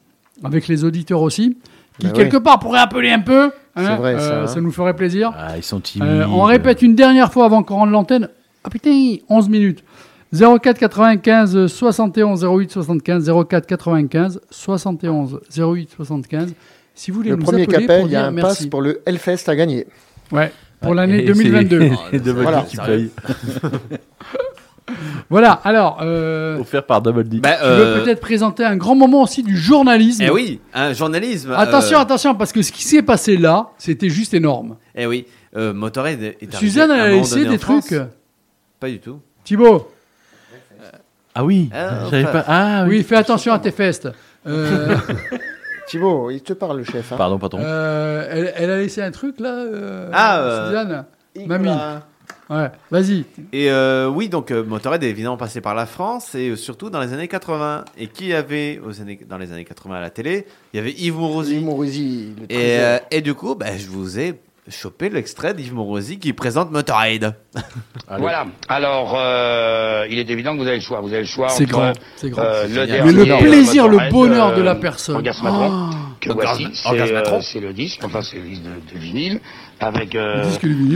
avec les auditeurs aussi, qui Ben quelque part pourraient appeler un peu. hein, C'est vrai, ça, euh, hein. ça nous ferait plaisir. Ah, ils sont timides. Euh, on répète une dernière fois avant qu'on rende l'antenne. Ah putain, 11 minutes. 04 95 71 08 75 04 95 71 08 75. Si vous voulez Le nous premier appeler qu'appelle, il y a un merci. pass pour le Hellfest à gagner. Ouais, pour Ouais, l'année et 2022. c'est Double Voilà. Voilà, alors, euh, Offert par Double D. Bah, tu euh, veux peut-être présenter un grand moment aussi du journalisme. Eh oui, un journalisme. Attention, euh, attention, parce que ce qui s'est passé là, c'était juste énorme. Eh oui, euh, Motorhead est arrivé Suzanne, à un elle a moment laissé donné en des France. trucs. Pas du tout. Thibaut, Ah oui. Ah, j'avais enfin. pas. Ah oui, oui. fais attention à tes festes. Euh, Thibaut, il te parle, le chef. Hein. Pardon, patron. euh, elle, elle a laissé un truc là, euh, Ah, euh, Suzanne. Nicolas. Ouais, vas-y. Et euh, oui, donc euh, Motorhead est évidemment passé par la France et euh, surtout dans les années 80. Et qui avait aux années, dans les années 80 à la télé? Il y avait Yves Mourouzi. Yves Mourouzi, le Et, euh, du coup, bah, je vous ai chopé l'extrait d'Yves Mourouzi qui présente Motorhead. Voilà. Alors, euh, il est évident que vous avez le choix. Vous avez le choix C'est entre grand, c'est grand. euh, le dernier, plaisir, le bonheur de la personne. Orgasmatron, Ah, que voici, euh, c'est le disque, enfin c'est le disque de, de vinyle, avec euh,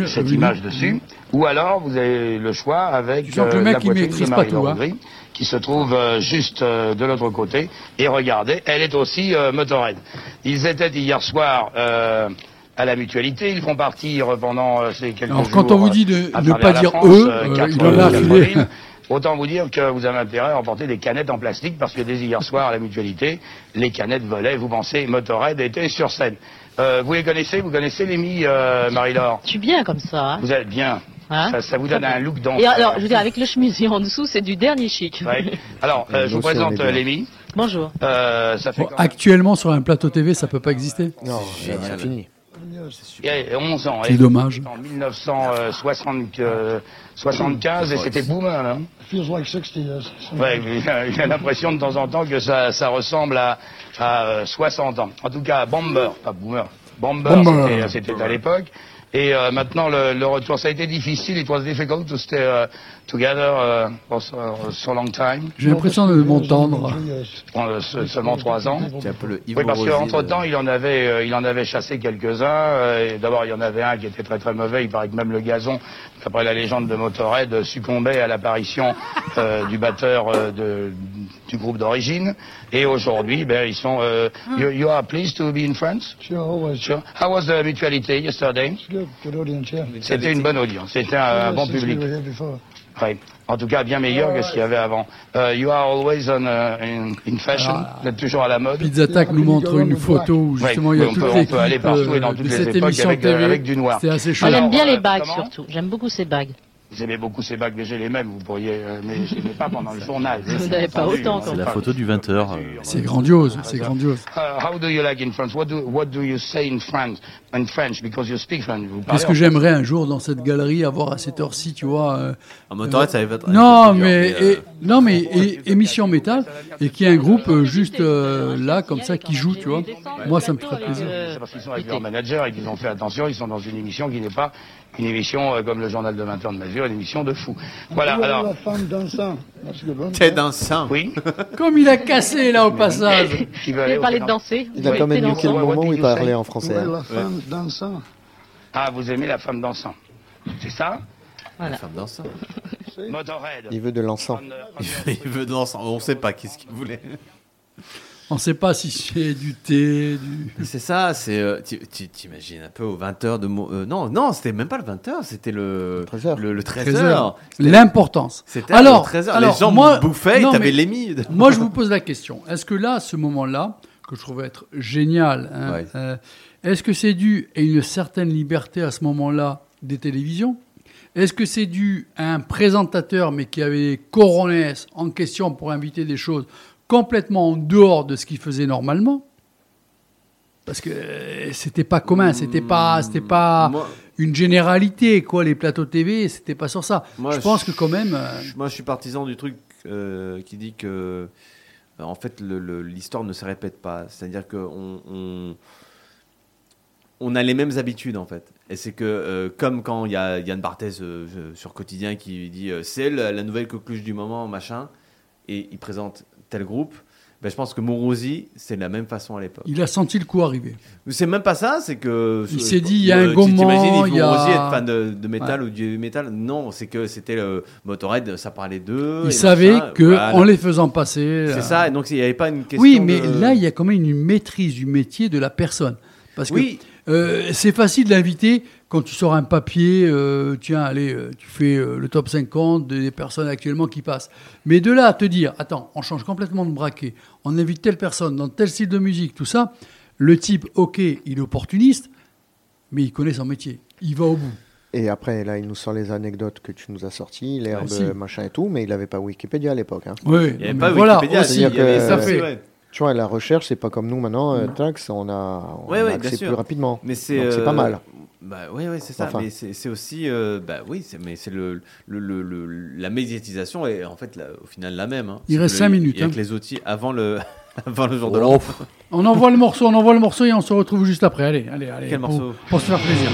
cette image dessus. Ou alors, vous avez le choix avec Tu le euh, mec, la poitrine maîtrise de Marie-Laure tout, hein. Qui se trouve euh, juste euh, de l'autre côté. Et regardez, elle est aussi euh, Motorhead. Ils étaient hier soir euh, à la mutualité. Ils vont partir pendant euh, ces quelques Alors, jours. quand on vous dit de ne pas dire France, eux, euh, il en a. Autant vous dire que vous avez intérêt à emporter des canettes en plastique parce que dès hier soir à la mutualité, les canettes volaient. Vous pensez, Motorhead était sur scène. Euh, vous les connaissez Vous connaissez Lémi, euh, Marie-Laure Je suis bien comme ça. Hein. Vous êtes bien. Hein ça, ça vous donne un look dans. Et alors, je veux dire, avec le chemisier en dessous, c'est du dernier chic. Ouais. Alors, euh, je vous présente euh, Lémi. Bonjour. Euh, ça fait Bon, quand même- actuellement, sur un plateau TV, ça peut pas exister. Non, c'est fini. Il y a 11 ans. C'est dommage. En 1975 et c'était Boomer, là. Feels like 60 years. Ouais, j'ai j'ai l'impression de temps en temps que ça, ça ressemble à, à euh, 60 ans. En tout cas, Bomber, pas Boomer. Bomber, Bomber. c'était- c'était à l'époque. Et euh, maintenant, le, le retour, ça a été difficile. It was difficult to stay uh, together uh, for so, long time. J'ai l'impression de m'entendre. Seulement trois ans. C'est un peu le Yves Oui, parce qu'entre temps, il en avait, euh, il en avait chassé quelques-uns. euh, D'abord, il y en avait un qui était très très mauvais. Il paraît que même le gazon, d'après la légende de Motorhead, succombait à l'apparition euh, du batteur euh, de, du groupe d'origine. Et aujourd'hui, ben, ils sont. euh, you, you are pleased to be in France? Sure, always. Sure. How was the mutuality yesterday? Good. good, good audience, yeah. C'était une bonne audience, c'était un, un bon public. En tout cas, bien meilleur que ce qu'il y avait avant. Euh, you are always on, uh, in, in fashion. Ah. Vous êtes toujours à la mode. Pizza Attack nous montre une photo où justement Ouais, il y a on toute peut- on peut aller partout et dans euh, toutes les époques avec, euh, TV. avec du noir. C'était assez chaud. J'aime Alors, bien euh, les bagues surtout. J'aime beaucoup ces bagues. Vous aimez beaucoup ces bagues, mais j'ai les mêmes. Vous pourriez, euh, mais je les mets pas pendant le journal. Vous n'avez pas autant, C'est quand la photo du 20h. euh, C'est grandiose, c'est grandiose. Uh, how do you like in France? What do what do you say in France? In French, because you speak French. Qu'est-ce que j'aimerais un jour dans cette galerie avoir à cette heure-ci, tu vois euh, En motorette, ça va être. Non, mais, euh, non, mais et- émission métal et qu'il y ait un groupe euh, juste euh, là comme ça qui joue, tu vois. Moi, ça me ferait plaisir. C'est parce qu'ils sont avec leur manager et qu'ils ont fait attention, ils sont dans une émission qui n'est pas une émission euh, comme le journal de 20 ans de Masure, une émission de fou. Voilà, alors, La femme dansant. T'es d'un sein. oui, Comme il a cassé là au passage. avez au parlé de danser. Il a quand même niqué le dansant. Moment où il parlait en français. Hein. la femme dansant. Ah, vous aimez la femme dansant. C'est ça Voilà. Femme d'un sein. Motorhead. Il veut de l'encens. On, Il veut- il veut danser. On sait pas qu'est-ce qu'il voulait. On sait pas si c'est du thé, du. C'est ça, c'est. euh, T'imagines un peu aux 20h de. Mo- euh, non, non, c'était même pas le 20h, c'était le. 13h. Le, le 13h. 13h. L'importance. C'était Alors, le 13h. alors, les gens moi- bouffaient, non, t'avais mais- l'émis. Moi, je vous pose la question. Est-ce que là, à ce moment-là, que je trouve être génial, hein, Ouais. euh, est-ce que c'est dû à une certaine liberté à ce moment-là des télévisions? Est-ce que c'est dû à un présentateur, mais qui avait coronesse en question pour inviter des choses complètement en dehors de ce qu'il faisait normalement Parce que euh, c'était pas commun, c'était pas, c'était pas Moi, une généralité, quoi. Les plateaux TV, c'était pas sur ça. Moi, je pense je- que quand même. euh, moi, je suis partisan du truc euh, qui dit que. En fait, l'histoire ne se répète pas. C'est-à-dire qu'on on, on a les mêmes habitudes, en fait. Et c'est que, euh, comme quand il y a Yann Barthès sur Quotidien qui dit c'est la, la nouvelle coqueluche du moment, machin, et il présente tel groupe, ben, je pense que Morosi, c'est de la même façon à l'époque. il a senti le coup arriver. C'est même pas ça, c'est que. Il s'est dit, il y a un gourmand, il y a- Morosi être fan de, de métal ou du métal Non, c'est que c'était le Motorhead, ça parlait d'eux. Il savait machin, que voilà. en les faisant passer. euh, C'est ça, et donc il n'y avait pas une question. Oui, mais de- là, il y a quand même une maîtrise du métier de la personne. Parce que Oui, euh, c'est facile d'inviter quand tu sors un papier, euh, tiens, allez, euh, tu fais euh, le top 50 des personnes actuellement qui passent. Mais de là à te dire, attends, on change complètement de braquet, on invite telle personne dans tel style de musique, tout ça, le type, ok, il est opportuniste, mais il connaît son métier. Il va au bout. Et après, là, il nous sort les anecdotes que tu nous as sorties, l'herbe, Ah, si. machin et tout, mais il n'avait pas Wikipédia à l'époque. hein. Oui, il n'y avait pas voilà, Wikipédia, aussi, il y avait que- ça ça fait. Ouais. Tu vois, la recherche, c'est pas comme nous maintenant, euh, tax, on a, on Ouais, a ouais, accès plus rapidement. Mais c'est. Pas euh, mal. Bah oui, oui, c'est ça. Enfin. Mais c'est aussi, euh, bah oui, c'est mais c'est le, le, le- le- la médiatisation est en fait la- au final la même. hein. Il reste que cinq le- minutes, Il y a hein. les outils avant le avant le jour de Oh, l'an. On envoie le morceau, on envoie le morceau et on se retrouve juste après. Allez, allez, allez. Quel pour, morceau? Pour se faire plaisir.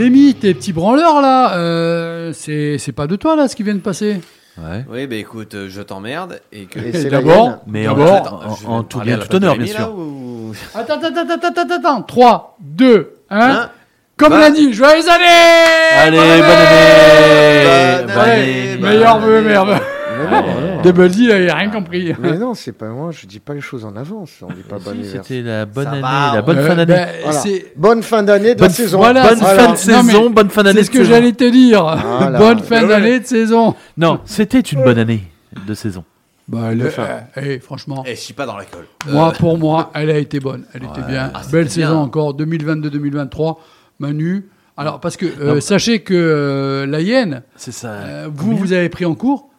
Lémi, tes petits branleurs là, euh, c'est c'est pas de toi là ce qui vient de passer. Ouais. Oui, bah écoute, euh, je t'emmerde et que. Et c'est la D'abord, hyène. Mais en, D'abord, Attends, en- je vais en tout parler à bien, la tout honneur, bien sûr. Rémi, là, ou- Attends, attends, attends, attends, attends, attends. 3, 2, 1. Hein Comme Bah. lundi, joyeuses années Allez, Bonne bonne année Bonne Bonne année, année bonne Meilleur année. vœu, non, non. Double D, il a rien compris. Mais non, c'est pas moi, je dis pas les choses en avance. On dit pas Si, bon anniversaire. C'était la bonne Ça année, va, la bonne Euh, fin d'année. ben, Bonne fin d'année de bonne la saison. voilà, bonne c'est fin de saison, mais bonne fin d'année C'est de ce que saison. j'allais te dire. Voilà. Bonne fin d'année de saison. Non, c'était une bonne année de saison. Bah, le- fin. euh, eh, franchement, Eh, je suis pas dans la colle. moi, pour moi, elle a été bonne. Elle était bien. Ah, Belle bien. saison encore, 2022-2023. Manu. Alors, parce que euh, Non. sachez que euh, la hyène, ça. euh, vous, vous avez pris en cours.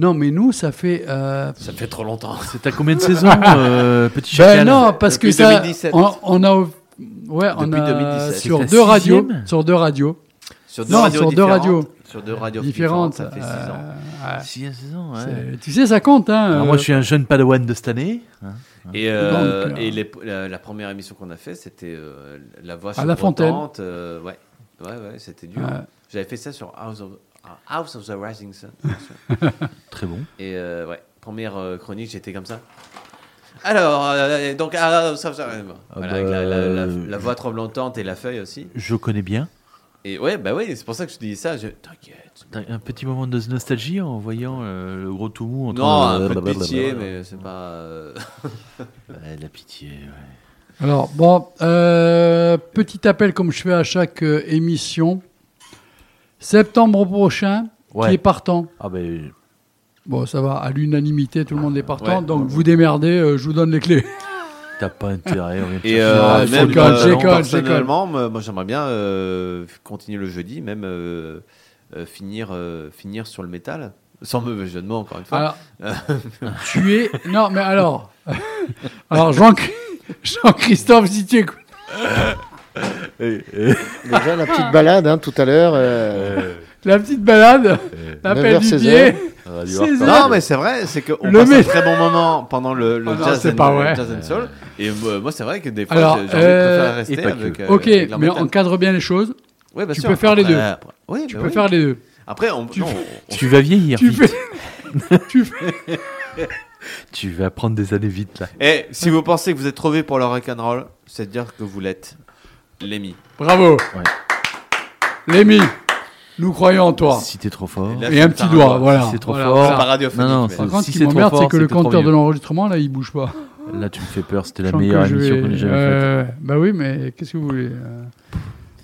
Non, mais nous, ça fait. euh, Ça fait trop longtemps. C'est à combien de saisons, euh, petit Ben chacal non, parce que Depuis ça, 2017. on, on a, ouais, on Depuis a 2017. sur deux radios, sur deux radios Sur deux Non, radios sur deux différentes. radios. Sur deux radios différentes. différentes, ça fait 6 euh, ans. ouais. Six saisons, ouais. Tu sais, ça compte, hein. Alors euh, moi, je suis un jeune padawan de cette année. Et, euh, Donc, euh, et les- la, la première émission qu'on a fait, c'était euh, La Voix À La Fontaine. euh, ouais, ouais, ouais, c'était dur. Ouais. J'avais fait ça sur House of, House of the Rising Sun. Très bon. et euh, ouais, première euh, chronique, j'étais comme ça. Alors, euh, donc, ah, ça, ça, euh, voilà, bah, avec la, la- la- euh, la voix tremblotante et la feuille aussi. Je connais bien. Et ouais, bah oui, c'est pour ça que je te dis ça. Je... T'inquiète. Un petit moment de nostalgie en voyant euh, le gros tout mou. en Non, train un de- peu de pitié, mais c'est pas. euh, Ouais, la pitié, ouais. Alors, bon, euh, petit appel comme je fais à chaque euh, émission. Septembre prochain, Ouais. qui est partant Ah ben, Bon, ça va, à l'unanimité, tout le monde est partant. Ouais. donc, vous démerdez, euh, je vous donne les clés. t'as pas intérêt. on vient te Et euh, même euh, personnellement, moi, j'aimerais bien euh, continuer le jeudi, même euh, euh, finir, euh, finir sur le métal. Sans mauvais jeu de mots, encore une fois. Alors, tu es. Non, mais alors. alors, Jean- Jean-Christophe, si tu écoutes. Déjà, la petite balade hein, tout à l'heure. euh, La petite balade, l'appel 9h, du 16h. pied. Non, mais c'est vrai, c'est qu'on passe un très bon moment pendant le, le Ah non, jazz, c'est and, pas vrai. jazz and soul. Et moi, moi, c'est vrai que des fois, Alors, j'ai euh, rester et avec, euh, Ok, avec mais encadre bien les choses. Ouais, tu sûr. peux faire les deux. après- oui, Tu bah peux oui. faire les deux. Après, on, Tu non, fais- on- Tu vas vieillir. Tu vite. fais. tu fais. Tu vas prendre des années vite là. Eh, si vous pensez que vous êtes trop vieux pour le rock'n'roll, c'est dire que vous l'êtes. Lémi. Bravo. Lémi, nous croyons en toi. Si t'es trop fort. Et là, Et un petit doigt, doigt. voilà. Si c'est trop Voilà, fort. voilà. C'est pas radiophonique. Non, non, mais- Par contre, ce Si qui c'est trop m'emmerde, fort, c'est que le compteur de l'enregistrement, là, il bouge pas. Là, tu me fais peur. C'était la meilleure que émission vais- qu'on ait jamais faite. Euh, Bah oui, mais qu'est-ce que vous voulez euh,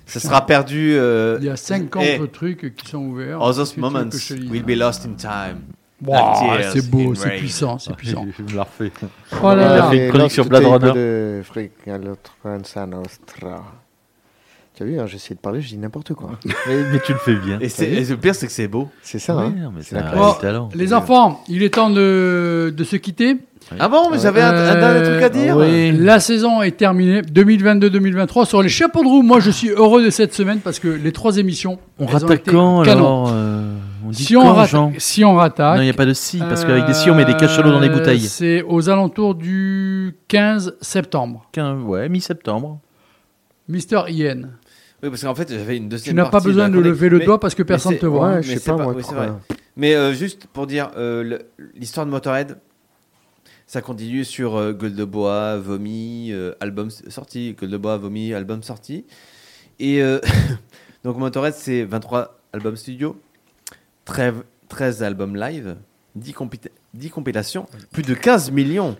Ça sera perdu. euh, Il y a 50 eh, trucs qui sont ouverts. All those moments will be lost in time. Wow, c'est beau, c'est puissant, c'est puissant. Je me la refais. Voilà. Il a fait une chronique sur Blade Runner. Tu as vu, hein, j'essaie de parler, je dis n'importe quoi. Mais, mais tu le fais bien. Et, le pire, c'est que c'est beau. C'est ça, Ouais, hein non, mais C'est Bon, talent. Les enfants, il est temps de, de se quitter. Ah bon, mais j'avais un, un dernier truc à dire. oui. La saison est terminée, 2022-2023. Sur les chapeaux de roue, moi je suis heureux de cette semaine parce que les trois émissions, On rattaque quand alors euh, On dit Si quand, on, rattaque, Jean si on rattaque, Non, il n'y a pas de si, parce qu'avec des si, on met des cachalots dans les euh, bouteilles. C'est aux alentours du 15 septembre. Quin- Ouais, mi-septembre. Mister Ian, Oui, parce qu'en fait, j'avais une deuxième tu n'as pas besoin de lever le Mais- doigt parce que personne c'est- te voit. Ouais, je sais pas, pas- moi. oui, vrai. Mais euh, juste pour dire, euh, l'histoire de Motorhead, ça continue sur euh, Gueule de Bois, Vomi, euh, album sorti, Gueule de Bois, Vomi, album sorti. Et euh, donc Motorhead, c'est 23 albums studio, 13, 13 albums live, 10, compita- 10 compilations, plus de 15 millions.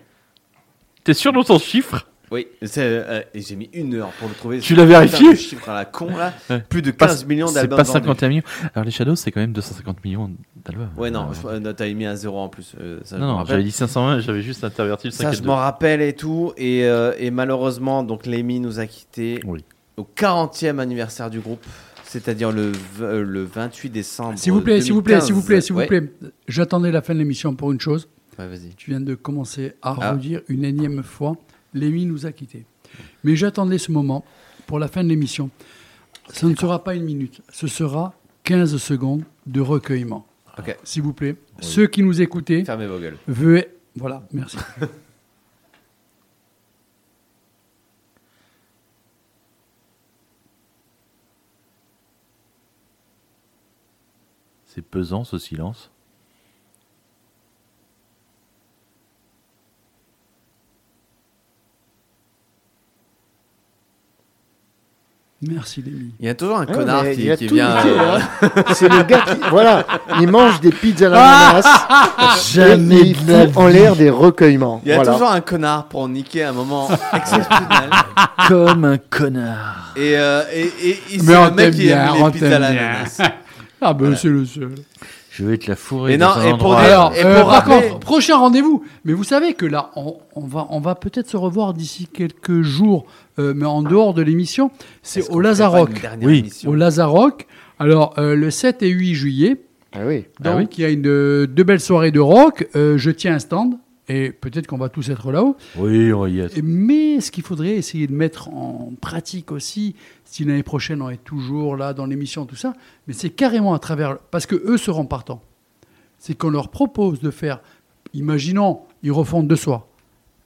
T'es sûr de ton chiffre? Oui, c'est, euh, et j'ai mis une heure pour le trouver. Tu l'as vérifié de chiffre à la con là. Ouais. Plus de Pas- 15 millions C'est d'albums pas vendus. 51 millions. Alors les Shadows, c'est quand même 250 millions d'albums. Ouais, non, Euh, euh, t'avais mis un zéro en plus. euh, ça, non, non, j'avais dit 520, j'avais juste interverti le 5 Ça, je m'en 2. rappelle et tout. Et, euh, et malheureusement, donc Lémi nous a quittés Oui. au 40e anniversaire du groupe, c'est-à-dire le, euh, le 28 décembre. S'il vous plaît, s'il vous plaît, s'il vous plaît, s'il vous Ouais. plaît. J'attendais la fin de l'émission pour une chose. Ouais, vas-y. Tu viens de commencer à Ah. redire une énième fois. Lémi nous a quittés. Mais j'attendais ce moment pour la fin de l'émission. Ce ne sera pas une minute, ce sera 15 secondes de recueillement. S'il vous plaît, ceux qui nous écoutaient, fermez vos gueules. Veuillez... Voilà, merci. C'est pesant ce silence. Merci Lémi. Il y a toujours un connard qui, il a qui tout vient. euh, hein. C'est le gars qui, voilà, il mange des pizzas à l'ananas. Jamais et il de la fout en l'air des recueillements. Il y a voilà. toujours un connard pour niquer un moment exceptionnel. Comme un connard. Et, euh, et, et, et Mais c'est le mec qui bien, aime les pizzas à l'ananas. Ah ben c'est le seul. Je vais te la fourrer Et dans non, un et pour endroit. Alors, et euh, pour par rappeler- contre, prochain rendez-vous. Mais vous savez que là, on, on va, on va peut-être se revoir d'ici quelques jours, euh, mais en dehors de l'émission. C'est Est-ce au qu'on ferait pas une dernière Oui, émission Au Lazarock. Alors, euh, le 7 et 8 juillet. Ah oui. Ah Donc, il y a une, euh, deux belles soirées de rock. Euh, je tiens un stand. Et peut-être qu'on va tous être là-haut. Oui, on va y être. Mais ce qu'il faudrait essayer de mettre en pratique aussi, si l'année prochaine on est toujours là dans l'émission, tout ça, mais c'est carrément à travers. Parce que eux seront partants. C'est qu'on leur propose de faire. Imaginons, ils refont deux soirs.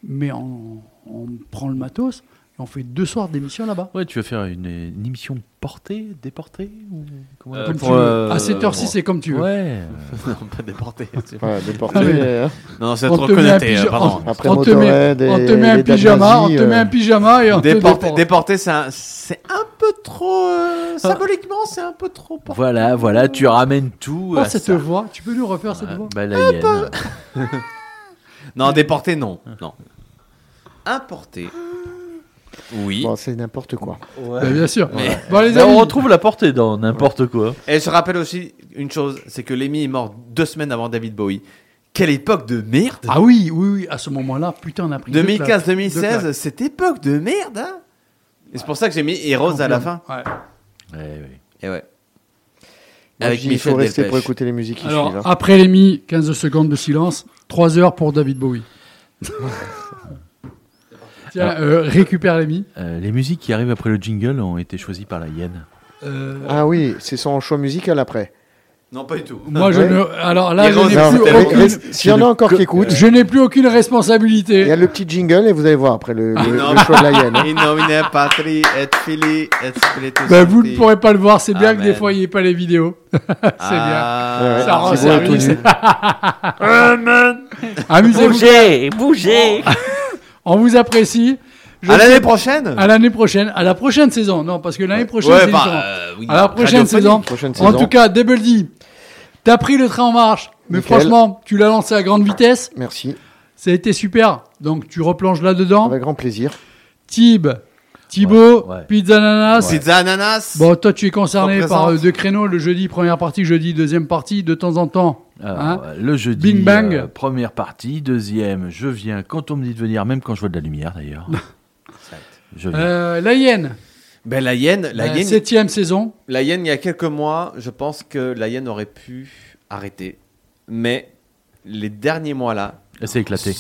Mais on, on prend le matos on fait deux soirs d'émission là-bas. Ouais, tu vas faire une, une émission portée, déportée ou comment on Euh, appelle Comme pour, tu veux. euh, à cette heure-ci, c'est comme tu veux. Ouais. Non, pas déporté. c'est- Ouais, déporté, Ah euh, Non, c'est On trop te euh. Après on te met, on te met un pyjama, on nazies, te met euh, un pyjama et on te Déporté, déporte. déporté, c'est un, c'est un peu trop. euh, symboliquement, c'est un peu trop. porté. Voilà, voilà, tu ramènes tout. Oh, à cette ça. voix, tu peux nous refaire cette Ah, voix bah, hyène. Non, déporté, non. Non. Importé. Oui. Bon, c'est n'importe quoi. Bah, Bien sûr. Mais- Bon, les amis, on retrouve la portée dans n'importe quoi. Et je rappelle aussi une chose c'est que Lemmy est mort deux semaines avant David Bowie. Quelle époque de merde Ah oui, oui, oui, à ce moment-là, putain, on a pris deux claques. Deux 2015-2016, claques. cette époque de merde, hein Et c'est pour ça que j'ai mis Heroes à la fin. Ouais. Ouais, ouais. Et ouais. Moi, Avec je dis, il faut rester pour écouter les musiques qui Alors, suivent. hein. après les mi, 15 secondes de silence, 3 heures pour David Bowie. Tiens, euh, récupère les mi. Euh, les musiques qui arrivent après le jingle ont été choisies par la hyène. Euh, Ah oui, c'est son choix musical après. Non, pas du tout. moi, je ouais. ne. Alors là, je n'ai non, plus mais- aucune. S'il y en a encore qui écoutent, Je n'ai plus aucune il y a responsabilité. le petit jingle et vous allez voir après le, le- non. le choix de la hyène. In nomine Patri et Fili et Spiritus vous ne pourrez pas le voir, c'est bien que des Amen. fois il n'y ait pas les vidéos. c'est bien. Ah, Ouais, Ça rend service. nu. Amusez-vous. Bougez, bougez On vous apprécie. Je À l'année prochaine? À l'année prochaine. À la prochaine saison. Non, parce que l'année prochaine, Ouais, c'est bah, euh, oui, à la prochaine saison. Prochaine En tout cas, Double D, t'as pris le train en marche. Mais Nickel. franchement, tu l'as lancé à grande vitesse. Merci, Ça a été super. Donc, tu replonges là-dedans. avec grand plaisir. Tib, Thibaut, Ouais, ouais. Pizza Ananas. Pizza ananas. Bon, toi, tu es concerné par euh, deux créneaux. Le jeudi, première partie. Jeudi, deuxième partie. De temps en temps. Alors, Hein Le jeudi, Bing bang. euh, première partie. Deuxième, je viens quand on me dit de venir, même quand je vois de la lumière d'ailleurs. Euh, la hyène. Ben, la hyène, la Euh, hyène, septième saison. la hyène, il y a quelques mois, je pense que la hyène aurait pu arrêter. Mais les derniers mois là, Elle s'est éclatée.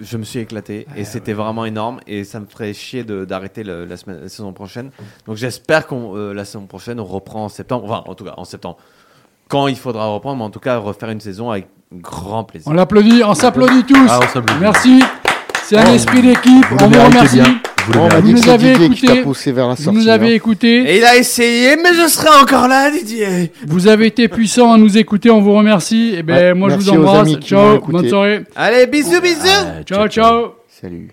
Je me suis éclaté et c'était vraiment énorme et ça me ferait chier de- d'arrêter la, saison prochaine. Donc j'espère qu'on euh, la saison prochaine on reprend en septembre, enfin en tout cas en septembre. Quand il faudra reprendre, mais en tout cas refaire une saison avec grand plaisir. On l'applaudit. On s'applaudit tous. Ah, on s'applaudit. Merci. C'est un Oh, esprit d'équipe. On vous remercie. bien. Vous on méritez. dit nous avez écouté. poussé vers la Vous nous avez hein. écoutés. Et il a essayé, mais je serai encore là, Didier. Vous avez été puissants à nous écouter. On vous remercie. Et ben, Ouais, moi, je vous embrasse. Ciao. écouté. Bonne soirée. Allez, bisous, bisous. Ah, Ciao, ciao. Salut.